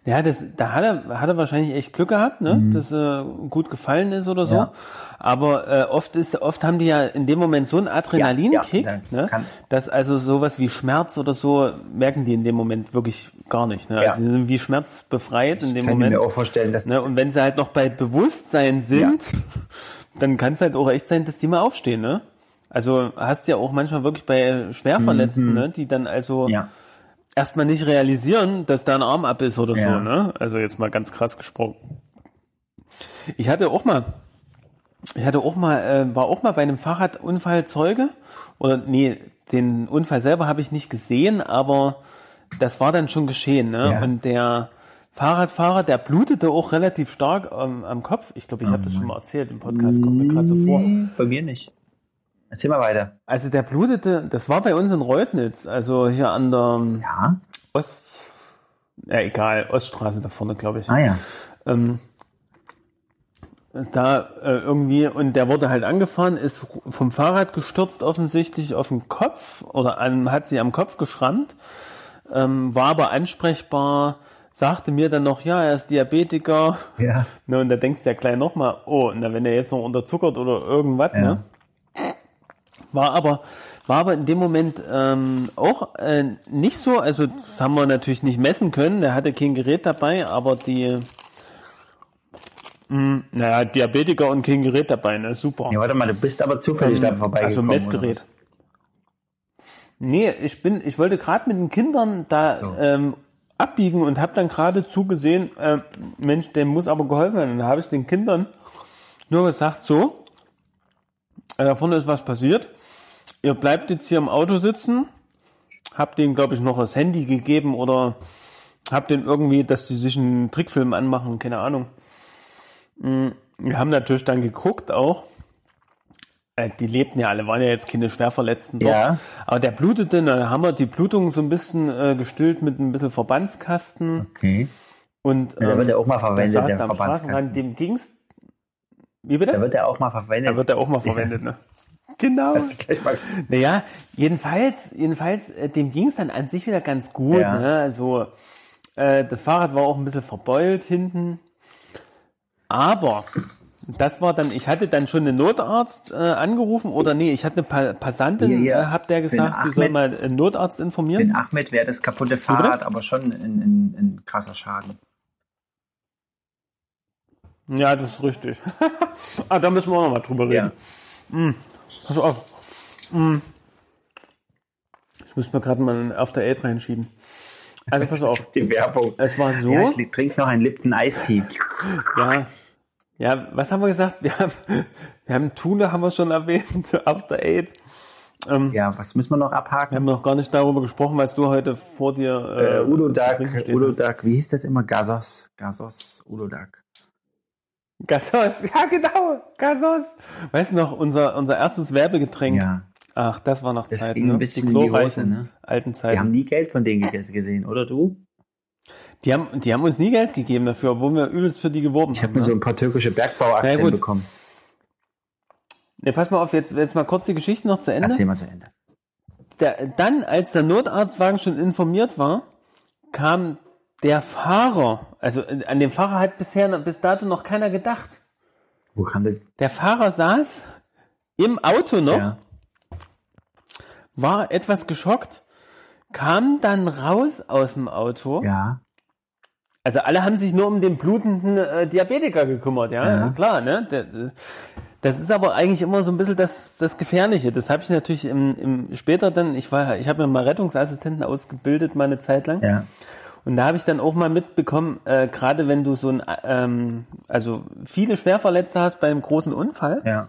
Speaker 3: Ja, das, da hat er, hat er wahrscheinlich echt Glück gehabt, ne?
Speaker 1: Mhm.
Speaker 3: dass er gut gefallen ist oder so.
Speaker 1: Ja.
Speaker 3: Aber äh, oft ist, oft haben die ja in dem Moment so einen Adrenalinkick,
Speaker 1: Ja, ja,
Speaker 3: ne?
Speaker 1: kann-
Speaker 3: dass also sowas wie Schmerz oder so merken die in dem Moment wirklich gar nicht. Ne? Also sie sind wie schmerzbefreit in dem
Speaker 1: Kann ich
Speaker 3: Moment.
Speaker 1: mir auch vorstellen, dass
Speaker 3: Ne? Und wenn sie halt noch bei Bewusstsein sind, dann kann es halt auch echt sein, dass die mal aufstehen. Ne? Also hast ja auch manchmal wirklich bei Schwerverletzten, ne? die dann also
Speaker 1: Mhm. ja.
Speaker 3: Erstmal nicht realisieren, dass da ein Arm ab ist oder
Speaker 1: Ja.
Speaker 3: so, ne? Also jetzt mal ganz krass gesprochen. Ich hatte auch mal, ich hatte auch mal, äh, war auch mal bei einem Fahrradunfall Zeuge. Oder nee, den Unfall selber habe ich nicht gesehen, aber das war dann schon geschehen, ne?
Speaker 1: Ja.
Speaker 3: Und der Fahrradfahrer, der blutete auch relativ stark ähm, am Kopf. Ich glaube, ich habe das
Speaker 1: Oh
Speaker 3: schon mal erzählt im Podcast, kommt mir gerade so vor.
Speaker 1: Bei mir nicht. Erzähl mal weiter.
Speaker 3: Also der blutete, das war bei uns in Reutnitz, also hier an der
Speaker 1: Ja.
Speaker 3: Ost, ja egal, Oststraße da vorne, glaube ich.
Speaker 1: Ah ja.
Speaker 3: Ähm, da äh, irgendwie, und der wurde halt angefahren, ist vom Fahrrad gestürzt offensichtlich auf den Kopf oder an, hat sie am Kopf geschrammt, ähm, war aber ansprechbar, sagte mir dann noch, ja, er ist Diabetiker.
Speaker 1: Ja.
Speaker 3: Ne, und da denkst du ja gleich nochmal, oh, na, wenn er jetzt noch unterzuckert oder irgendwas,
Speaker 1: Ja.
Speaker 3: ne? War aber, war aber in dem Moment ähm, auch äh, nicht so, also das haben wir natürlich nicht messen können, er hatte kein Gerät dabei, aber die, mh, naja, Diabetiker und kein Gerät dabei, ne, super.
Speaker 1: Ja, warte mal, du bist aber zufällig da
Speaker 3: Ähm,
Speaker 1: vorbeigekommen.
Speaker 3: Also Messgerät. Nee, ich bin, ich wollte gerade mit den Kindern da
Speaker 1: So.
Speaker 3: ähm, abbiegen und habe dann gerade zugesehen, äh, Mensch, dem muss aber geholfen werden. Und da habe ich den Kindern nur gesagt, so, äh, da vorne ist was passiert. Ihr bleibt jetzt hier im Auto sitzen, habt denen, glaube ich, noch das Handy gegeben oder habt denen irgendwie, dass die sich einen Trickfilm anmachen, keine Ahnung. Mm, Wir haben natürlich dann geguckt auch. Äh, Die lebten ja alle, waren ja jetzt keine Schwerverletzten dort.
Speaker 1: Ja.
Speaker 3: Aber der blutete, da haben wir die Blutung so ein bisschen äh, gestillt mit ein bisschen Verbandskasten.
Speaker 1: Okay.
Speaker 3: Und
Speaker 1: Ja, der wird ja auch mal verwendet, der
Speaker 3: da
Speaker 1: Verbandskasten.
Speaker 3: Dem ging's. Wie bitte?
Speaker 1: Da wird er auch mal verwendet.
Speaker 3: Da wird er auch mal verwendet, ne? Genau. Naja, jedenfalls, jedenfalls, äh, dem ging es dann an sich wieder ganz gut.
Speaker 1: Ja.
Speaker 3: Ne? Also äh, das Fahrrad war auch ein bisschen verbeult hinten. Aber das war dann, ich hatte dann schon einen Notarzt äh, angerufen oder nee, ich hatte eine pa Passantin,
Speaker 1: Hier, hier,
Speaker 3: äh, habt der gesagt, die soll mal einen Notarzt informieren.
Speaker 1: Den Ahmed wäre das kaputte Fahrrad, aber schon ein, krasser Schaden.
Speaker 3: Ja, das ist richtig. ah, da müssen wir auch noch mal drüber reden.
Speaker 1: Ja.
Speaker 3: Pass auf. Mm. Ich muss mir gerade mal einen After Eight reinschieben. Also pass auf.
Speaker 1: Die Werbung.
Speaker 3: Es war so.
Speaker 1: Ja, ich trinke noch einen Lipton Eistee.
Speaker 3: Ja. Ja, was haben wir gesagt? Wir haben, wir haben Tune, haben wir schon erwähnt, After Eight. Ähm,
Speaker 1: Ja, was müssen wir noch
Speaker 3: Wir
Speaker 1: abhaken?
Speaker 3: haben noch gar nicht darüber gesprochen, was du heute vor dir
Speaker 1: Äh, Udo Duck,
Speaker 3: trinken stehen
Speaker 1: Udo. Duck, wie hieß das immer? Gasos, Gasos, Udo Duck.
Speaker 3: Gassos, ja genau, Gassos. Weißt du noch, unser, unser erstes Werbegetränk?
Speaker 1: Ja.
Speaker 3: Ach, das war noch
Speaker 1: Das
Speaker 3: Zeit,
Speaker 1: ging
Speaker 3: ne?
Speaker 1: ein bisschen
Speaker 3: die
Speaker 1: in die Hose,
Speaker 3: glorreichen
Speaker 1: ne?
Speaker 3: alten
Speaker 1: Wir
Speaker 3: Zeiten.
Speaker 1: haben nie Geld von denen gesehen, oder du?
Speaker 3: Die haben, die haben uns nie Geld gegeben dafür, obwohl wir übelst für die geworben
Speaker 1: Ich habe
Speaker 3: haben.
Speaker 1: mir
Speaker 3: ne?
Speaker 1: so ein paar türkische Bergbauaktien
Speaker 3: Ja,
Speaker 1: bekommen.
Speaker 3: Ne, pass mal auf, jetzt, jetzt mal kurz die Geschichte noch zu Ende.
Speaker 1: Erzähl mal zu Ende.
Speaker 3: Der, dann, als der Notarztwagen schon informiert war, kam der Fahrer, also äh, an den Fahrer hat bisher bis dato noch keiner gedacht.
Speaker 1: Wo kam der?
Speaker 3: Der Fahrer saß im Auto noch,
Speaker 1: Ja.
Speaker 3: war etwas geschockt, kam dann raus aus dem Auto.
Speaker 1: ja.
Speaker 3: Also alle haben sich nur um den blutenden äh, Diabetiker gekümmert, ja,
Speaker 1: Ja.
Speaker 3: klar, ne? Das ist aber eigentlich immer so ein bisschen das, das Gefährliche. Das habe ich natürlich im, im später dann, ich war, ich habe mir mal Rettungsassistenten ausgebildet, mal eine Zeit lang.
Speaker 1: Ja.
Speaker 3: Und da habe ich dann auch mal mitbekommen, äh, gerade wenn du so ein, ähm, also viele Schwerverletzte hast bei einem großen Unfall,
Speaker 1: Ja.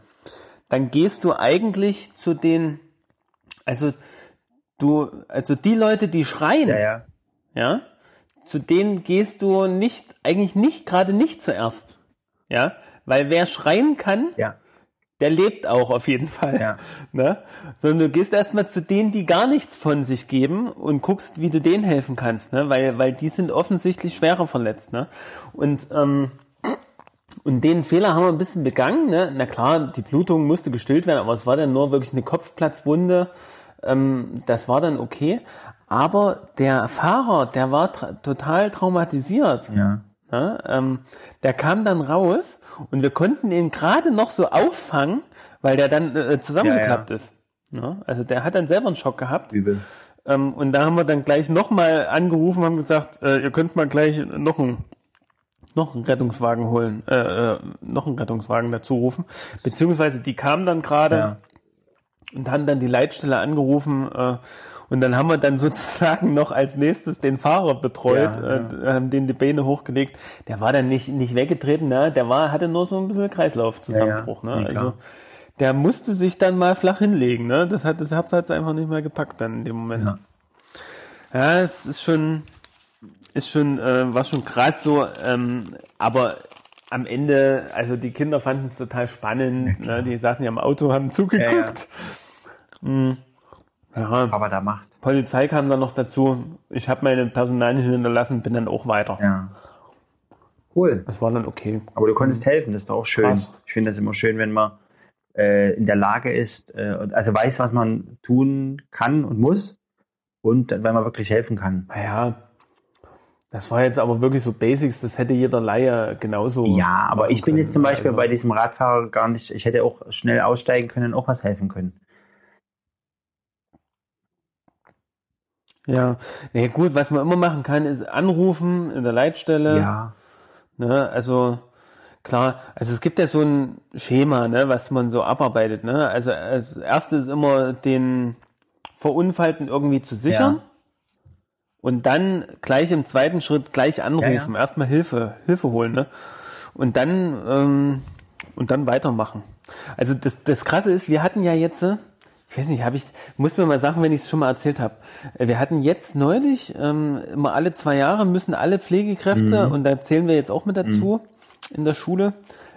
Speaker 3: dann gehst du eigentlich zu den, also du, also die Leute, die schreien,
Speaker 1: Ja, ja.
Speaker 3: ja, zu denen gehst du nicht, eigentlich nicht, gerade nicht zuerst. Ja, weil wer schreien kann,
Speaker 1: Ja.
Speaker 3: Der lebt auch auf jeden Fall.
Speaker 1: Ja.
Speaker 3: Ne? Sondern du gehst erstmal zu denen, die gar nichts von sich geben und guckst, wie du denen helfen kannst, ne? Weil, weil die sind offensichtlich schwerer verletzt, ne? Und, ähm, und den Fehler haben wir ein bisschen begangen, ne? Na klar, die Blutung musste gestillt werden, aber es war dann nur wirklich eine Kopfplatzwunde. Ähm, das war dann okay. Aber der Fahrer, der war tra total traumatisiert.
Speaker 1: Ja.
Speaker 3: Ja, ähm, der kam dann raus und wir konnten ihn gerade noch so auffangen, weil der dann äh, zusammengeklappt
Speaker 1: Ja,
Speaker 3: ist. Ja, also der hat dann selber einen Schock gehabt. Ähm, und da haben wir dann gleich nochmal angerufen, haben gesagt, äh, ihr könnt mal gleich noch einen, noch einen Rettungswagen holen, äh, äh, noch einen Rettungswagen dazu rufen. Beziehungsweise die kamen dann gerade
Speaker 1: Ja.
Speaker 3: und haben dann die Leitstelle angerufen äh, und dann haben wir dann sozusagen noch als nächstes den Fahrer betreut,
Speaker 1: Ja,
Speaker 3: Äh, haben den die Beine hochgelegt. Der war dann nicht nicht weggetreten, ne? Der war hatte nur so ein bisschen Kreislaufzusammenbruch,
Speaker 1: Ja, ja.
Speaker 3: ne?
Speaker 1: Ja.
Speaker 3: Also der musste sich dann mal flach hinlegen, ne? Das hat das Herz hat einfach nicht mehr gepackt dann in dem Moment.
Speaker 1: Ja.
Speaker 3: Ja, es ist schon, ist schon, äh, war schon krass so, ähm, aber am Ende, also die Kinder fanden es total spannend. ne? Die saßen ja im Auto, haben zugeguckt. Hm. Ja,
Speaker 1: Aber da macht.
Speaker 3: Polizei kam dann noch dazu. Ich habe meine Personalien hinterlassen, bin dann auch weiter.
Speaker 1: Ja. Cool.
Speaker 3: Das war dann okay.
Speaker 1: Aber du konntest helfen, das ist doch auch schön.
Speaker 3: Krass.
Speaker 1: Ich finde das immer schön, wenn man äh, in der Lage ist, äh, also weiß, was man tun kann und muss und wenn man wirklich helfen kann.
Speaker 3: Naja, das war jetzt aber wirklich so Basics, das hätte jeder Laie genauso.
Speaker 1: Ja, aber ich bin
Speaker 3: können.
Speaker 1: jetzt zum Beispiel
Speaker 3: Also,
Speaker 1: bei diesem Radfahrer gar nicht, ich hätte auch schnell aussteigen können und auch was helfen können.
Speaker 3: Ja, nee, gut, was man immer machen kann, ist anrufen in der Leitstelle.
Speaker 1: Ja.
Speaker 3: Ne, also klar, also es gibt ja so ein Schema, ne, was man so abarbeitet. Ne? Also als erstes ist immer den Verunfallten irgendwie zu sichern
Speaker 1: Ja.
Speaker 3: und dann gleich im zweiten Schritt gleich anrufen,
Speaker 1: Ja,
Speaker 3: erstmal Hilfe, Hilfe holen, ne? Und dann ähm, und dann weitermachen. Also das, das Krasse ist, wir hatten ja jetzt, äh, ich weiß nicht, habe ich, muss mir mal sagen, wenn ich es schon mal erzählt habe. Äh, Wir hatten jetzt neulich, ähm, immer alle zwei Jahre müssen alle Pflegekräfte, und da zählen wir jetzt auch mit dazu in der Schule,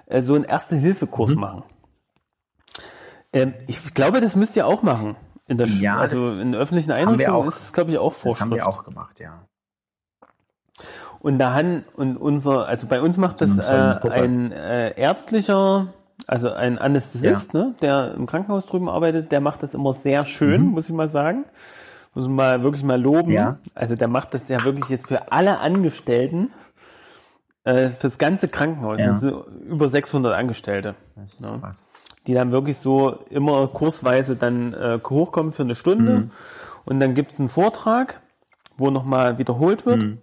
Speaker 3: äh, so einen Erste-Hilfe-Kurs machen. Ähm, ich glaube, das müsst ihr auch machen. In der Schule,
Speaker 1: Ja,
Speaker 3: also
Speaker 1: das
Speaker 3: in öffentlichen Einrichtungen
Speaker 1: auch.
Speaker 3: ist es, glaube ich, auch
Speaker 1: Das
Speaker 3: Vorschrift.
Speaker 1: haben wir auch gemacht, ja.
Speaker 3: Und da han, und unser, also bei uns macht das äh, ein äh, ärztlicher, also ein Anästhesist, ne, der im Krankenhaus drüben arbeitet, der macht das immer sehr schön, muss ich mal sagen. Muss man mal wirklich mal loben.
Speaker 1: Mhm. Ja.
Speaker 3: Also der macht das ja wirklich jetzt für alle Angestellten, äh, fürs ganze Krankenhaus.
Speaker 1: Ja.
Speaker 3: Das sind über 600 Angestellte,
Speaker 1: Das ist
Speaker 3: Ja.
Speaker 1: krass.
Speaker 3: die dann wirklich so immer kursweise dann äh, hochkommen für eine Stunde.
Speaker 1: Mhm.
Speaker 3: Und dann gibt's einen Vortrag, wo nochmal wiederholt wird.
Speaker 1: Mhm.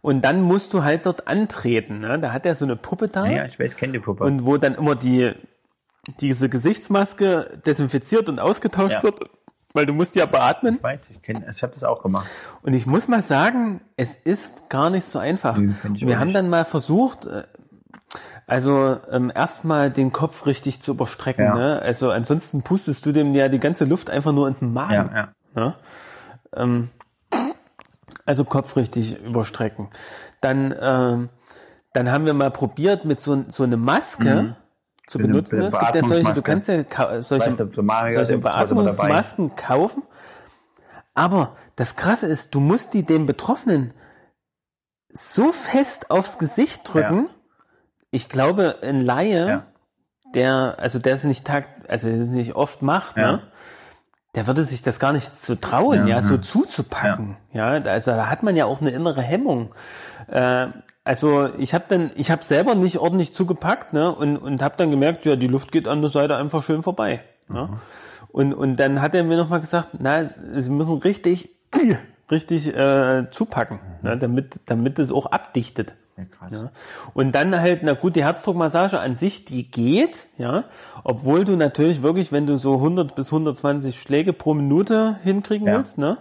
Speaker 3: Und dann musst du halt dort antreten. Ne? Da hat er so eine Puppe da.
Speaker 1: Ja, ich weiß, kenne die Puppe.
Speaker 3: Und wo dann immer die, diese Gesichtsmaske desinfiziert und ausgetauscht
Speaker 1: Ja.
Speaker 3: wird, weil du musst ja beatmen.
Speaker 1: ich weiß, ich kenne, ich habe das auch gemacht.
Speaker 3: Und ich muss mal sagen, es ist gar nicht so einfach.
Speaker 1: Ich
Speaker 3: Wir haben
Speaker 1: nicht.
Speaker 3: dann mal versucht, äh, also ähm, erstmal den Kopf richtig zu überstrecken.
Speaker 1: Ja.
Speaker 3: Ne? Also ansonsten pustest du dem ja die ganze Luft einfach nur in den Magen.
Speaker 1: Ja, ja.
Speaker 3: Ne? Ähm, also Kopf richtig überstrecken. Dann, ähm, dann haben wir mal probiert, mit so, so eine Maske zu
Speaker 1: Mhm. Eine
Speaker 3: benutzen.
Speaker 1: Be-
Speaker 3: Es gibt ja solche, du kannst ja solche,
Speaker 1: Weißt du, Mario,
Speaker 3: solche. Beatmungsmasken kaufen. Aber das Krasse ist, du musst die dem Betroffenen so fest aufs Gesicht drücken. Ich glaube, ein Laie,
Speaker 1: Ja.
Speaker 3: der, also der es nicht takt, also der es nicht oft macht,
Speaker 1: Ja.
Speaker 3: ne? Der würde sich das gar nicht zu trauen,
Speaker 1: Ja,
Speaker 3: ja, so
Speaker 1: ja.
Speaker 3: zuzupacken. Ja, also da hat man ja auch eine innere Hemmung. Äh, also ich habe dann, ich habe selber nicht ordentlich zugepackt, ne, und und habe dann gemerkt, ja, die Luft geht an der Seite einfach schön vorbei. Ne? Und und dann hat er mir noch mal gesagt, na, sie müssen richtig, richtig äh, zupacken, ne, damit damit es auch abdichtet.
Speaker 1: Ja, krass.
Speaker 3: Ja. Und dann halt, na gut, die Herzdruckmassage an sich, die geht, ja, obwohl du natürlich wirklich, wenn du so 100 bis 120 Schläge pro Minute hinkriegen
Speaker 1: ja.
Speaker 3: willst, ne?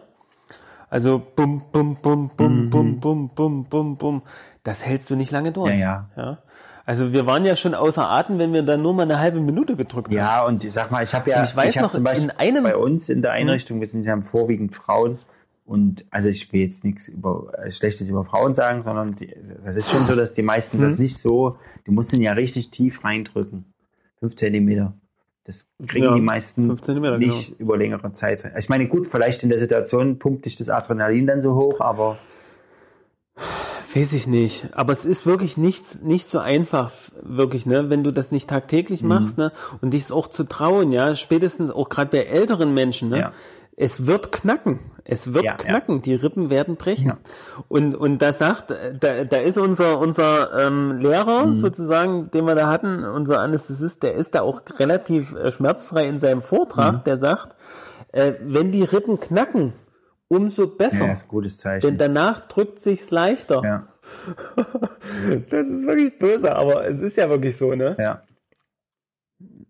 Speaker 3: Also bum, bum, bum, bum, mhm. bum, bum, bum, bum, bum, das hältst du nicht lange durch.
Speaker 1: Ja, ja.
Speaker 3: ja? Also wir waren ja schon außer Atem, wenn wir dann nur mal eine halbe Minute gedrückt ja, haben.
Speaker 1: Ja, und ich sag mal, ich habe ja,
Speaker 3: und ich weiß
Speaker 1: ich
Speaker 3: noch,
Speaker 1: zum Beispiel
Speaker 3: in einem,
Speaker 1: bei uns in der Einrichtung, wir sind ja vorwiegend Frauen, und also ich will jetzt nichts über äh, Schlechtes über Frauen sagen, sondern die, das ist schon so, dass die meisten
Speaker 3: Mhm.
Speaker 1: das nicht so, die mussten ja richtig tief reindrücken. Fünf Zentimeter. Das kriegen
Speaker 3: Ja,
Speaker 1: die meisten
Speaker 3: Zentimeter,
Speaker 1: nicht über längere Zeit. Ich meine, gut, vielleicht in der Situation pumpt dich das Adrenalin dann so hoch, aber
Speaker 3: Weiß ich nicht. Aber es ist wirklich nicht, nicht so einfach, wirklich, ne, wenn du das nicht tagtäglich
Speaker 1: Mhm.
Speaker 3: machst, ne, und dich auch zu trauen, ja, spätestens auch gerade bei älteren Menschen, ne,
Speaker 1: Ja.
Speaker 3: Es wird knacken. Es wird
Speaker 1: Ja,
Speaker 3: knacken. Die Rippen werden brechen.
Speaker 1: Ja.
Speaker 3: Und, und da sagt, da, da ist unser, unser ähm, Lehrer
Speaker 1: Mhm.
Speaker 3: sozusagen, den wir da hatten, unser Anästhesist, der ist da auch relativ äh, schmerzfrei in seinem Vortrag,
Speaker 1: Mhm.
Speaker 3: der sagt, äh, wenn die Rippen knacken, umso besser.
Speaker 1: ja, ist ein gutes
Speaker 3: Denn
Speaker 1: Zeichen.
Speaker 3: danach drückt sich's leichter.
Speaker 1: Ja,
Speaker 3: Das ist wirklich böse, aber es ist ja wirklich so, ne?
Speaker 1: ja.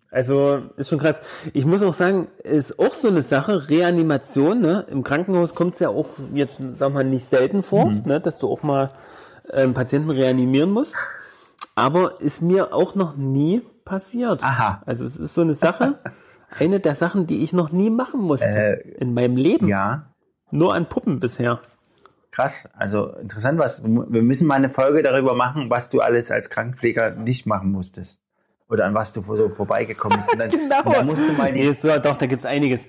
Speaker 3: Also ist schon krass. Ich muss auch sagen, ist auch so eine Sache, Reanimation, ne? Im Krankenhaus kommt es ja auch jetzt, wir mal, nicht selten vor,
Speaker 1: Mhm.
Speaker 3: ne? dass du auch mal äh, einen Patienten reanimieren musst. Aber ist mir auch noch nie passiert.
Speaker 1: Aha.
Speaker 3: Also es ist so eine Sache, eine der Sachen, die ich noch nie machen musste
Speaker 1: Äh,
Speaker 3: in meinem Leben.
Speaker 1: Ja,
Speaker 3: Nur an Puppen bisher.
Speaker 1: Krass, also interessant, was wir müssen mal eine Folge darüber machen, was du alles als Krankenpfleger nicht machen musstest. Oder an was du so vorbeigekommen bist. Und dann,
Speaker 3: Genau.
Speaker 1: und dann musst du mal die.
Speaker 3: Nee, so, doch, da gibt's einiges.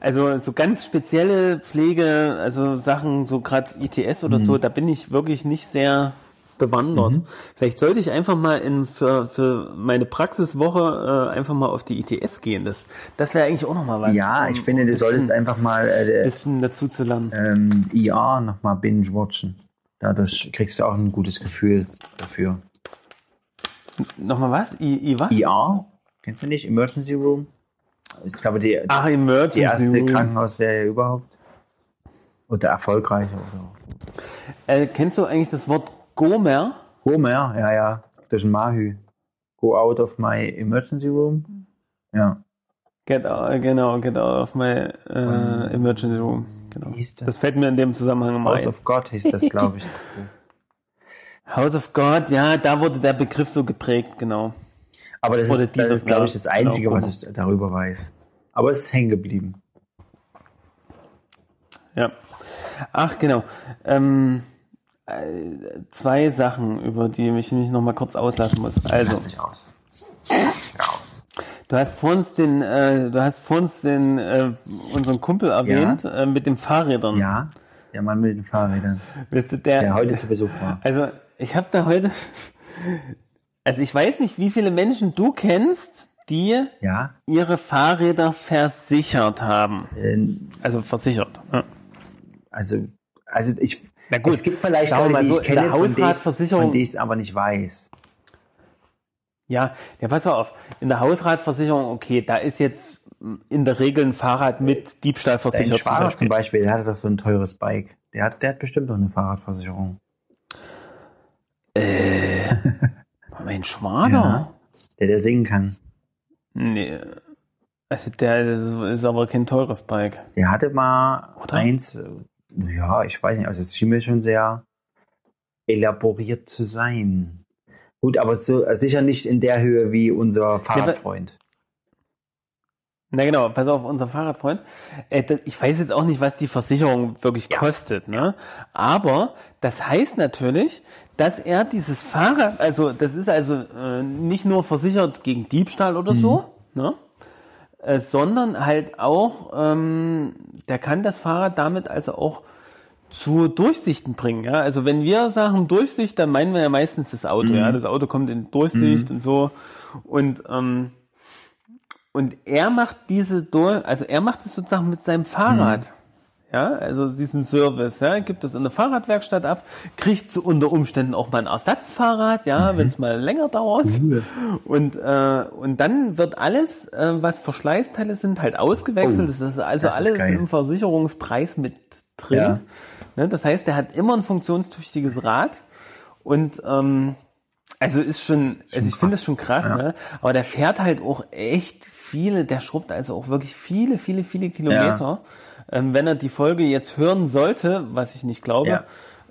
Speaker 3: Also so ganz spezielle Pflege, also Sachen, so gerade ITS oder
Speaker 1: Mhm.
Speaker 3: so, da bin ich wirklich nicht sehr bewandert. Vielleicht sollte ich einfach mal in, für, für meine Praxiswoche äh, einfach mal auf die ITS gehen. Das, das wäre eigentlich auch noch mal was.
Speaker 1: Ja,
Speaker 3: um
Speaker 1: ich finde, du solltest einfach mal äh,
Speaker 3: bisschen dazu zu lernen.
Speaker 1: ähm, IR nochmal binge-watchen. Dadurch kriegst du auch ein gutes Gefühl dafür.
Speaker 3: Nochmal was? I, I was?
Speaker 1: IR? Kennst du nicht? Emergency Room? Ich glaube, die,
Speaker 3: Ach, Emergency
Speaker 1: die erste
Speaker 3: Room.
Speaker 1: Krankenhausserie überhaupt. Oder erfolgreiche. Oder.
Speaker 3: Äh, kennst du eigentlich das Wort Gomer?
Speaker 1: Homer, ja, ja. Das ist ein Mahü. Go out of my emergency room. Ja.
Speaker 3: Get out, genau, get out of my äh, emergency room. Genau.
Speaker 1: Das?
Speaker 3: Das fällt mir in dem Zusammenhang immer
Speaker 1: House
Speaker 3: ein.
Speaker 1: of God hieß das, glaube ich.
Speaker 3: House of God, ja, da wurde der Begriff so geprägt, genau.
Speaker 1: Aber das
Speaker 3: Oder
Speaker 1: ist, das ist glaube ich,
Speaker 3: ja,
Speaker 1: das Einzige,
Speaker 3: genau,
Speaker 1: was ich darüber weiß. Aber es ist hängen geblieben.
Speaker 3: Ja. Ach, genau. Ähm, äh, zwei Sachen, über die ich mich noch mal kurz auslassen muss. Also,
Speaker 1: aus.
Speaker 3: Du hast vor uns den, äh, du hast vor uns den, äh, unseren Kumpel erwähnt, äh, mit den Fahrrädern.
Speaker 1: Ja, der Mann mit den Fahrrädern,
Speaker 3: Wisst ihr, der,
Speaker 1: der heute zu Besuch war.
Speaker 3: Also, ich habe da heute, also ich weiß nicht, wie viele Menschen du kennst, die
Speaker 1: Ja,
Speaker 3: ihre Fahrräder versichert haben.
Speaker 1: äh,
Speaker 3: Also versichert. Ja.
Speaker 1: also, also ich,
Speaker 3: Na gut,
Speaker 1: es gibt vielleicht Leute,
Speaker 3: mal
Speaker 1: die
Speaker 3: so,
Speaker 1: ich
Speaker 3: der
Speaker 1: kenne,
Speaker 3: Hausratversicherung-
Speaker 1: von denen ich es aber nicht weiß.
Speaker 3: Ja, ja, pass auf. In der Hausratversicherung, okay, da ist jetzt in der Regel ein Fahrrad mit Diebstahl
Speaker 1: Dein
Speaker 3: versichert zum
Speaker 1: Schwager
Speaker 3: Beispiel.
Speaker 1: zum Beispiel, der hat doch so ein teures Bike. Der hat, der hat bestimmt noch eine Fahrradversicherung.
Speaker 3: Mein Schwager?
Speaker 1: Ja. Der, der singen kann.
Speaker 3: Nee. Also der ist aber kein teures Bike.
Speaker 1: Der hatte mal
Speaker 3: Oder?
Speaker 1: eins, äh, ja, ich weiß nicht, also es schien mir schon sehr elaboriert zu sein. Gut, aber so, äh, sicher nicht in der Höhe wie unser Fahrradfreund.
Speaker 3: Na genau, pass auf, unser Fahrradfreund. Äh, ich weiß jetzt auch nicht, was die Versicherung wirklich kostet, ne? Aber das heißt natürlich, dass er dieses Fahrrad, also das ist also äh, nicht nur versichert gegen Diebstahl oder so, ne? Äh, sondern halt auch, ähm, der kann das Fahrrad damit also auch zu Durchsichten bringen. Ja? Also wenn wir sagen Durchsicht, dann meinen wir ja meistens das Auto. Ja, das Auto kommt in Durchsicht und so. Und ähm, und er macht diese also er macht es sozusagen mit seinem Fahrrad. Ja, also diesen Service, ja, gibt es in der Fahrradwerkstatt ab, kriegt so unter Umständen auch mal ein Ersatzfahrrad, ja, wenn es mal länger dauert. Und, äh, und dann wird alles, äh, was Verschleißteile sind, halt ausgewechselt.
Speaker 1: Oh,
Speaker 3: das ist also
Speaker 1: das ist
Speaker 3: alles
Speaker 1: geil.
Speaker 3: im Versicherungspreis mit drin.
Speaker 1: Ja.
Speaker 3: Ne, das heißt, er hat immer ein funktionstüchtiges Rad und ähm, also ist schon, also ich finde das schon krass, ne? Aber der fährt halt auch echt viele, der schrubbt also auch wirklich viele, viele, viele Kilometer. Ähm, wenn er die Folge jetzt hören sollte, was ich nicht glaube,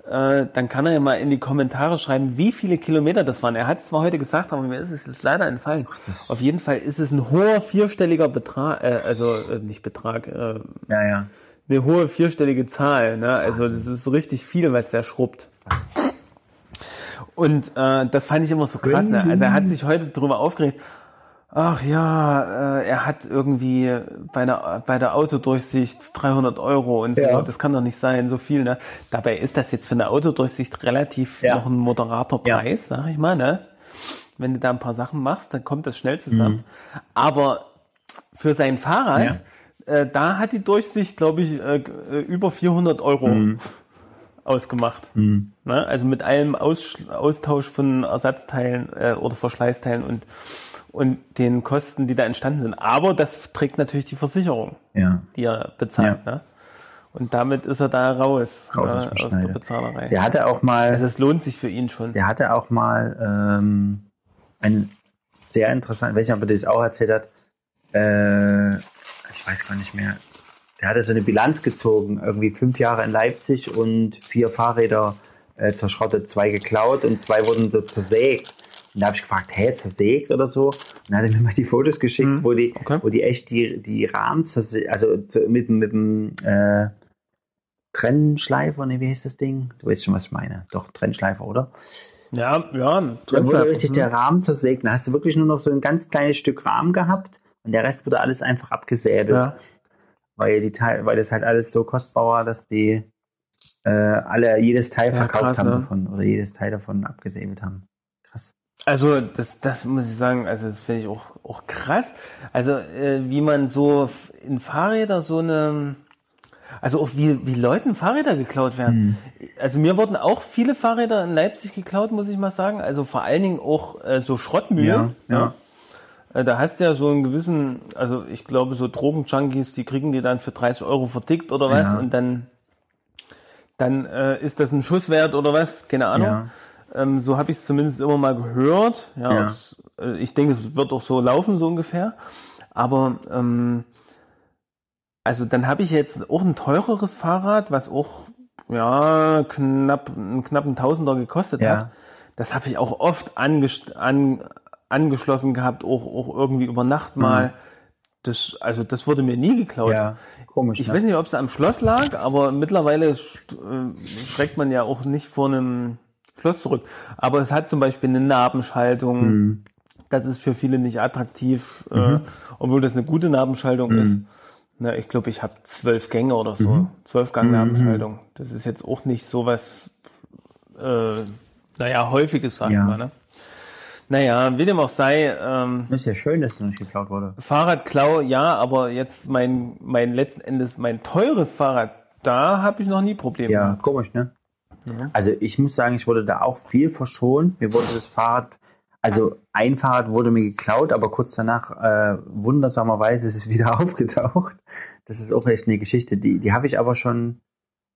Speaker 3: äh, dann kann er ja mal in die Kommentare schreiben, wie viele Kilometer das waren. Er hat es zwar heute gesagt, aber mir ist es jetzt leider entfallen. Auf jeden Fall ist es ein hoher vierstelliger Betrag, äh, also äh, nicht Betrag, äh,
Speaker 1: Ja, ja.
Speaker 3: eine hohe vierstellige Zahl. Ne? Also das ist so richtig viel, was der schrubbt. Und äh, das fand ich immer so krass. Ne? Also er hat sich heute darüber aufgeregt. Ach ja, äh, er hat irgendwie bei, einer, bei der Autodurchsicht 300 Euro und so.
Speaker 1: Ja.
Speaker 3: Das kann doch nicht sein, so viel. Ne? Dabei ist das jetzt für eine Autodurchsicht relativ
Speaker 1: Ja.
Speaker 3: noch ein moderater
Speaker 1: Ja.
Speaker 3: Preis, sag ich mal. Ne? Wenn du da ein paar Sachen machst, dann kommt das schnell zusammen. Aber für sein Fahrrad, äh, da hat die Durchsicht, glaube ich, äh, äh, über 400 Euro ausgemacht. Ne? Also mit allem Aus Austausch von Ersatzteilen äh, oder Verschleißteilen und, und den Kosten, die da entstanden sind. Aber das trägt natürlich die Versicherung,
Speaker 1: Ja.
Speaker 3: die er bezahlt. Ne? Und damit ist er da raus,
Speaker 1: Raus
Speaker 3: ne,
Speaker 1: aus dem
Speaker 3: aus der. Bezahlerei.
Speaker 1: Der hatte auch mal,
Speaker 3: also es lohnt sich für ihn schon.
Speaker 1: der hatte auch mal ähm, ein sehr interessant, weiß nicht, ob er das auch erzählt hat, äh, ich weiß gar nicht mehr. Der hatte so eine Bilanz gezogen, irgendwie fünf Jahre in Leipzig und vier Fahrräder äh, zerschrottet, zwei geklaut und zwei wurden so zersägt. Und da habe ich gefragt, hä, zersägt oder so? Und dann hat er mir mal die Fotos geschickt, wo die,
Speaker 3: okay.
Speaker 1: wo die echt die, die Rahmen zersägt, also mit, mit dem äh, Trennschleifer, ne, wie heißt das Ding? Du weißt schon, was ich meine. Doch, Trennschleifer, oder?
Speaker 3: Ja, ja,
Speaker 1: Da wurde richtig der Rahmen zersägt. Da hast du wirklich nur noch so ein ganz kleines Stück Rahmen gehabt und der Rest wurde alles einfach abgesäbelt.
Speaker 3: Ja.
Speaker 1: Weil, die Teil, weil das halt alles so kostbar war, dass die äh, alle jedes Teil
Speaker 3: Ja,
Speaker 1: verkauft
Speaker 3: krass,
Speaker 1: haben
Speaker 3: ne?
Speaker 1: davon oder jedes Teil davon abgesäbelt haben.
Speaker 3: Also das, das muss ich sagen, also das finde ich auch, auch krass. Also äh, wie man so in Fahrräder so eine, also auch wie, wie Leuten Fahrräder geklaut werden. Also mir wurden auch viele Fahrräder in Leipzig geklaut, muss ich mal sagen. Also vor allen Dingen auch äh, so Schrottmühlen.
Speaker 1: Ja, ja.
Speaker 3: Äh, Da hast du ja so einen gewissen, also ich glaube so Drogenjunkies, die kriegen die dann für 30 Euro vertickt oder was
Speaker 1: Ja.
Speaker 3: und dann, dann äh, ist das ein Schuss wert oder was, keine Ahnung. Ähm, so habe ich es zumindest immer mal gehört. Ja,
Speaker 1: Ja.
Speaker 3: äh, ich denke, es wird auch so laufen, so ungefähr. Aber ähm, also dann habe ich jetzt auch ein teureres Fahrrad, was auch ja knapp einen knappen Tausender gekostet
Speaker 1: Ja.
Speaker 3: hat. Das habe ich auch oft angest an, angeschlossen gehabt, auch, auch irgendwie über Nacht mal. Das, also das wurde mir nie geklaut.
Speaker 1: Mhm. Ja, komisch.
Speaker 3: Ich
Speaker 1: ne?
Speaker 3: weiß nicht, ob es am Schloss lag, aber mittlerweile äh, schreckt man ja auch nicht vor einem Schloss zurück. Aber es hat zum Beispiel eine Nabenschaltung.
Speaker 1: Mhm.
Speaker 3: Das ist für viele nicht attraktiv, äh, obwohl das eine gute Nabenschaltung ist. Na, ich glaube, ich habe zwölf Gänge oder so. Zwölf Gang Nabenschaltung. Das ist jetzt auch nicht so was, äh, naja, häufiges, sagen
Speaker 1: Ja.
Speaker 3: wir mal. Ne? Naja, wie dem auch sei, ähm,
Speaker 1: Das ist ja schön, dass es noch nicht geklaut wurde.
Speaker 3: Fahrradklau, ja, aber jetzt mein, mein letzten Endes mein teures Fahrrad, da habe ich noch nie Probleme.
Speaker 1: Ja,
Speaker 3: gehabt.
Speaker 1: komisch, ne? Also ich muss sagen, ich wurde da auch viel verschont. Mir wurde das Fahrrad, also ein Fahrrad wurde mir geklaut, aber kurz danach, äh, wundersamerweise ist es wieder aufgetaucht. Das ist auch echt eine Geschichte. Die, die habe ich aber schon,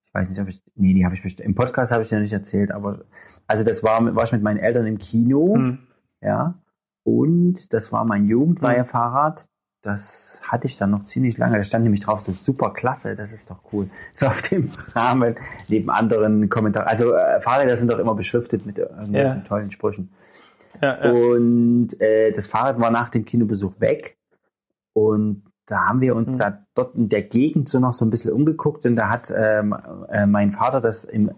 Speaker 1: ich weiß nicht, ob ich, nee, die habe ich bestimmt, im Podcast habe ich dir noch nicht erzählt, aber, also das war, war ich mit meinen Eltern im Kino,
Speaker 3: Hm.
Speaker 1: ja, und das war mein Jugendweihefahrrad. Das hatte ich dann noch ziemlich lange. Da stand nämlich drauf, so super klasse, das ist doch cool. So auf dem Rahmen neben anderen Kommentaren. Also äh, Fahrräder sind doch immer beschriftet mit irgendwelchen
Speaker 3: Ja.
Speaker 1: tollen Sprüchen.
Speaker 3: Ja, ja.
Speaker 1: Und äh, das Fahrrad war nach dem Kinobesuch weg. Und da haben wir uns
Speaker 3: Mhm.
Speaker 1: da dort in der Gegend so noch so ein bisschen umgeguckt und da hat ähm, äh, mein Vater das im,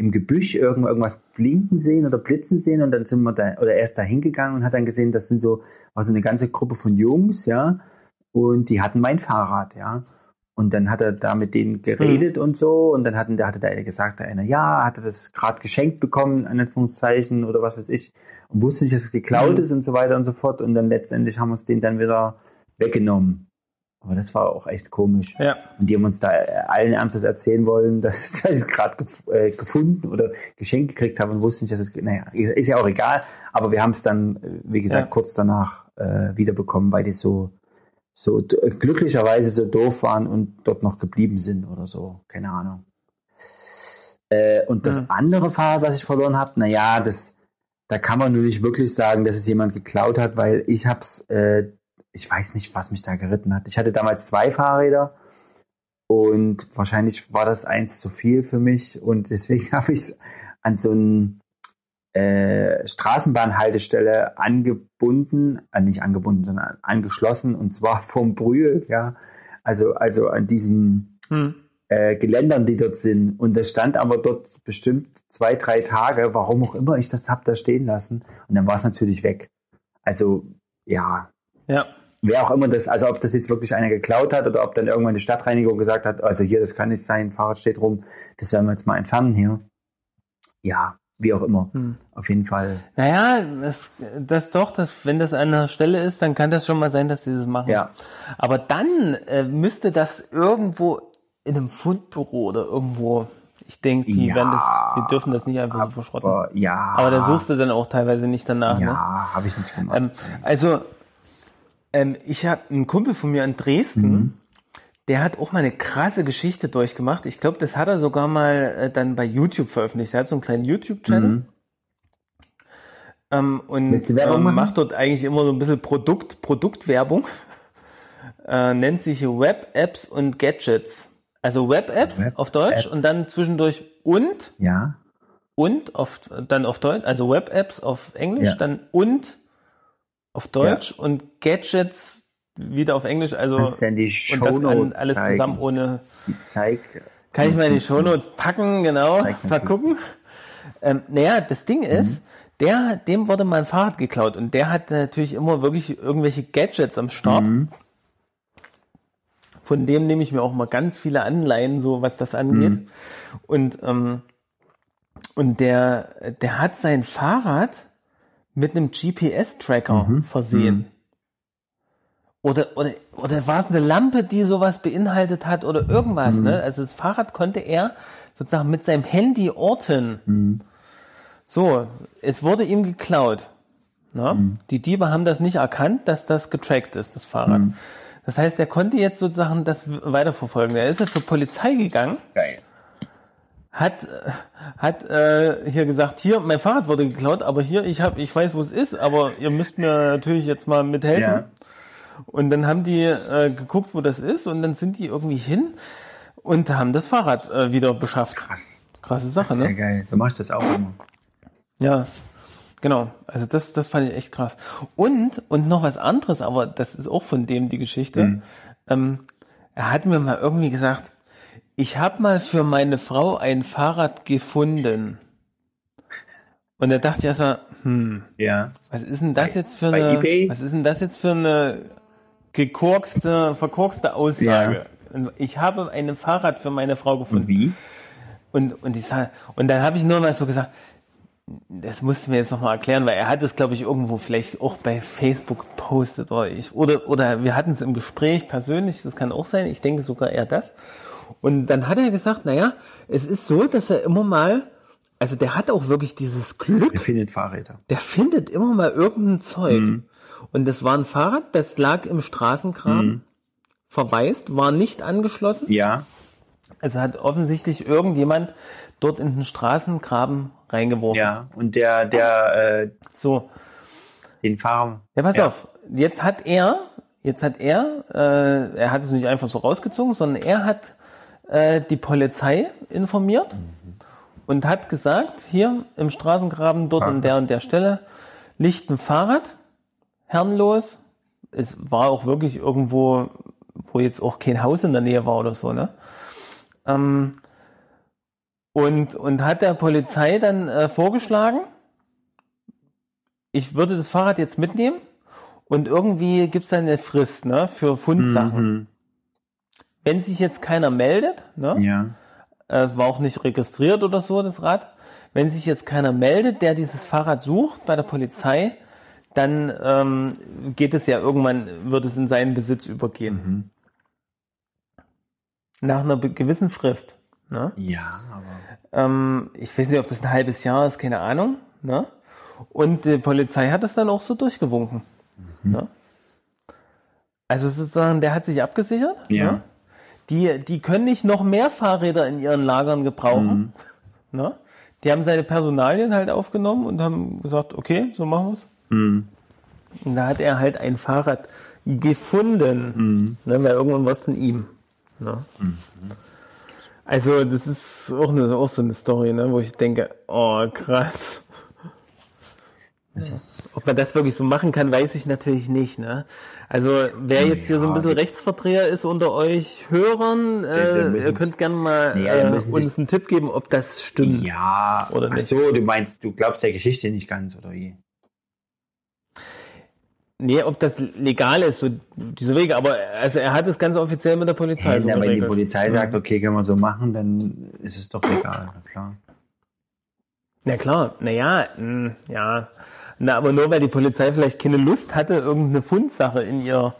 Speaker 1: im Gebüsch irgendwo irgendwas blinken sehen oder blitzen sehen und dann sind wir da oder er ist da hingegangen und hat dann gesehen, das sind so war so eine ganze Gruppe von Jungs, ja, und die hatten mein Fahrrad, ja. Und dann hat er da mit denen geredet und so und dann hatten, da hatte der gesagt, der eine, ja, hatte das gerade geschenkt bekommen, in Anführungszeichen oder was weiß ich, und wusste nicht, dass es geklaut
Speaker 3: Mhm.
Speaker 1: ist und so weiter und so fort. Und dann letztendlich haben wir es denen dann wieder weggenommen. Aber das war auch echt komisch.
Speaker 3: ja.
Speaker 1: Und die haben uns da äh, allen Ernstes erzählen wollen, dass dass ich es gerade gef äh, gefunden oder geschenkt gekriegt habe und wussten nicht, dass es, naja, ist, ist ja auch egal. Aber wir haben es dann, äh, wie gesagt,
Speaker 3: Ja.
Speaker 1: kurz danach äh, wiederbekommen, weil die so, so glücklicherweise so doof waren und dort noch geblieben sind oder so. Keine Ahnung. Äh, und das
Speaker 3: Mhm.
Speaker 1: andere Fahrrad, was ich verloren habe, naja, das, da kann man nur nicht wirklich sagen, dass es jemand geklaut hat, weil ich hab's, äh, ich weiß nicht, was mich da geritten hat. Ich hatte damals zwei Fahrräder und wahrscheinlich war das eins zu viel für mich und deswegen habe ich es an so einen äh, Straßenbahnhaltestelle angebunden, äh, nicht angebunden, sondern angeschlossen und zwar vom Brühl, ja. Also, also an diesen
Speaker 3: Hm.
Speaker 1: äh, Geländern, die dort sind. Und das stand aber dort bestimmt zwei, drei Tage, warum auch immer ich das hab da stehen lassen. Und dann war es natürlich weg. Also, ja,
Speaker 3: Ja.
Speaker 1: Wer auch immer das, also ob das jetzt wirklich einer geklaut hat oder ob dann irgendwann die Stadtreinigung gesagt hat, also hier, das kann nicht sein, Fahrrad steht rum, das werden wir jetzt mal entfernen hier. Ja, wie auch immer.
Speaker 3: Hm.
Speaker 1: Auf jeden Fall.
Speaker 3: Naja, das, das doch, das, wenn das an der Stelle ist, dann kann das schon mal sein, dass die das machen.
Speaker 1: Ja.
Speaker 3: Aber dann äh, müsste das irgendwo in einem Fundbüro oder irgendwo, ich denke, die
Speaker 1: Ja,
Speaker 3: werden das, die dürfen das nicht einfach so verschrotten.
Speaker 1: Aber ja.
Speaker 3: Aber da suchst du dann auch teilweise nicht danach, ne?
Speaker 1: Ja, habe ich nicht gemacht.
Speaker 3: Ähm, also, ähm, ich habe einen Kumpel von mir in Dresden,
Speaker 1: Mhm.
Speaker 3: der hat auch mal eine krasse Geschichte durchgemacht. Ich glaube, das hat er sogar mal äh, dann bei YouTube veröffentlicht. Er hat so einen kleinen YouTube-Channel.
Speaker 1: Mhm.
Speaker 3: Ähm, und ähm, macht dort eigentlich immer so ein bisschen Produkt, Produktwerbung. Äh, nennt sich Web-Apps und Gadgets. Also Web-Apps
Speaker 1: Web
Speaker 3: auf Deutsch
Speaker 1: App.
Speaker 3: und dann zwischendurch und
Speaker 1: ja.
Speaker 3: und auf dann auf Deutsch, also Web-Apps auf Englisch,
Speaker 1: Ja.
Speaker 3: dann und auf Deutsch und Gadgets wieder auf Englisch, also
Speaker 1: Kannst ja die
Speaker 3: und das an,
Speaker 1: Shownotes
Speaker 3: alles
Speaker 1: zeigen.
Speaker 3: zusammen ohne
Speaker 1: Die zeig,
Speaker 3: Kann ich mal in die. Shownotes packen, genau. Mal gucken. Ähm, naja, das Ding ist, der, dem wurde mal ein Fahrrad geklaut und der hat natürlich immer wirklich irgendwelche Gadgets am Start. Von dem nehme ich mir auch mal ganz viele Anleihen, so was das angeht. Und, ähm, und der, der hat sein Fahrrad mit einem GPS-Tracker versehen. Oder, oder, oder war es eine Lampe, die sowas beinhaltet hat oder irgendwas, ne? Also das Fahrrad konnte er sozusagen mit seinem Handy orten. So, es wurde ihm geklaut. Ne? Die Diebe haben das nicht erkannt, dass das getrackt ist, das Fahrrad. Das heißt, er konnte jetzt sozusagen das weiterverfolgen. Er ist jetzt zur Polizei gegangen,
Speaker 1: Geil.
Speaker 3: Hat, hat äh, hier gesagt, hier, mein Fahrrad wurde geklaut, aber hier, ich hab, ich weiß, wo es ist, aber ihr müsst mir natürlich jetzt mal mithelfen.
Speaker 1: Ja.
Speaker 3: Und dann haben die äh, geguckt, wo das ist, und dann sind die irgendwie hin und haben das Fahrrad äh, wieder beschafft.
Speaker 1: Krass.
Speaker 3: Krasse Sache,
Speaker 1: Sehr
Speaker 3: ne?
Speaker 1: geil. So mach ich das auch immer.
Speaker 3: Ja, genau. Also das, das fand ich echt krass. Und, und noch was anderes, aber das ist auch von dem die Geschichte. Ähm, er hat mir mal irgendwie gesagt, ich habe mal für meine Frau ein Fahrrad gefunden. Und da dachte ich erstmal, hm,
Speaker 1: Ja.
Speaker 3: was ist denn das jetzt für
Speaker 1: bei
Speaker 3: eine, was ist denn das jetzt für eine gekorkste, verkorkste Aussage? Und Ich habe ein Fahrrad für meine Frau gefunden.
Speaker 1: Und wie?
Speaker 3: Und, und, ich sag, und dann habe ich nur mal so gesagt, das musst du mir jetzt nochmal erklären, weil er hat es, glaube ich, irgendwo vielleicht auch bei Facebook gepostet oder ich, oder, oder wir hatten es im Gespräch persönlich, das kann auch sein, ich denke sogar eher das. Und dann hat er gesagt, naja, es ist so, dass er immer mal, also der hat auch wirklich dieses Glück,
Speaker 1: Er findet Fahrräder.
Speaker 3: der findet immer mal irgendein Zeug. Und das war ein Fahrrad, das lag im Straßengraben, verwaist, war nicht angeschlossen.
Speaker 1: Ja.
Speaker 3: Also hat offensichtlich irgendjemand dort in den Straßengraben reingeworfen.
Speaker 1: Ja. Und der, der, äh,
Speaker 3: So,
Speaker 1: den Fahrer.
Speaker 3: ja, pass
Speaker 1: Ja.
Speaker 3: auf. Jetzt hat er, jetzt hat er, äh, er hat es nicht einfach so rausgezogen, sondern er hat äh, die Polizei informiert und hat gesagt, hier im Straßengraben dort an der und der Stelle liegt ein Fahrrad, herrenlos. Es war auch wirklich irgendwo, wo jetzt auch kein Haus in der Nähe war oder so, ne? Ähm, und, und hat der Polizei dann äh, vorgeschlagen, ich würde das Fahrrad jetzt mitnehmen und irgendwie gibt's dann eine Frist ne, für Fundsachen.
Speaker 1: Mhm.
Speaker 3: Wenn sich jetzt keiner meldet, ne,
Speaker 1: Ja.
Speaker 3: äh, es war auch nicht registriert oder so, das Rad, wenn sich jetzt keiner meldet, der dieses Fahrrad sucht bei der Polizei, dann ähm, geht es ja irgendwann, wird es in seinen Besitz übergehen. Nach einer gewissen Frist. Ne?
Speaker 1: Ja, aber.
Speaker 3: Ähm, ich weiß nicht, ob das ein halbes Jahr ist, keine Ahnung. Ne? Und die Polizei hat das dann auch so durchgewunken. Ne? Also sozusagen, der hat sich abgesichert.
Speaker 1: Ja.
Speaker 3: Ne? Die, die können nicht noch mehr Fahrräder in ihren Lagern gebrauchen. Ne? Die haben seine Personalien halt aufgenommen und haben gesagt, okay, so machen wir's.
Speaker 1: Mhm.
Speaker 3: Und da hat er halt ein Fahrrad gefunden. Ne, weil irgendwann war es von ihm. Ne? Also, das ist auch, eine, auch so eine Story, ne, wo ich denke, oh, krass. Ob man das wirklich so machen kann, weiß ich natürlich nicht. Ne? Also, wer jetzt hier so ein bisschen Rechtsverdreher ist unter euch Hörern, äh, ihr könnt gerne mal
Speaker 1: Nee,
Speaker 3: äh, uns einen Tipp geben, ob das stimmt.
Speaker 1: Ja.
Speaker 3: Oder
Speaker 1: Ach
Speaker 3: nicht?
Speaker 1: so, du meinst, du glaubst der Geschichte nicht ganz, oder wie?
Speaker 3: Nee, ob das legal ist, so diese Wege, aber also er hat es ganz offiziell mit der Polizei
Speaker 1: Hey,
Speaker 3: so
Speaker 1: wenn die. Polizei sagt, okay, können wir so machen, dann ist es doch legal, na klar.
Speaker 3: Na klar, naja, ja. Na, aber nur weil die Polizei vielleicht keine Lust hatte, irgendeine Fundsache in ihr,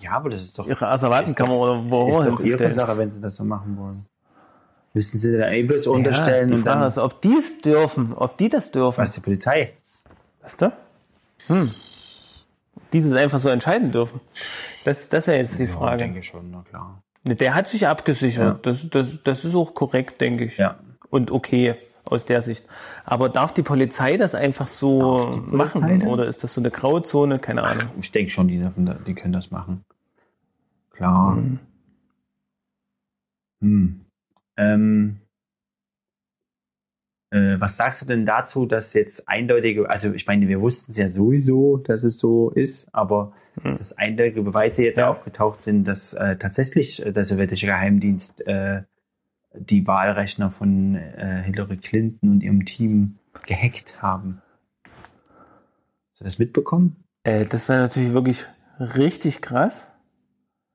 Speaker 1: Ja, aber das ist doch,
Speaker 3: ihre Asservatenkammer oder wo
Speaker 1: ist doch ihre. Sache, wenn sie das so machen wollen. Müssen sie da eh bloß unterstellen
Speaker 3: ja, die
Speaker 1: und
Speaker 3: Frage
Speaker 1: dann,
Speaker 3: ist, ob die es dürfen, ob die das dürfen.
Speaker 1: was die Polizei?
Speaker 3: Weißt du? Hm. Die das einfach so entscheiden dürfen. Das, das wäre jetzt die
Speaker 1: Ja,
Speaker 3: Frage.
Speaker 1: denke schon, na klar.
Speaker 3: Ne, Der hat sich abgesichert. Das, das, das ist auch korrekt, denke ich.
Speaker 1: Ja.
Speaker 3: Und okay aus der Sicht. Aber darf die Polizei das einfach so machen?
Speaker 1: das?
Speaker 3: Oder ist das so eine Grauzone? Keine Ahnung.
Speaker 1: Ich denke schon, die, dürfen, die können das machen. Klar.
Speaker 3: Mhm.
Speaker 1: Hm. Ähm, äh, was sagst du denn dazu, dass jetzt eindeutige, also ich meine, wir wussten es ja sowieso, dass es so ist, aber
Speaker 3: Mhm.
Speaker 1: dass eindeutige Beweise jetzt
Speaker 3: Ja.
Speaker 1: aufgetaucht sind, dass äh, tatsächlich äh, der sowjetische Geheimdienst äh, die Wahlrechner von äh, Hillary Clinton und ihrem Team gehackt haben. Hast du das mitbekommen?
Speaker 3: Äh, das wäre natürlich wirklich richtig krass.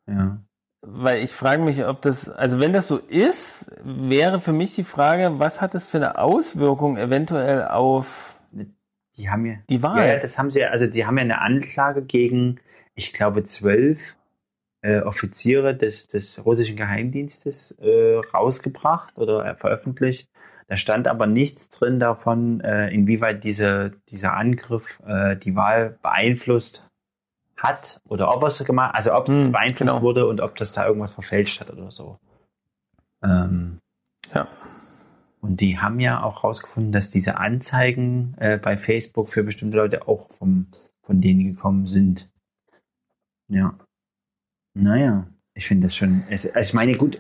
Speaker 1: Ja.
Speaker 3: Weil ich frage mich, ob das, also wenn das so ist, wäre für mich die Frage, was hat das für eine Auswirkung eventuell auf
Speaker 1: Die haben ja,
Speaker 3: die Wahl?
Speaker 1: ja, das haben sie ja, also die haben ja eine Anklage gegen, ich glaube, zwölf äh, Offiziere des, des russischen Geheimdienstes äh, rausgebracht oder äh, veröffentlicht. Da stand aber nichts drin davon, äh, inwieweit diese, dieser Angriff äh, die Wahl beeinflusst hat oder ob es gemacht, also ob es
Speaker 3: Hm,
Speaker 1: beeinflusst
Speaker 3: genau.
Speaker 1: wurde und ob das da irgendwas verfälscht hat oder so. Ähm,
Speaker 3: Ja.
Speaker 1: und die haben ja auch rausgefunden, dass diese Anzeigen äh, bei Facebook für bestimmte Leute auch vom, von denen gekommen sind. Ja. Naja, ich finde das schon. Also ich meine, gut,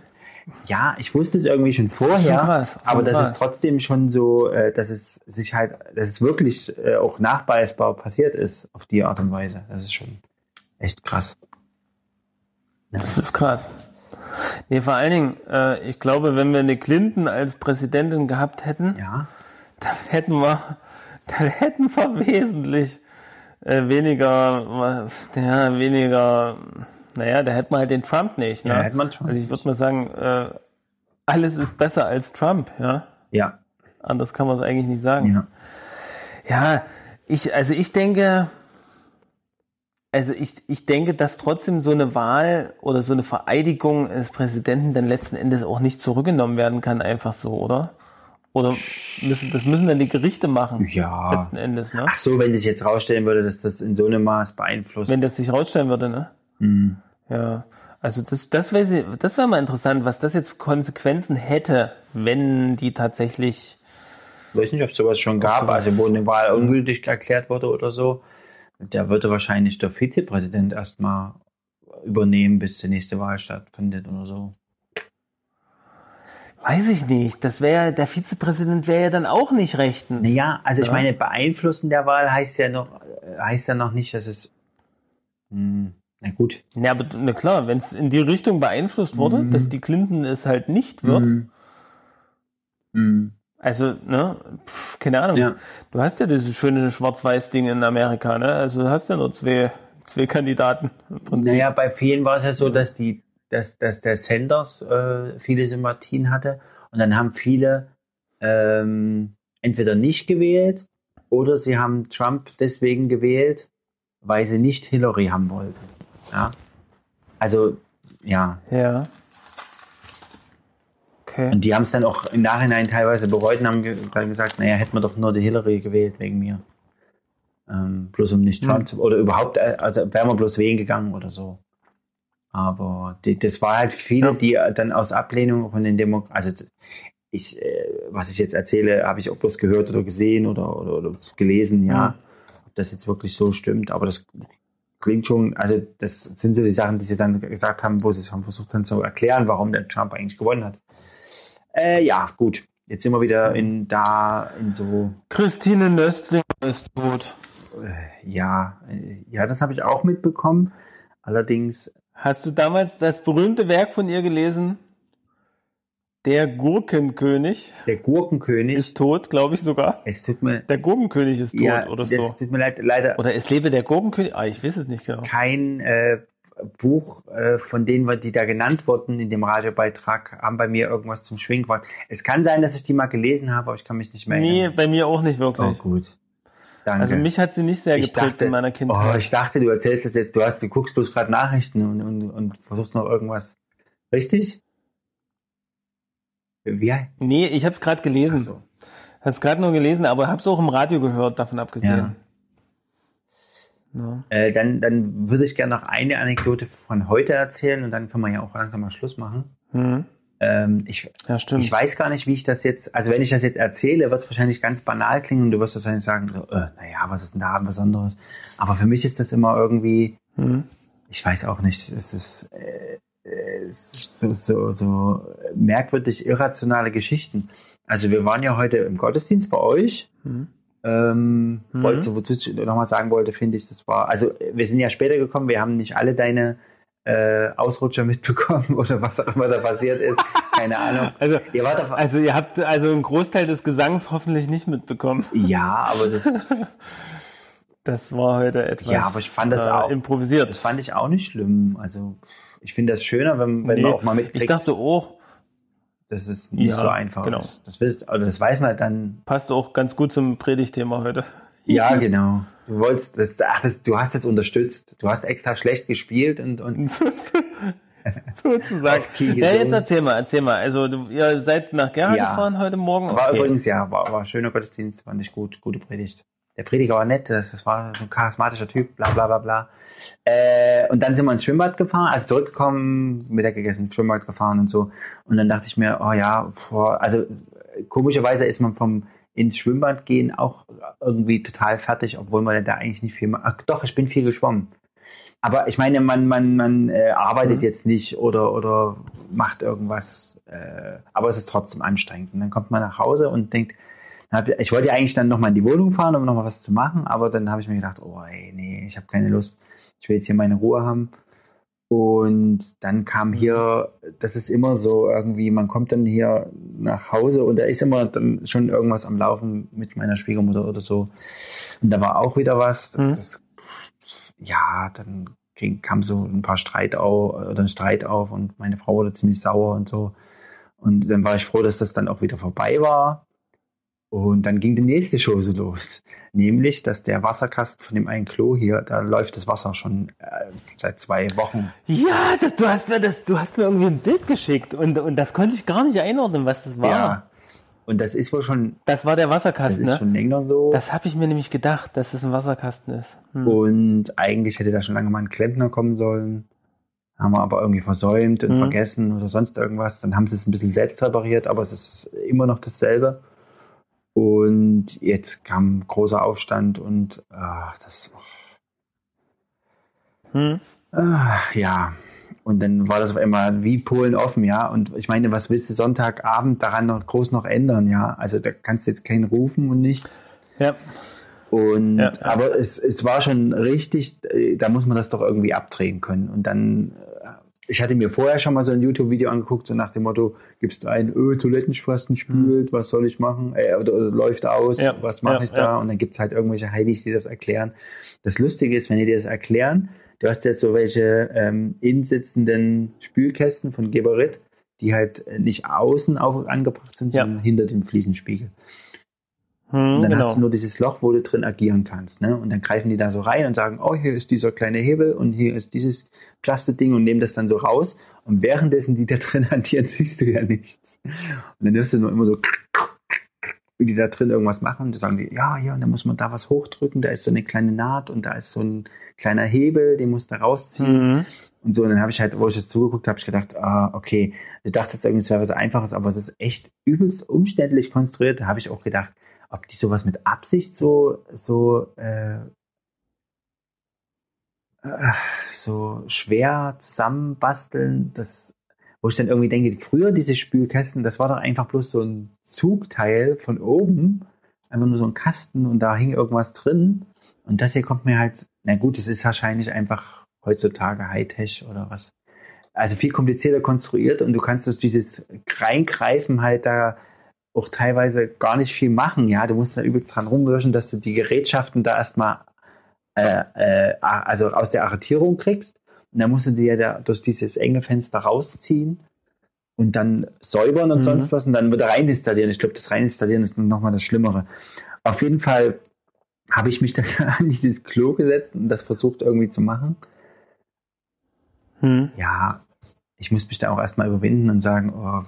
Speaker 1: ja, ich wusste es irgendwie schon vorher,
Speaker 3: krass,
Speaker 1: aber das ist trotzdem schon so, äh, dass es sich halt, dass es wirklich äh, auch nachweisbar passiert ist auf die Art und Weise. Das ist schon echt krass. Ja.
Speaker 3: Das ist krass. Nee, vor allen Dingen, äh, ich glaube, wenn wir eine Clinton als Präsidentin gehabt hätten,
Speaker 1: ja.
Speaker 3: dann hätten wir, dann hätten wir wesentlich weniger, ja, weniger, naja, da hätten wir halt den Trump nicht. Ne?
Speaker 1: Ja, hätte man Trump
Speaker 3: also ich würde mal sagen, äh, alles ist besser als Trump, ja.
Speaker 1: Ja.
Speaker 3: Anders kann man es eigentlich nicht sagen.
Speaker 1: Ja.
Speaker 3: Ja, ich, also ich denke, also ich, ich denke, dass trotzdem so eine Wahl oder so eine Vereidigung des Präsidenten dann letzten Endes auch nicht zurückgenommen werden kann, einfach so, oder? Oder müssen, das müssen dann die Gerichte machen,
Speaker 1: Ja.
Speaker 3: letzten Endes, ne?
Speaker 1: Ach so, wenn sich jetzt rausstellen würde, dass das in so einem Maß beeinflusst.
Speaker 3: Wenn das sich rausstellen würde, ne?
Speaker 1: Hm.
Speaker 3: Ja. Also das, das wäre das wäre mal interessant, was das jetzt für Konsequenzen hätte, wenn die tatsächlich
Speaker 1: Ich weiß nicht, ob es sowas schon gab, also wo eine Wahl ungültig erklärt wurde oder so. Da würde wahrscheinlich der Vizepräsident erstmal übernehmen, bis die nächste Wahl stattfindet oder so.
Speaker 3: Weiß ich nicht. Das wäre, der Vizepräsident wäre ja dann auch nicht rechtens.
Speaker 1: Naja, also ich
Speaker 3: Ja.
Speaker 1: meine, beeinflussen der Wahl heißt ja noch, heißt ja noch nicht, dass es. Hm, na gut.
Speaker 3: Ja, aber na klar, wenn es in die Richtung beeinflusst wurde,
Speaker 1: Mhm.
Speaker 3: dass die Clinton es halt nicht wird,
Speaker 1: Hm. Hm.
Speaker 3: also, ne, pf, keine Ahnung.
Speaker 1: Ja.
Speaker 3: Du hast ja dieses schöne Schwarz-Weiß-Ding in Amerika, ne? Also du hast ja nur zwei, zwei Kandidaten im Prinzip.
Speaker 1: Naja, bei vielen war es ja so, dass die, dass, dass der Sanders äh, viele Sympathien hatte und dann haben viele ähm, entweder nicht gewählt oder sie haben Trump deswegen gewählt, weil sie nicht Hillary haben wollten. Ja. Also, ja.
Speaker 3: Ja. Okay.
Speaker 1: Und die haben es dann auch im Nachhinein teilweise bereut und haben ge dann gesagt, naja, hätten wir doch nur die Hillary gewählt wegen mir. Ähm, bloß um nicht Trump zu, oder überhaupt, äh, also wären wir bloß wählen gegangen oder so. Aber die, das war halt viele,
Speaker 3: Ja.
Speaker 1: die dann aus Ablehnung von den Demokraten, also ich, äh, was ich jetzt erzähle, habe ich auch bloß gehört oder gesehen oder, oder, oder gelesen, ja.
Speaker 3: Ja.
Speaker 1: Ob das jetzt wirklich so stimmt, aber das klingt schon, also das sind so die Sachen, die sie dann gesagt haben, wo sie es haben versucht dann zu erklären, warum der Trump eigentlich gewonnen hat. Äh, ja, gut. Jetzt sind wir wieder in da in so
Speaker 3: Christine Nöstling ist tot.
Speaker 1: äh, ja, äh, ja, das habe ich auch mitbekommen. Allerdings
Speaker 3: Hast du damals das berühmte Werk von ihr gelesen? Der Gurkenkönig
Speaker 1: der Gurkenkönig.
Speaker 3: ist tot, glaube ich sogar.
Speaker 1: es tut mir
Speaker 3: Der Gurkenkönig ist tot
Speaker 1: ja,
Speaker 3: oder so.
Speaker 1: tut mir leid, leider
Speaker 3: Oder es lebe der Gurkenkönig? Ah, ich weiß es nicht genau.
Speaker 1: kein äh, Buch äh, von denen, die da genannt wurden in dem Radiobeitrag, haben bei mir irgendwas zum Schwingen gebracht. Es kann sein, dass ich die mal gelesen habe, aber ich kann mich nicht mehr
Speaker 3: Nee,
Speaker 1: erinnern.
Speaker 3: bei mir auch nicht
Speaker 1: Oh,
Speaker 3: wirklich.
Speaker 1: gut. Danke.
Speaker 3: also mich hat sie nicht sehr
Speaker 1: ich
Speaker 3: geprägt
Speaker 1: dachte,
Speaker 3: in meiner
Speaker 1: oh,
Speaker 3: Kindheit.
Speaker 1: ich dachte, du erzählst das jetzt, du hast, du guckst bloß gerade Nachrichten und, und, und versuchst noch irgendwas. Richtig? Wie?
Speaker 3: nee, ich habe es gerade gelesen.
Speaker 1: Ach so.
Speaker 3: Habe es gerade nur gelesen, aber habe es auch im Radio gehört, davon abgesehen. Ja.
Speaker 1: Äh, dann, dann würde ich gerne noch eine Anekdote von heute erzählen und dann können wir ja auch langsam mal Schluss machen.
Speaker 3: Hm.
Speaker 1: Ähm, ich,
Speaker 3: ja, stimmt.
Speaker 1: ich weiß gar nicht, wie ich das jetzt, also wenn ich das jetzt erzähle, wird es wahrscheinlich ganz banal klingen und du wirst wahrscheinlich sagen, äh, naja, was ist denn da Besonderes? Aber für mich ist das immer irgendwie,
Speaker 3: Hm.
Speaker 1: ich weiß auch nicht, es ist, äh, es ist so, so, so merkwürdig irrationale Geschichten. Also wir waren ja heute im Gottesdienst bei euch.
Speaker 3: Hm.
Speaker 1: Ähm,
Speaker 3: Mhm.
Speaker 1: wollte, wozu ich nochmal sagen wollte, finde ich, das war, also wir sind ja später gekommen, wir haben nicht alle deine äh, Ausrutscher mitbekommen oder was auch immer da passiert ist. Keine Ahnung.
Speaker 3: Also,
Speaker 1: Ihr wart auf,
Speaker 3: also ihr habt also einen Großteil des Gesangs hoffentlich nicht mitbekommen.
Speaker 1: ja, aber das,
Speaker 3: Das war heute etwas
Speaker 1: Ja, aber ich fand das
Speaker 3: äh,
Speaker 1: auch-
Speaker 3: improvisiert.
Speaker 1: das fand ich auch nicht schlimm. Also ich finde das schöner, wenn, wenn
Speaker 3: Nee,
Speaker 1: man auch mal mitkriegt,
Speaker 3: ich dachte auch,
Speaker 1: dass es nicht
Speaker 3: Ja,
Speaker 1: so einfach
Speaker 3: genau.
Speaker 1: ist. Das, wisst, also das weiß man dann.
Speaker 3: passt auch ganz gut zum Predigtthema heute.
Speaker 1: Ja, genau. Du wolltest das, ach, das, du hast das unterstützt. Du hast extra schlecht gespielt und, und
Speaker 3: Sozusagen. Ja, jetzt erzähl mal, erzähl mal. Also du, ihr seid nach Gera
Speaker 1: Ja.
Speaker 3: gefahren heute Morgen.
Speaker 1: war
Speaker 3: Okay.
Speaker 1: übrigens ja, war, war ein schöner Gottesdienst, fand ich gut, gute Predigt. Der Prediger war nett, das, das war so ein charismatischer Typ, bla bla bla bla. Äh, und dann sind wir ins Schwimmbad gefahren, also zurückgekommen, Mittag gegessen, ins Schwimmbad gefahren und so. Und dann dachte ich mir, oh ja, boah, also komischerweise ist man vom ins Schwimmbad gehen auch irgendwie total fertig, obwohl man da eigentlich nicht viel macht. Ach doch, ich bin viel geschwommen. Aber ich meine, man, man, man äh, arbeitet
Speaker 3: Mhm.
Speaker 1: jetzt nicht oder, oder macht irgendwas, äh, aber es ist trotzdem anstrengend. Und dann kommt man nach Hause und denkt, ich wollte ja eigentlich dann nochmal in die Wohnung fahren, um nochmal was zu machen, aber dann habe ich mir gedacht, oh ey, nee, ich habe keine Lust. Ich will jetzt hier meine Ruhe haben. Und dann kam hier, das ist immer so irgendwie, man kommt dann hier nach Hause und da ist immer dann schon irgendwas am Laufen mit meiner Schwiegermutter oder so. Und da war auch wieder was.
Speaker 3: Mhm.
Speaker 1: Das, ja, dann ging, kam so ein paar Streit auf, oder ein Streit auf und meine Frau wurde ziemlich sauer und so. Und dann war ich froh, dass das dann auch wieder vorbei war. Und dann ging die nächste Show so los. Nämlich, dass der Wasserkasten von dem einen Klo hier, da läuft das Wasser schon äh, seit zwei Wochen.
Speaker 3: Ja, das, du hast mir das, du hast mir irgendwie ein Bild geschickt und, und das konnte ich gar nicht einordnen, was das war.
Speaker 1: Ja. Und das ist wohl schon,
Speaker 3: Das war der
Speaker 1: das
Speaker 3: Wasserkasten,
Speaker 1: ist
Speaker 3: ne?
Speaker 1: schon länger so.
Speaker 3: Das habe ich mir nämlich gedacht, dass es ein Wasserkasten ist. Hm.
Speaker 1: Und eigentlich hätte da schon lange mal ein Klempner kommen sollen. Haben wir aber irgendwie versäumt und
Speaker 3: Mhm.
Speaker 1: vergessen oder sonst irgendwas. Dann haben sie es ein bisschen selbst repariert, aber es ist immer noch dasselbe. Und jetzt kam großer Aufstand und ach, das
Speaker 3: Hm.
Speaker 1: Ah, ja. Und dann war das auf einmal wie Polen offen, ja. Und ich meine, was willst du Sonntagabend daran noch groß noch ändern, ja? Also da kannst du jetzt keinen rufen und nichts.
Speaker 3: Ja.
Speaker 1: Und
Speaker 3: Ja, ja.
Speaker 1: aber es, es war schon richtig, äh, da muss man das doch irgendwie abdrehen können. Und dann, äh, ich hatte mir vorher schon mal so ein YouTube-Video angeguckt, so nach dem Motto, gibst du ein, öh, Toilettenschwasten spült, was soll ich machen? Äh, oder, oder läuft aus.
Speaker 3: Ja,
Speaker 1: was mache
Speaker 3: ja,
Speaker 1: ich da?
Speaker 3: ja.
Speaker 1: Und dann gibt's halt irgendwelche Heilis, die das erklären. Das Lustige ist, wenn die dir das erklären, du hast jetzt so welche ähm, insitzenden Spülkästen von Geberit, die halt nicht außen auf, angebracht sind, sondern hinter dem Fliesenspiegel.
Speaker 3: Hm,
Speaker 1: Und dann
Speaker 3: genau.
Speaker 1: hast du nur dieses Loch, wo du drin agieren kannst. Ne? Und dann greifen die da so rein und sagen, oh, hier ist dieser kleine Hebel und hier ist dieses Plastikding und nehmen das dann so raus. Und währenddessen die da drin hantieren, siehst du ja nichts. Und dann hörst du nur immer so, wie die da drin irgendwas machen. Und dann sagen die, ja, ja, und dann muss man da was hochdrücken, da ist so eine kleine Naht und da ist so ein kleiner Hebel, den musst du rausziehen.
Speaker 3: Mhm.
Speaker 1: Und so, und dann habe ich halt, wo ich jetzt zugeguckt habe, ich gedacht, ah, okay, du dachtest irgendwie, es wäre was Einfaches, aber es ist echt übelst umständlich konstruiert. Da habe ich auch gedacht, ob die sowas mit Absicht so, so, äh, so schwer zusammenbasteln, das, wo ich dann irgendwie denke, früher diese Spülkästen, das war doch einfach bloß so ein Zugteil von oben, einfach nur so ein Kasten und da hing irgendwas drin. Und das hier kommt mir halt, na gut, es ist wahrscheinlich einfach heutzutage Hightech oder was. Also viel komplizierter konstruiert und du kannst durch dieses Reingreifen halt da auch teilweise gar nicht viel machen. Ja, du musst da übelst dran rumwirschen, dass du die Gerätschaften da erstmal äh, äh, also aus der Arretierung kriegst. Und dann musst du die ja da durch dieses enge Fenster rausziehen und dann säubern und
Speaker 3: Mhm.
Speaker 1: sonst was und dann wieder reinstallieren. Ich glaube, das Reinstallieren ist nochmal das Schlimmere. Auf jeden Fall habe ich mich dann an dieses Klo gesetzt und das versucht irgendwie zu machen.
Speaker 3: Hm.
Speaker 1: Ja, ich muss mich da auch erstmal überwinden und sagen, oh,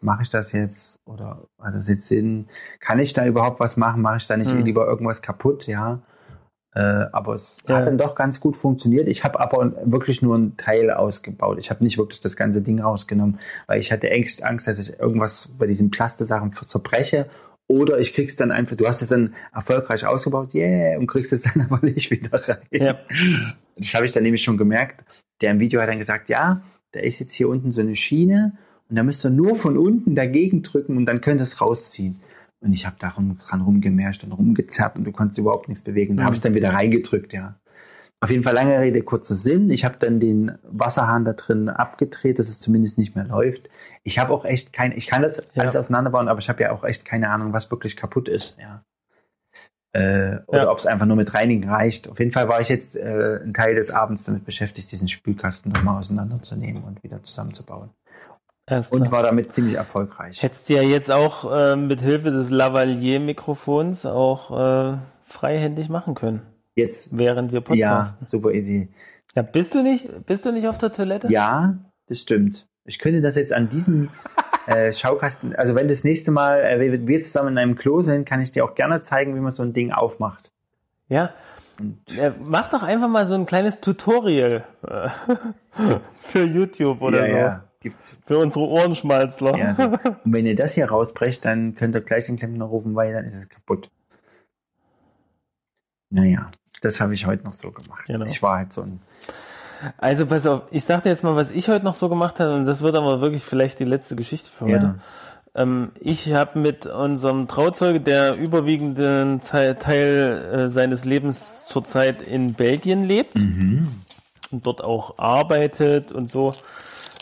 Speaker 1: mache ich das jetzt oder hat das jetzt Sinn? Kann ich da überhaupt was machen? Mache ich da nicht
Speaker 3: Mhm.
Speaker 1: lieber irgendwas kaputt? Ja. Äh, aber es
Speaker 3: Ja.
Speaker 1: hat dann doch ganz gut funktioniert. Ich habe aber wirklich nur einen Teil ausgebaut. Ich habe nicht wirklich das ganze Ding rausgenommen, weil ich hatte Angst, Angst, dass ich irgendwas bei diesen Plastesachen zerbreche oder ich krieg's dann einfach, du hast es dann erfolgreich ausgebaut, yeah, und kriegst es dann aber nicht wieder rein.
Speaker 3: Ja.
Speaker 1: Das habe ich dann nämlich schon gemerkt. Der im Video hat dann gesagt, ja, da ist jetzt hier unten so eine Schiene und da müsst ihr nur von unten dagegen drücken und dann könnt ihr es rausziehen. Und ich habe darum dran rumgemerscht und rumgezerrt und du konntest überhaupt nichts bewegen. Da habe ich dann wieder reingedrückt, ja. Auf jeden Fall lange Rede, kurzer Sinn. Ich habe dann den Wasserhahn da drin abgedreht, dass es zumindest nicht mehr läuft. Ich habe auch echt kein, ich kann das
Speaker 3: Ja.
Speaker 1: alles auseinanderbauen, aber ich habe ja auch echt keine Ahnung, was wirklich kaputt ist. Ja. Äh, oder
Speaker 3: Ja.
Speaker 1: ob es einfach nur mit Reinigen reicht. Auf jeden Fall war ich jetzt äh, einen Teil des Abends damit beschäftigt, diesen Spülkasten nochmal auseinanderzunehmen und wieder zusammenzubauen. Und war damit ziemlich erfolgreich.
Speaker 3: Hättest du ja jetzt auch äh, mit Hilfe des Lavalier-Mikrofons auch äh, freihändig machen können,
Speaker 1: Jetzt,
Speaker 3: während wir
Speaker 1: ja,
Speaker 3: podcasten.
Speaker 1: super Idee.
Speaker 3: Ja, bist du nicht, bist du nicht auf der Toilette?
Speaker 1: Ja, das stimmt. Ich könnte das jetzt an diesem äh, Schaukasten, also wenn das nächste Mal äh, wir, zusammen in einem Klo sind, kann ich dir auch gerne zeigen, wie man so ein Ding aufmacht.
Speaker 3: Ja. Ja, mach doch einfach mal so ein kleines Tutorial äh, für YouTube oder
Speaker 1: ja,
Speaker 3: so.
Speaker 1: ja, gibt's.
Speaker 3: Für unsere Ohrenschmalzler.
Speaker 1: Ja, so. Und wenn ihr das hier rausbrecht, dann könnt ihr gleich den Klempner rufen, weil dann ist es kaputt. Naja, das habe ich heute noch so gemacht.
Speaker 3: Genau.
Speaker 1: Ich war halt so ein.
Speaker 3: Also pass auf, ich sag dir jetzt mal, was ich heute noch so gemacht habe, und das wird aber wirklich vielleicht die letzte Geschichte für heute.
Speaker 1: Ja.
Speaker 3: Ähm, ich habe mit unserem Trauzeuge, der überwiegenden Teil, Teil äh, seines Lebens zurzeit in Belgien lebt
Speaker 1: Mhm.
Speaker 3: und dort auch arbeitet und so,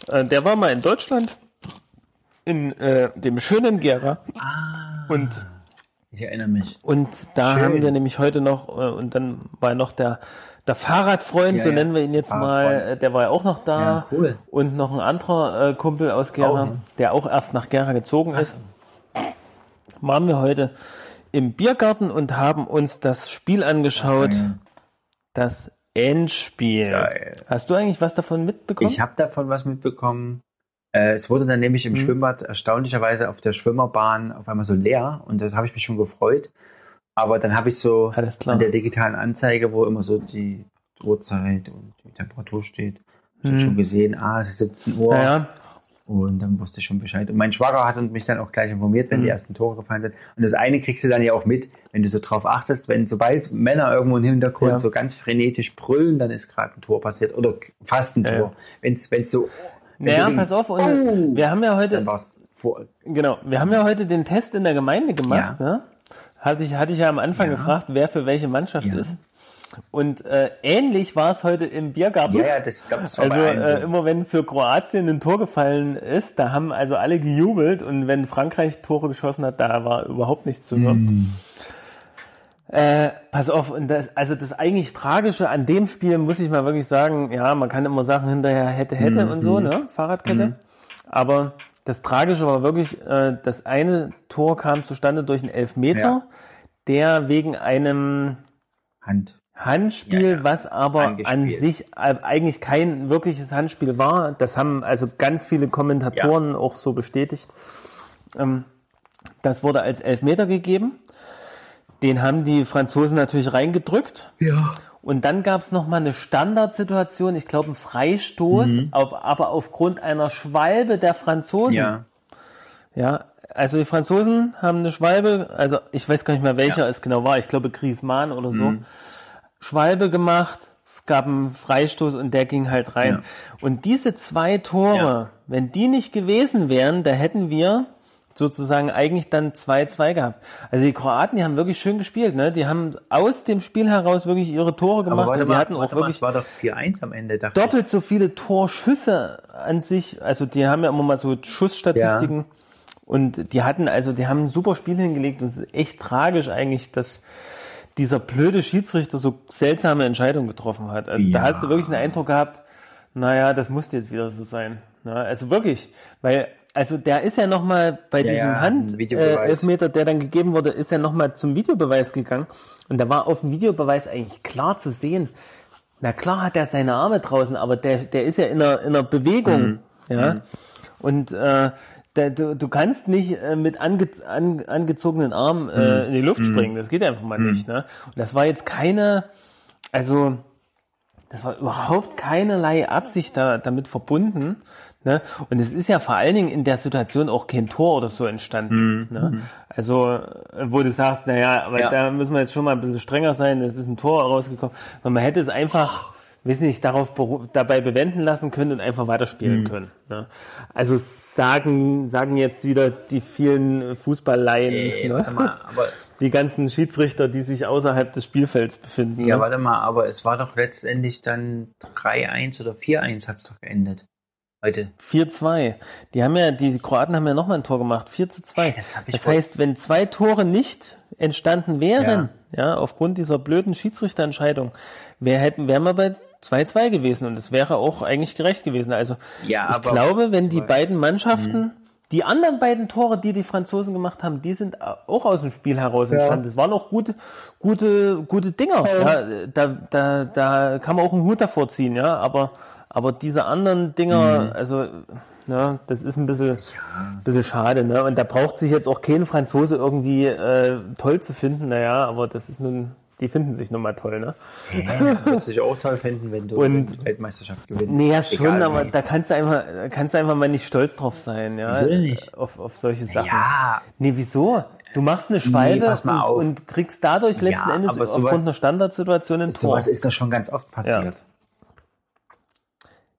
Speaker 3: äh, der war mal in Deutschland, in äh, dem schönen Gera. Und
Speaker 1: Ich erinnere mich.
Speaker 3: und da
Speaker 1: Schön.
Speaker 3: haben wir nämlich heute noch, äh, und dann war noch der, der Fahrradfreund,
Speaker 1: Ja,
Speaker 3: so
Speaker 1: ja.
Speaker 3: nennen wir ihn jetzt mal, äh, der war ja auch noch da.
Speaker 1: Ja, cool.
Speaker 3: Und noch ein anderer äh, Kumpel aus Gera,
Speaker 1: hin.
Speaker 3: der auch erst nach Gera gezogen ist. Waren wir heute im Biergarten und haben uns das Spiel angeschaut, das Endspiel.
Speaker 1: Geil.
Speaker 3: Hast du eigentlich was davon mitbekommen?
Speaker 1: Ich habe davon was mitbekommen. Äh, es wurde dann nämlich im
Speaker 3: Mhm.
Speaker 1: Schwimmbad erstaunlicherweise auf der Schwimmerbahn auf einmal so leer und das habe ich mich schon gefreut. Aber dann habe ich so an der digitalen Anzeige, wo immer so die Uhrzeit und die Temperatur steht,
Speaker 3: Mhm.
Speaker 1: schon gesehen, ah, es ist 17 Uhr.
Speaker 3: Naja,
Speaker 1: Und dann wusste ich schon Bescheid. Und mein Schwager hat mich dann auch gleich informiert, wenn
Speaker 3: Mhm.
Speaker 1: die ersten Tore gefallen sind. Und das eine kriegst du dann ja auch mit, wenn du so drauf achtest, wenn sobald Männer irgendwo im Hintergrund
Speaker 3: Ja.
Speaker 1: so ganz frenetisch brüllen, dann ist gerade ein Tor passiert. Oder fast ein
Speaker 3: Ja,
Speaker 1: Tor.
Speaker 3: ja.
Speaker 1: Wenn's, wenn's so. wenn
Speaker 3: naja,
Speaker 1: so
Speaker 3: pass auf, und
Speaker 1: Oh!
Speaker 3: wir haben ja heute. Genau, wir haben ja heute den Test in der Gemeinde gemacht.
Speaker 1: Ja.
Speaker 3: Ne? Hatte, ich, hatte ich ja am Anfang gefragt, wer für welche Mannschaft ist. Und äh, ähnlich war es heute im Biergarten.
Speaker 1: Ja, ja, das, glaub, das war
Speaker 3: Also äh,
Speaker 1: so.
Speaker 3: immer wenn für Kroatien ein Tor gefallen ist, da haben also alle gejubelt und wenn Frankreich Tore geschossen hat, da war überhaupt nichts zu hören.
Speaker 1: Hm.
Speaker 3: Äh, pass auf, und das, also das eigentlich Tragische an dem Spiel muss ich mal wirklich sagen, ja, man kann immer Sachen hinterher hätte, hätte
Speaker 1: Hm,
Speaker 3: und so, ne? Fahrradkette. Aber das Tragische war wirklich, äh, das eine Tor kam zustande durch einen Elfmeter,
Speaker 1: Ja.
Speaker 3: der wegen einem
Speaker 1: Hand.
Speaker 3: Handspiel,
Speaker 1: Ja, ja.
Speaker 3: was aber an
Speaker 1: Angespielt.
Speaker 3: sich äh, eigentlich kein wirkliches Handspiel war. Das haben also ganz viele Kommentatoren auch so bestätigt. Ähm, das wurde als Elfmeter gegeben. Den haben die Franzosen natürlich reingedrückt.
Speaker 1: Ja.
Speaker 3: Und dann gab es nochmal eine Standardsituation, ich glaube einen Freistoß,
Speaker 1: Mhm.
Speaker 3: auf, aber aufgrund einer Schwalbe der Franzosen.
Speaker 1: Ja.
Speaker 3: Ja, also die Franzosen haben eine Schwalbe, also ich weiß gar nicht mehr welcher
Speaker 1: Ja.
Speaker 3: es genau war, ich glaube Griezmann oder so.
Speaker 1: Mhm.
Speaker 3: Schwalbe gemacht, gab einen Freistoß und der ging halt rein.
Speaker 1: Ja.
Speaker 3: Und diese zwei Tore,
Speaker 1: Ja.
Speaker 3: wenn die nicht gewesen wären, da hätten wir sozusagen eigentlich dann 2-2 gehabt. Also die Kroaten, die haben wirklich schön gespielt, ne? Die haben aus dem Spiel heraus wirklich ihre Tore gemacht und die
Speaker 1: mal,
Speaker 3: hatten auch
Speaker 1: mal,
Speaker 3: wirklich
Speaker 1: es war doch 4-1 am Ende,
Speaker 3: doppelt so viele Torschüsse an sich. Also die haben ja immer mal so Schussstatistiken. Und die hatten, also die haben ein super Spiel hingelegt und es ist echt tragisch eigentlich, dass dieser blöde Schiedsrichter so seltsame Entscheidungen getroffen hat. Also da
Speaker 1: Ja.
Speaker 3: hast du wirklich den Eindruck gehabt, naja, das musste jetzt wieder so sein. Ja, also wirklich, weil, also der ist ja nochmal bei diesem
Speaker 1: ja,
Speaker 3: Hand
Speaker 1: ein
Speaker 3: äh, der dann gegeben wurde, ist er nochmal zum Videobeweis gegangen. Und da war auf dem Videobeweis eigentlich klar zu sehen, na klar hat er seine Arme draußen, aber der, der ist ja in einer, in einer Bewegung.
Speaker 1: Mhm.
Speaker 3: Ja. Und äh, du, du kannst nicht äh, mit ange, an, angezogenen Armen
Speaker 1: Mhm.
Speaker 3: äh, in die Luft springen. Das geht einfach mal nicht. Ne? Und das war jetzt keine, also das war überhaupt keinerlei Absicht da, damit verbunden. Ne? Und es ist ja vor allen Dingen in der Situation auch kein Tor oder so entstanden. Ne? Also, äh, wo du sagst, naja, aber
Speaker 1: Ja.
Speaker 3: da müssen wir jetzt schon mal ein bisschen strenger sein, es ist ein Tor rausgekommen. Und man hätte es einfach weiß nicht, darauf dabei bewenden lassen können und einfach
Speaker 1: Mhm.
Speaker 3: weiterspielen können. Ne? Also sagen, sagen jetzt wieder die vielen Fußballleien,
Speaker 1: Äh,
Speaker 3: ne?
Speaker 1: warte mal, aber,
Speaker 3: die ganzen Schiedsrichter, die sich außerhalb des Spielfelds befinden.
Speaker 1: ja,
Speaker 3: ne?
Speaker 1: warte mal, aber es war doch letztendlich dann 3-1 oder 4-1 hat es doch geendet. Heute.
Speaker 3: 4-2. Die haben ja, die Kroaten haben ja nochmal ein Tor gemacht. 4 zu 2.
Speaker 1: Das hab ich
Speaker 3: das
Speaker 1: wohl-
Speaker 3: heißt, wenn zwei Tore nicht entstanden wären, ja, aufgrund dieser blöden Schiedsrichterentscheidung, wär, hätten, wären wir bei 2-2 gewesen und es wäre auch eigentlich gerecht gewesen. Also
Speaker 1: Ja,
Speaker 3: ich
Speaker 1: aber-
Speaker 3: glaube, wenn die beiden Mannschaften, die anderen beiden Tore, die die Franzosen gemacht haben, die sind auch aus dem Spiel heraus entstanden. Das waren auch gute, gute, gute Dinger. Ja, da, da, da kann man auch einen Hut davor ziehen, ja. Aber, aber diese anderen Dinger,
Speaker 1: Mhm.
Speaker 3: also, ja, das ist ein bisschen, bisschen schade, ne? Und da braucht sich jetzt auch kein Franzose irgendwie äh, toll zu finden, naja, aber das ist nun, die finden sich nun mal toll, ne?
Speaker 1: Würde ich auch toll finden, wenn du
Speaker 3: Und-
Speaker 1: die Weltmeisterschaft gewinnst.
Speaker 3: Nee, ja schon,
Speaker 1: Egal
Speaker 3: aber
Speaker 1: wie.
Speaker 3: da kannst du einfach, da kannst du einfach mal nicht stolz drauf sein, ja.
Speaker 1: Nicht?
Speaker 3: Auf, auf solche Sachen.
Speaker 1: Ja,
Speaker 3: Nee, wieso? Du machst eine Schwalbe
Speaker 1: mal auf.
Speaker 3: und, und kriegst dadurch letzten
Speaker 1: Ja,
Speaker 3: Endes
Speaker 1: sowas-
Speaker 3: aufgrund einer Standardsituation ein Tor.
Speaker 1: sowas ist doch schon ganz oft passiert.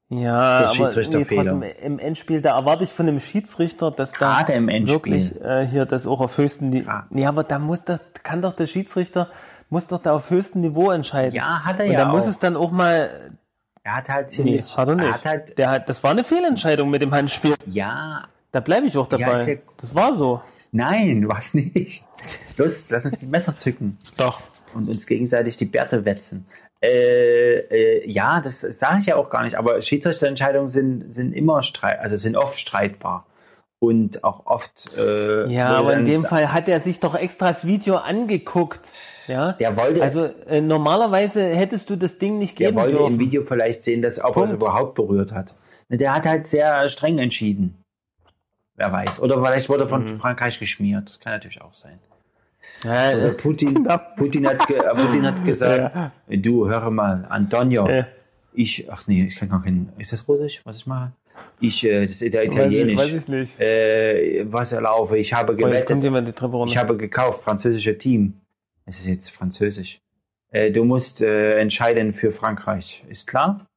Speaker 3: Ja,
Speaker 1: Das
Speaker 3: aber nee, trotzdem, im Endspiel, da erwarte ich von einem Schiedsrichter, dass da
Speaker 1: Gerade im Endspiel.
Speaker 3: wirklich äh, hier das auch auf höchstem Niveau.
Speaker 1: Ja.
Speaker 3: Nee, aber da muss doch, kann doch der Schiedsrichter, muss doch da auf höchstem Niveau entscheiden.
Speaker 1: Ja, hat er
Speaker 3: Und
Speaker 1: ja
Speaker 3: da muss es dann auch mal,
Speaker 1: Er hat halt
Speaker 3: nee,
Speaker 1: ziemlich.
Speaker 3: hat er
Speaker 1: Er
Speaker 3: nicht.
Speaker 1: hat halt,
Speaker 3: Der hat, das war eine Fehlentscheidung mit dem Handspiel.
Speaker 1: ja,
Speaker 3: Da bleibe ich auch
Speaker 1: Ja,
Speaker 3: dabei.
Speaker 1: ist ja-
Speaker 3: das war so.
Speaker 1: nein, was nicht. Los, lass uns die Messer zücken
Speaker 3: Doch.
Speaker 1: und uns gegenseitig die Bärte wetzen. Äh, äh, ja, das sage ich ja auch gar nicht, aber Schiedsrichterentscheidungen sind, sind immer streit, also sind oft streitbar. Und auch oft. Äh,
Speaker 3: Ja, aber in dem Fall hat er sich doch extra das Video angeguckt. Ja.
Speaker 1: Der wollte-
Speaker 3: Also äh, normalerweise hättest du das Ding nicht
Speaker 1: Der
Speaker 3: geben
Speaker 1: wollte
Speaker 3: dürfen.
Speaker 1: im Video vielleicht sehen, dass ob er es überhaupt berührt hat. Der hat halt sehr streng entschieden. Wer weiß. Oder vielleicht wurde
Speaker 3: Mhm.
Speaker 1: von Frankreich geschmiert. Das kann natürlich auch sein.
Speaker 3: Ja,
Speaker 1: Oder
Speaker 3: äh,
Speaker 1: Putin,
Speaker 3: Knapp.
Speaker 1: Putin, hat, ge, äh, Putin hat gesagt, du, hör mal, Antonio,
Speaker 3: Ja.
Speaker 1: ich, ach nee, ich kann gar kein, ist das Russisch, was ich mache? Ich, äh, das ist ja
Speaker 3: weiß, ich,
Speaker 1: Italienisch.
Speaker 3: weiß ich nicht.
Speaker 1: Äh, was erlaufe, ich habe
Speaker 3: Oh,
Speaker 1: gewettet,
Speaker 3: runter.
Speaker 1: ich habe gekauft, französische Team. Es ist jetzt französisch. Äh, du musst äh, entscheiden für Frankreich, ist klar?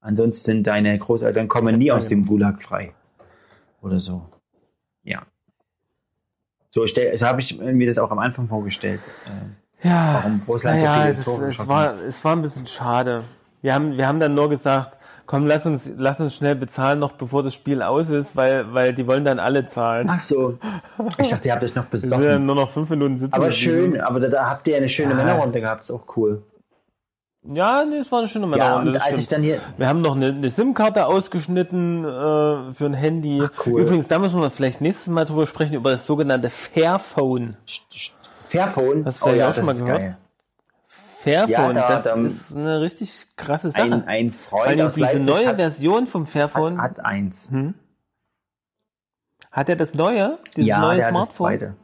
Speaker 1: Ansonsten deine Großeltern kommen nie aus dem Gulag frei. Oder so. Ja. So, stell, so habe ich mir das auch am Anfang vorgestellt. Äh,
Speaker 3: ja,
Speaker 1: warum Russland so
Speaker 3: naja,
Speaker 1: viele
Speaker 3: es,
Speaker 1: Tore
Speaker 3: es, war, es war ein bisschen schade. Wir haben, wir haben dann nur gesagt, komm, lass uns, lass uns schnell bezahlen, noch bevor das Spiel aus ist, weil, weil die wollen dann alle zahlen.
Speaker 1: Ach so. Ich dachte, ihr habt euch noch
Speaker 3: Wir sind nur noch fünf Minuten sitzen.
Speaker 1: Aber schön, aber da, da habt ihr eine schöne
Speaker 3: Ja.
Speaker 1: Männerrunde gehabt, ist auch cool.
Speaker 3: Ja, nee, es war eine schöne
Speaker 1: Ja,
Speaker 3: Männerrunde.
Speaker 1: und
Speaker 3: das
Speaker 1: als ich dann hier,
Speaker 3: Wir haben noch eine, eine SIM-Karte ausgeschnitten äh, für ein Handy.
Speaker 1: Ach, cool.
Speaker 3: Übrigens, da müssen wir vielleicht nächstes Mal drüber sprechen, über das sogenannte Fairphone.
Speaker 1: Fairphone,
Speaker 3: Hast du vielleicht auch schon mal gehört?
Speaker 1: geil.
Speaker 3: Fairphone,
Speaker 1: Ja, da-
Speaker 3: das
Speaker 1: da-
Speaker 3: ist eine richtig krasse Sache.
Speaker 1: Ein, ein Freund aus
Speaker 3: diese neue
Speaker 1: hat,
Speaker 3: Version vom Fairphone.
Speaker 1: hat,
Speaker 3: Hat,
Speaker 1: hat eins.
Speaker 3: er das neue? Dieses
Speaker 1: ja,
Speaker 3: neue
Speaker 1: der hat das
Speaker 3: Smartphone?
Speaker 1: zweite.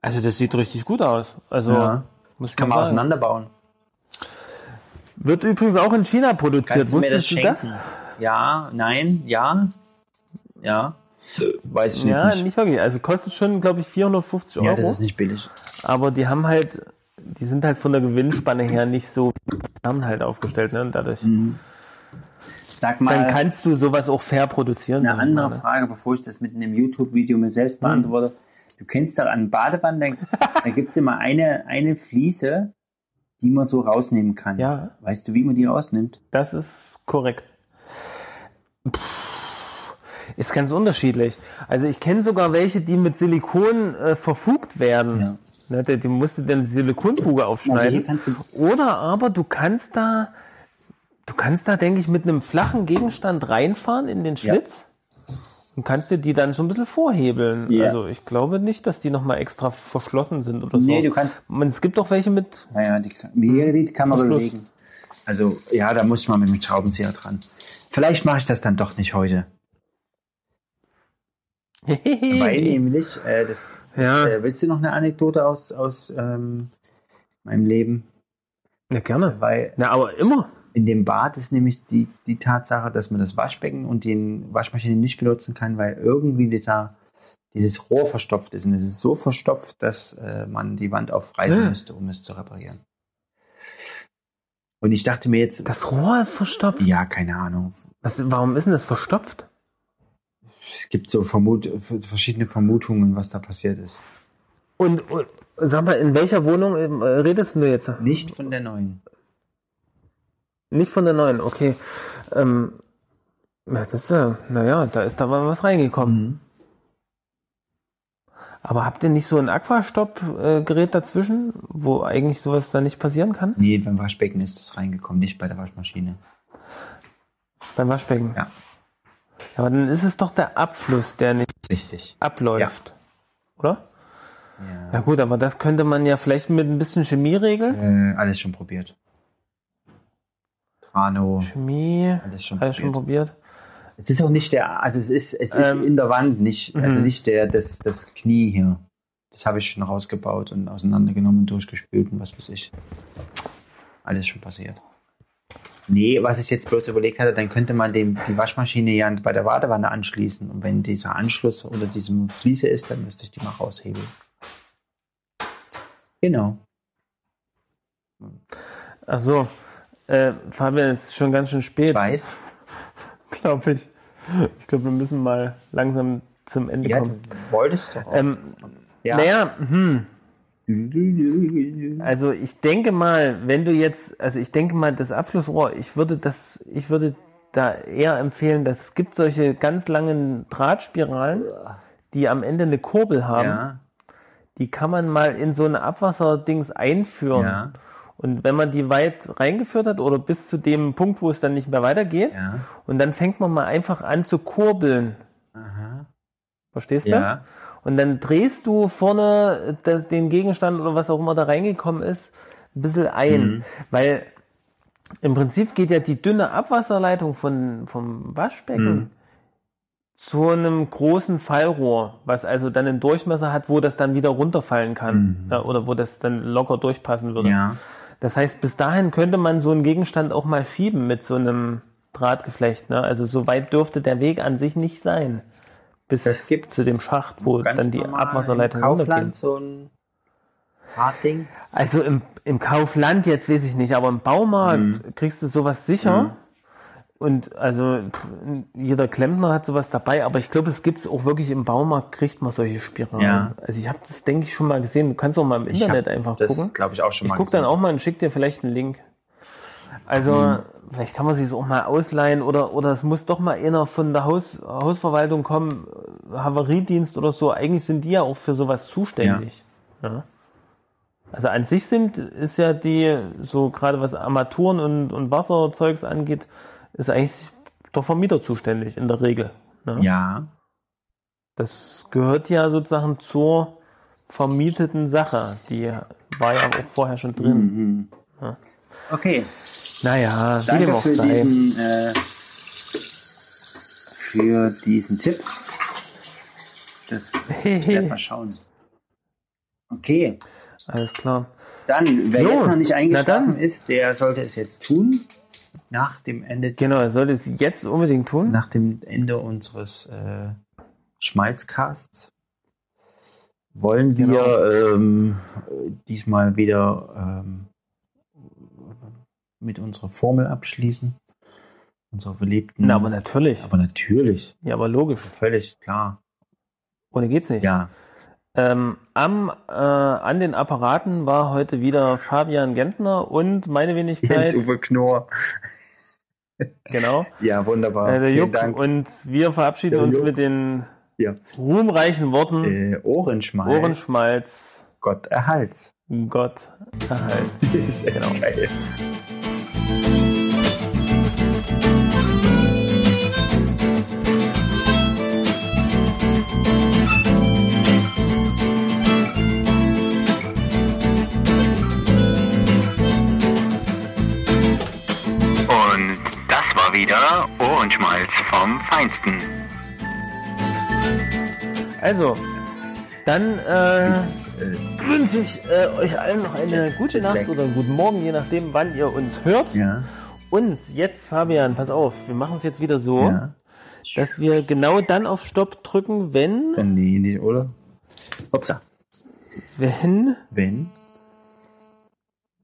Speaker 3: Also das sieht richtig gut aus. Also
Speaker 1: Ja.
Speaker 3: muss
Speaker 1: Kann
Speaker 3: man sagen.
Speaker 1: auseinanderbauen.
Speaker 3: Wird übrigens auch in China produziert.
Speaker 1: Kannst du mir das
Speaker 3: Wusstest du das?
Speaker 1: Ja, nein, ja, ja. Weiß ich
Speaker 3: Ja,
Speaker 1: nicht.
Speaker 3: nicht wirklich. Also kostet schon, glaube ich, 450 Euro.
Speaker 1: Ja, das ist nicht billig.
Speaker 3: Aber die haben halt, die sind halt von der Gewinnspanne her nicht so haben halt aufgestellt, ne? Und dadurch.
Speaker 1: Sag mal,
Speaker 3: Dann kannst du sowas auch fair produzieren.
Speaker 1: eine andere
Speaker 3: ne?
Speaker 1: Frage, bevor ich das mit einem YouTube-Video mir selbst
Speaker 3: Hm.
Speaker 1: beantworte. Du kennst doch an Badewannen, da, da gibt es immer eine, eine Fliese, die man so rausnehmen kann.
Speaker 3: Ja.
Speaker 1: Weißt du, wie man die rausnimmt?
Speaker 3: Das ist korrekt. Pff, Ist ganz unterschiedlich. Also ich kenne sogar welche, die mit Silikon äh, verfugt werden.
Speaker 1: Ja.
Speaker 3: Ne, die, die musst du dann Silikonfuge
Speaker 1: Also
Speaker 3: aufschneiden.
Speaker 1: kannst du
Speaker 3: Oder aber du kannst da, du kannst da, denke ich, mit einem flachen Gegenstand reinfahren in den
Speaker 1: Ja.
Speaker 3: Schlitz und kannst dir die dann so ein bisschen vorhebeln.
Speaker 1: Ja.
Speaker 3: Also ich glaube nicht, dass die nochmal extra verschlossen sind oder so.
Speaker 1: Nee, du kannst.
Speaker 3: Man, es gibt auch welche mit.
Speaker 1: Naja, die, die, die kann man
Speaker 3: Verschluss.
Speaker 1: bewegen. Also, ja, da muss ich mal mit dem Schraubenzieher dran. Vielleicht mache ich das dann doch nicht heute. Weil nämlich, äh, das,
Speaker 3: ja,
Speaker 1: äh, willst du noch eine Anekdote aus, aus ähm, meinem Leben?
Speaker 3: ja, gerne.
Speaker 1: Weil
Speaker 3: Na, aber immer.
Speaker 1: in dem Bad ist nämlich die, die Tatsache, dass man das Waschbecken und die Waschmaschine nicht benutzen kann, weil irgendwie dieser, dieses Rohr verstopft ist. Und es ist so verstopft, dass äh, man die Wand aufreißen
Speaker 3: Äh.
Speaker 1: müsste, um es zu reparieren. Und ich dachte mir jetzt,
Speaker 3: Das Rohr ist verstopft.
Speaker 1: ja, keine Ahnung.
Speaker 3: Was, warum ist denn das verstopft?
Speaker 1: Es gibt so Vermut verschiedene Vermutungen, was da passiert ist.
Speaker 3: Und, und sag mal, in welcher Wohnung äh, redest du jetzt?
Speaker 1: Nicht von der neuen.
Speaker 3: Nicht von der neuen, okay. Ähm, ja, das ist ja, naja, da ist da mal was reingekommen. Aber habt ihr nicht so ein Aquastopp-Gerät dazwischen, wo eigentlich sowas da nicht passieren kann?
Speaker 1: Nee, beim Waschbecken ist es reingekommen, nicht bei der Waschmaschine.
Speaker 3: Beim Waschbecken?
Speaker 1: Ja.
Speaker 3: Aber dann ist es doch der Abfluss, der nicht
Speaker 1: Richtig.
Speaker 3: abläuft. Oder?
Speaker 1: Ja.
Speaker 3: Ja gut, aber das könnte man ja vielleicht mit ein bisschen Chemie regeln.
Speaker 1: Äh, alles schon probiert. Trano,
Speaker 3: Chemie,
Speaker 1: alles schon
Speaker 3: alles schon
Speaker 1: probiert.
Speaker 3: probiert.
Speaker 1: Es ist auch nicht der, also es ist, es ist
Speaker 3: Ähm,
Speaker 1: in der Wand, nicht, also
Speaker 3: mhm.
Speaker 1: nicht der, das, das Knie hier. Das habe ich schon rausgebaut und auseinandergenommen und durchgespült und was weiß ich. Alles schon passiert. Nee, was ich jetzt bloß überlegt hatte, dann könnte man dem, die Waschmaschine ja bei der Badewanne anschließen. Und wenn dieser Anschluss unter diesem Fliese ist, dann müsste ich die mal raushebeln. Genau.
Speaker 3: Ach so, äh, Fabian, es ist schon ganz schön spät,
Speaker 1: Ich weiß.
Speaker 3: glaube ich. Ich glaube, wir müssen mal langsam zum Ende
Speaker 1: Ja,
Speaker 3: kommen.
Speaker 1: du wolltest doch.
Speaker 3: Ähm,
Speaker 1: ja.
Speaker 3: Naja, hm, also ich denke mal, wenn du jetzt, also ich denke mal, das Abflussrohr, ich würde das, ich würde da eher empfehlen, dass es gibt solche ganz langen Drahtspiralen, die am Ende eine Kurbel haben.
Speaker 1: ja,
Speaker 3: Die kann man mal in so eine Abwasserdings einführen.
Speaker 1: ja,
Speaker 3: Und wenn man die weit reingeführt hat oder bis zu dem Punkt, wo es dann nicht mehr weitergeht,
Speaker 1: ja.
Speaker 3: und dann fängt man mal einfach an zu kurbeln.
Speaker 1: Aha.
Speaker 3: Verstehst du?
Speaker 1: Ja.
Speaker 3: Und dann drehst du vorne das, den Gegenstand oder was auch immer da reingekommen ist, ein bisschen ein.
Speaker 1: Mhm.
Speaker 3: Weil im Prinzip geht ja die dünne Abwasserleitung von, vom Waschbecken
Speaker 1: Mhm.
Speaker 3: zu einem großen Fallrohr, was also dann einen Durchmesser hat, wo das dann wieder runterfallen kann. Ja, oder wo das dann locker durchpassen würde.
Speaker 1: Mhm. Ja.
Speaker 3: Das heißt, bis dahin könnte man so einen Gegenstand auch mal schieben mit so einem Drahtgeflecht. Ne? Also so weit dürfte der Weg an sich nicht sein. Bis zu dem Schacht, wo dann die Abwasserleitung runtergeht.
Speaker 1: so ein Hartding.
Speaker 3: Also im, im Kaufland jetzt weiß ich nicht, aber im Baumarkt
Speaker 1: Mhm.
Speaker 3: kriegst du sowas sicher. Und also jeder Klempner hat sowas dabei, aber ich glaube, es gibt es auch wirklich im Baumarkt, kriegt man solche Spiralen.
Speaker 1: Ja.
Speaker 3: Also ich habe das, denke ich, schon mal gesehen. Du kannst auch mal im
Speaker 1: Ich
Speaker 3: Internet einfach
Speaker 1: das,
Speaker 3: gucken.
Speaker 1: glaube ich, auch schon
Speaker 3: Ich
Speaker 1: mal
Speaker 3: guck dann
Speaker 1: gesehen.
Speaker 3: auch mal und schick dir vielleicht einen Link. Also,
Speaker 1: Mhm.
Speaker 3: vielleicht kann man sich auch mal ausleihen oder, oder es muss doch mal einer von der Haus, Hausverwaltung kommen, Havariedienst oder so. Eigentlich sind die ja auch für sowas zuständig. Ja. Also an sich sind, ist ja die, so gerade was Armaturen und, und Wasserzeugs angeht, ist eigentlich der Vermieter zuständig in der Regel. Ne?
Speaker 1: Ja.
Speaker 3: Das gehört ja sozusagen zur vermieteten Sache. Die war ja auch vorher schon drin.
Speaker 1: Mhm.
Speaker 3: Ja.
Speaker 1: Okay.
Speaker 3: Naja,
Speaker 1: Danke für
Speaker 3: sei.
Speaker 1: diesen, äh, für diesen Tipp. Das werden wir schauen. Okay.
Speaker 3: Alles klar.
Speaker 1: Dann, wer
Speaker 3: Jo,
Speaker 1: jetzt noch nicht eingeschlafen ist, der sollte es jetzt tun. Nach dem Ende,
Speaker 3: Genau, er sollte es jetzt unbedingt tun.
Speaker 1: nach dem Ende unseres äh, Schmalzcasts wollen wir
Speaker 3: Genau.
Speaker 1: ähm, diesmal wieder ähm, mit unserer Formel abschließen. Unserer beliebten.
Speaker 3: Na, aber natürlich.
Speaker 1: aber natürlich.
Speaker 3: Ja, aber logisch.
Speaker 1: Völlig klar.
Speaker 3: Ohne geht's nicht.
Speaker 1: Ja.
Speaker 3: Ähm, am, äh, an den Apparaten war heute wieder Fabian Gentner und meine Wenigkeit.
Speaker 1: Jens-Uwe Knorr.
Speaker 3: Genau.
Speaker 1: Ja, wunderbar.
Speaker 3: Äh, der Juck.
Speaker 1: Dank.
Speaker 3: Und wir verabschieden
Speaker 1: Der
Speaker 3: uns
Speaker 1: Juck.
Speaker 3: mit den
Speaker 1: Ja.
Speaker 3: ruhmreichen Worten.
Speaker 1: Äh, Ohrenschmalz.
Speaker 3: Ohrenschmalz,
Speaker 1: Gott erhalts.
Speaker 3: Gott erhalt. genau.
Speaker 1: Geil.
Speaker 2: Wieder Ohrenschmalz vom Feinsten.
Speaker 3: Also, dann äh, wünsche ich äh, euch allen noch eine gute Nacht oder einen guten Morgen, je nachdem, wann ihr uns hört.
Speaker 1: Ja.
Speaker 3: Und jetzt, Fabian, pass auf, wir machen es jetzt wieder so,
Speaker 1: Ja.
Speaker 3: dass wir genau dann auf Stopp drücken, wenn,
Speaker 1: Dann die, die, oder? Upsa.
Speaker 3: wenn,
Speaker 1: Wenn?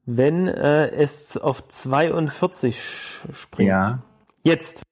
Speaker 3: wenn äh, es auf 42 sch- springt.
Speaker 1: Ja.
Speaker 3: Jetzt.